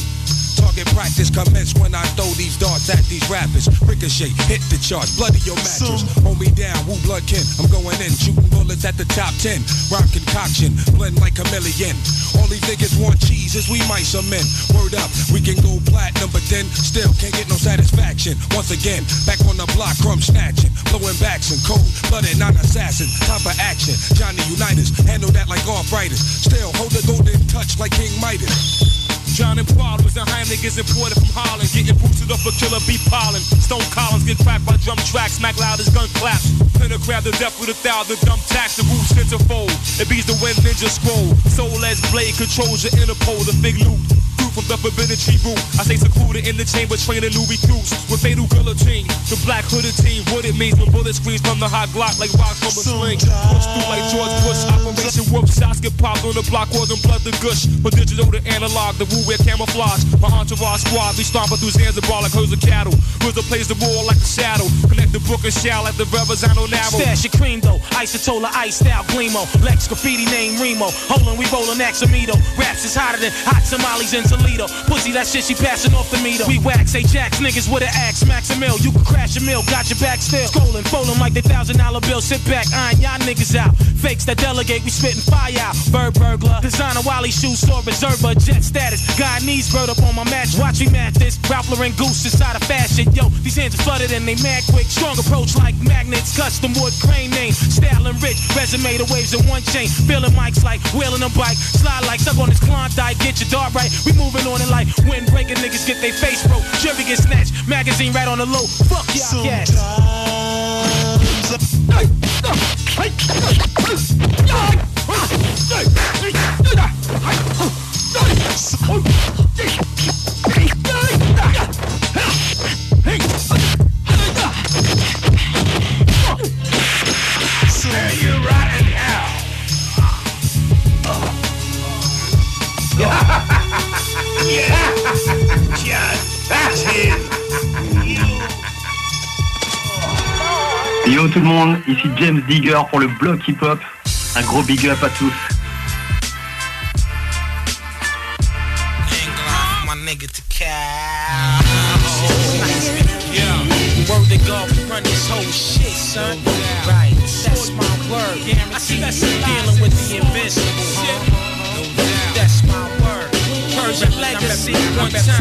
target practice commence when I throw these darts at these rappers. Ricochet, hit the charts, bloody your mattress. So. Hold me down, woo blood kin. I'm going in, shooting bullets at the top ten. Rock concoction, blend like million. All these niggas want cheese is we mice are men. Word up, we can go platinum, but then still can't get no satisfaction. Once again, back on the block, crumb snatching, blowing backs and cold blooded non-assassin. Time for action, Johnny Unitas, handle that like off writers. Still hold the golden touch like King Midas. John and Paul was in Heimlich imported from Holland. Getting boosted up for killer beat pollen. Stone Collins get cracked by drum tracks. Smack loud as gun claps. Pinner grab the death with a thousand dumb tax. The roots centerfold. It beats the wind ninja scroll. Soul as blade controls your Interpol. The big loop from the forbidden root. I stay secluded in the chamber, training new recruits with fatal guillotine. The black hooded team, what it means when bullets screams from the hot Glock like rocks from a sling. Push through like George Bush, operation whoop shots get popped on the block, causing blood to gush. But digital to analog, the woo wear camouflage. My entourage squad, we stomping through Zanzibar like herds of cattle. the plays the wall like a shadow. Connect the book and shout like the rivers I know narrow. Stash your cream though, Isotola, ice out, Glimo, Lex graffiti name Remo. Holding, we rolling Axamito. Raps is hotter than hot Somali's and leader. Pussy, that shit she passing off to me though. We wax, hey jacks, niggas with an axe, max mil. You can crash a mill, got your back still. Scrolling, folding like the thousand dollar bill. Sit back, iron y'all niggas out. Fakes that delegate, we spitting fire out. Bird burglar, designer Wally shoes, store reserver, jet status. Guyanese bird up on my match, watch me match this. Raffler and goose inside of fashion, yo. These hands are flooded and they mad quick. Strong approach like magnets, custom wood crane name. Styling rich, resume the waves in one chain. Feeling mics like wheeling a bike, slide like stuck on this Klondike, get your dart right. We move moving on in life. Windbreaker niggas get their face broke. Jerry get snatched. Magazine right on the low. Fuck y'all. Yes. Yeah. Yo tout le monde, ici James Digger pour le bloc hip hop. Un gros big up à tous. Word to God, we run this whole shit, son. Right, that's my word. I see that's dealing with the invisible. preserving legacy. One time,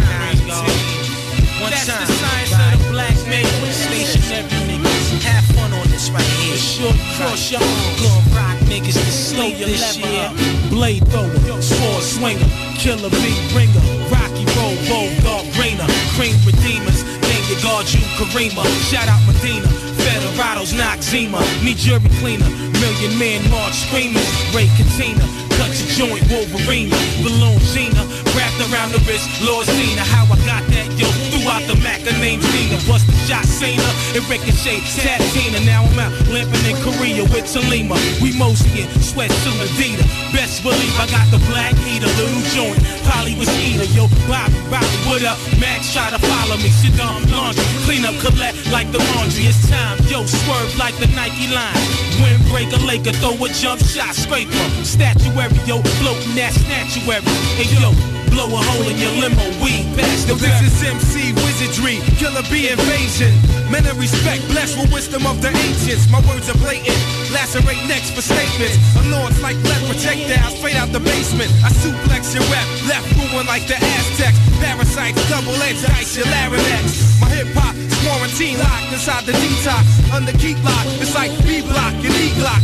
one That's time. the science of the black man. Stationary niggas, have fun on this right here. Sure, cross your arms. gun rock niggas to slow your this year. Blade thrower, sword swinger, killer beat bringer, Rocky roll, bold dog brainer, cream redeemers. Name your guard, you Karima. Shout out Medina. Federados, Noxema, need jury cleaner, million man march screaming, Ray Katina, cut your joint, Wolverine, balloon Gina, wrapped around the wrist, Lord Cena, how I got that, yo, throughout the Mac, I named Cena, bust the shot, Cena, and Ricochet, Tatina, now I'm out, limping in Korea with Talima, we mostly in sweat to Adidas, best believe I got the black heater, little joint, Polly was eater, yo, Bobby, Bobby, what up, Max try to follow me, sit down, laundry, clean up, collect like the laundry, it's time. Yo, swerve like the Nike line. Windbreaker, Laker, throw a jump shot, scraper. Statuary, yo, floating that statuary. Hey, yo, blow a hole in your limo, we pass the This is MC wizardry, killer bee invasion. Men of respect, blessed with wisdom of the ancients. My words are blatant. Lacerate necks for statements. I'm lords like lead projectiles straight out the basement. I suplex your rep, left ruin like the Aztecs. Parasites, double-edged dice, your larynx. My hip-hop is quarantine locked inside the detox. Under key lock, it's like B-block and E-glock.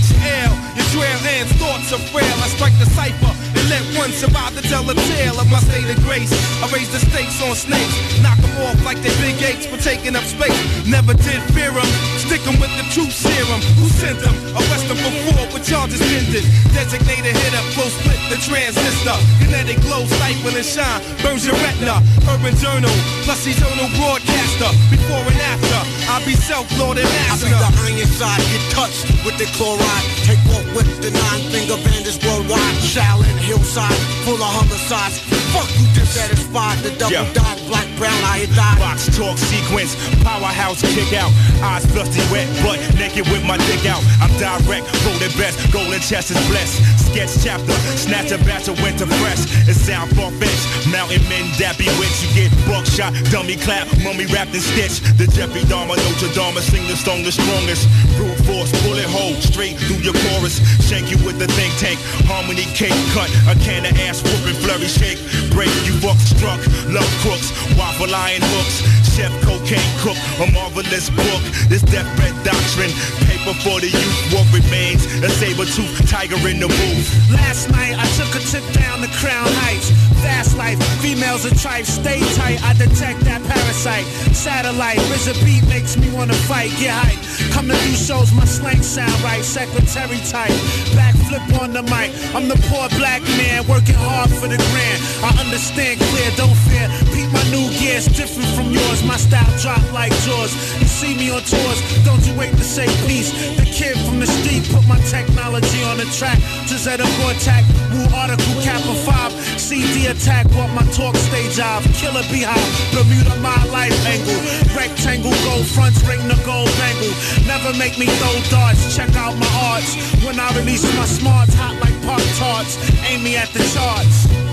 L, your trail ends, thoughts are frail. I strike the cipher. And let one survive to tell a tale of my state of grace. I raise the stakes on snakes, knock them off like they big apes for taking up space. Never did fear them, stick them with the truth serum. Who sent them? Arrest them before what charges ended. Designated hitter, close split the transistor. Kinetic glow, siphon and shine, burns your retina. Urban journal, plus eternal broadcaster. Before and after, I'll be self-lord master. I see the iron side get touched with the chloride. Take off with the nine-finger bandits worldwide. Shaolin hillside, full of homicides. Fuck you dissatisfied, the double yeah. dot, black, brown, I had died. Box talk sequence, powerhouse kick out. Eyes dusty wet, but naked with my dick out. I'm direct, rolling best, golden chest is blessed. Sketch chapter, snatch a batch of winter fresh. It sound far-fetched, mountain men that bewitch. You get buckshot, dummy clap, mummy wrapped in stitch. The Jeffrey Dahmer, Notre Dame, sing the song the strongest. Brute force, bullet hole, straight through your chorus. Shank you with the think tank. Harmony cake cut. A can of ass whooping flurry shake. Break you up struck. Love crooks. Waffle iron hooks. Chef cocaine cook. A marvelous book. This deathbed doctrine. Paper for the youth. What remains? A saber tooth tiger in the booth. Last night I took a trip down to Crown Heights. Fast life, females are tripe, stay tight. I detect that parasite. Satellite, RZA beat makes me wanna fight. Get hype. Come to do shows, my slang sound right. Secretary type, backflip on the mic. I'm the poor black man working hard for the grand. I understand clear, don't fear. Beat my new gear's different from yours. My style drop like yours. You see me on tours, don't you wait to say peace. The kid from the street put my technology on the track. Just at a vortex, new article, cap five, CD attack what my talk stage off. Killer beehive, Bermuda my life angle. Rectangle gold fronts, ring the gold bangle. Never make me throw darts, check out my arts. When I release my smarts, hot like Pop Tarts. Aim me at the charts.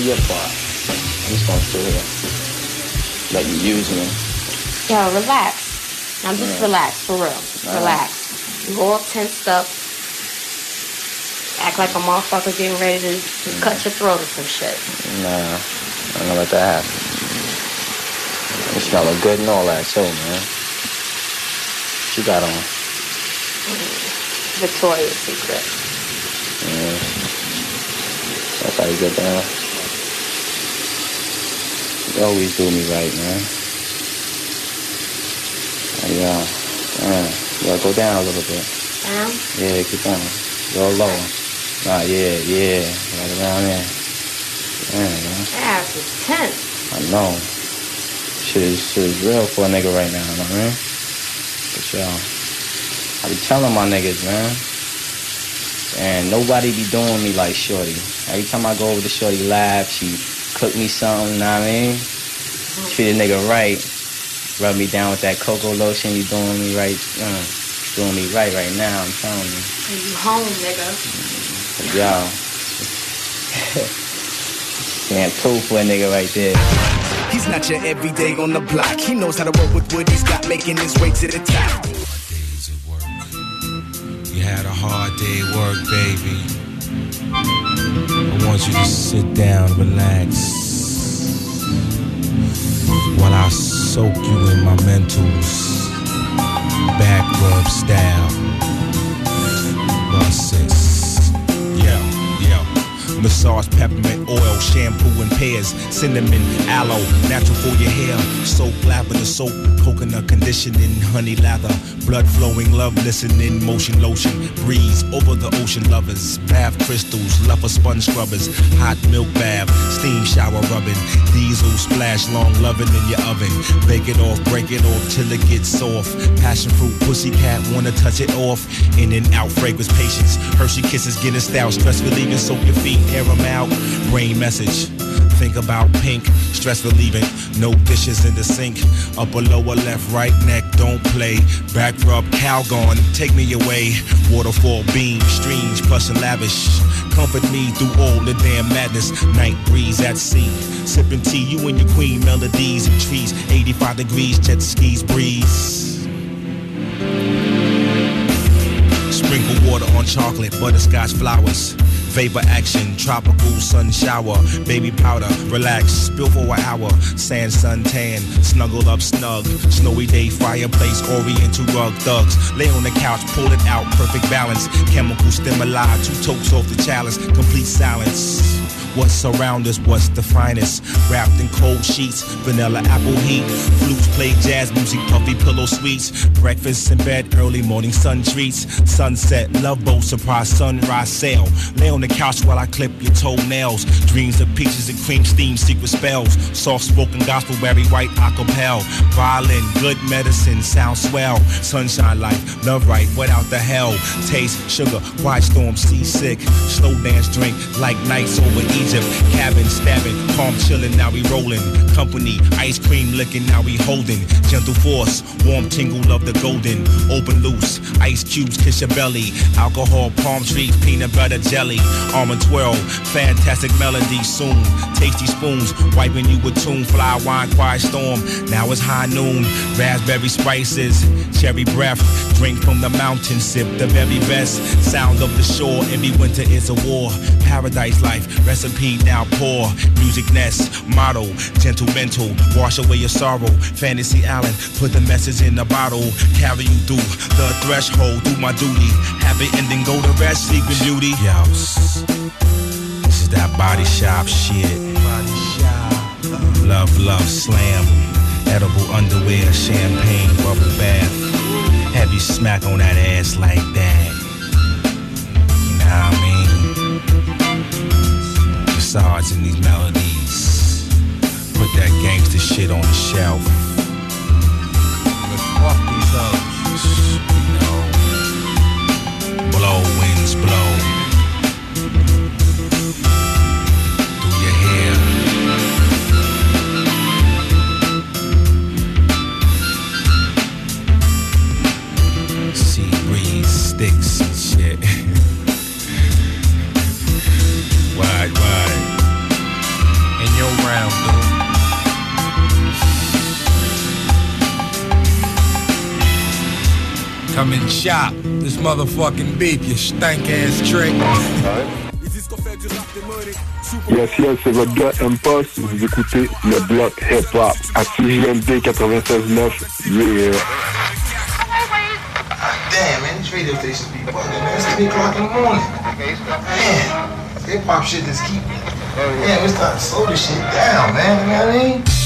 do your part. I'm just gonna sit here. Let you use me. Yo, relax. Now just yeah. relax, for real. relax. You all tensed up. Act like a motherfucker getting ready to, mm. cut your throat or some shit. Nah, I'm gonna let that happen. It smell good and all that too, man. What you got on? Mm. Victoria's Secret. Yeah. That's how you get down always do me right, man. Hey, uh, yeah, go down a little bit. Down? Yeah, keep going. Go lower. Ah, yeah, yeah, right around there. Yeah, man. That ass is tense. I know. Shit is, shit is real for a nigga right now, man. know what But y'all, I be telling my niggas, man. And nobody be doing me like Shorty. Every time I go over to Shorty Lab, she cook me something, know what I mean? Treat a nigga right. Rub me down with that cocoa lotion, you doing me right, uh, doing me right right now, I'm telling you. You home, nigga. Y'all, man, Shampoo for a nigga right there. He's not your everyday on the block. He knows how to work with what he's got, making his way to the top. Days work. You had a hard day at work, baby. I want you to sit down, relax, while I soak you in my mentals, back rub style. Love Massage, peppermint oil, shampoo and pears, cinnamon, aloe, natural for your hair. Soap, lavender, soap, coconut conditioning, honey lather, blood flowing, love listening, motion lotion, breeze over the ocean lovers, bath crystals, lover sponge scrubbers, hot milk bath, steam shower rubbing, diesel splash, long loving in your oven. Bake it off, break it off till it gets soft. Passion fruit, pussycat, wanna touch it off. In and out, fragrance, patience. Hershey kisses, getting style, stress relieving, soak your feet air them out. Brain message. Think about pink, stress relieving, no dishes in the sink. Upper, lower, left, right neck, don't play. Back rub, cow gone, take me away. Waterfall beam, streams, plush and lavish. Comfort me through all the damn madness. Night breeze at sea, sipping tea, you and your queen, melodies and trees. 85 degrees, jet skis, breeze. Sprinkle water on chocolate, butterscotch flowers. Favor action, tropical sun shower, baby powder, relax, spill for an hour. Sand sun tan, up snug, snowy day fireplace, oriental rug thugs. Lay on the couch, pull it out, perfect balance. Chemical stimuli, two tokes off the chalice, complete silence. What's around us, what's the finest? Wrapped in cold sheets, vanilla apple heat. Flutes play jazz music, puffy pillow sweets. Breakfast in bed, early morning sun treats. Sunset, love boat, surprise sunrise sail. Lay on the couch while I clip your toenails. Dreams of peaches and cream steam, secret spells. Soft spoken gospel, very white acapella. Violin, good medicine, sound swell. Sunshine life, love right, what out the hell? Taste, sugar, white storm, seasick. Slow dance drink, like nights over Egypt, cabin stabbing, palm chillin', now we rollin'. Company, ice cream lickin', now we holdin'. Gentle force, warm tingle of the golden. Open loose, ice cubes kiss your belly. Alcohol, palm trees, peanut butter jelly. Almond twirl, fantastic melody soon. Tasty spoons, wiping you with tune. Fly wine, quiet storm. Now it's high noon. Raspberry spices, cherry breath. Drink from the mountain, sip the very best. Sound of the shore, every winter is a war. Paradise life, recipe now pour. Music nest, motto, gentle mental, wash away your sorrow. Fantasy Island, put the message in the bottle. Carry you through the threshold, do my duty. Happy ending, go to rest, sleeping beauty. Yo, this is that body shop shit. Body shop. Love, love, slam. Edible underwear, champagne, bubble bath. Have you smack on that ass like that. You know what I mean? sides and these melodies. Put that gangster shit on the shelf. Fuck these hoes. You know, blow winds blow. Through your hair. Sea breeze, sticks and shit. wide, wide your round, dude. Come and shop this motherfucking beef, you stank ass trick. Yes, yes, c'est votre gars Impulse. Vous écoutez le bloc hip-hop à 6JMD 96.9. Yeah. Damn, man, this radio station be bugging. It's 3 o'clock in the morning. Man, hip hop shit just keep Oh, yeah. yeah, we start to slow this shit down, man. You know what I mean?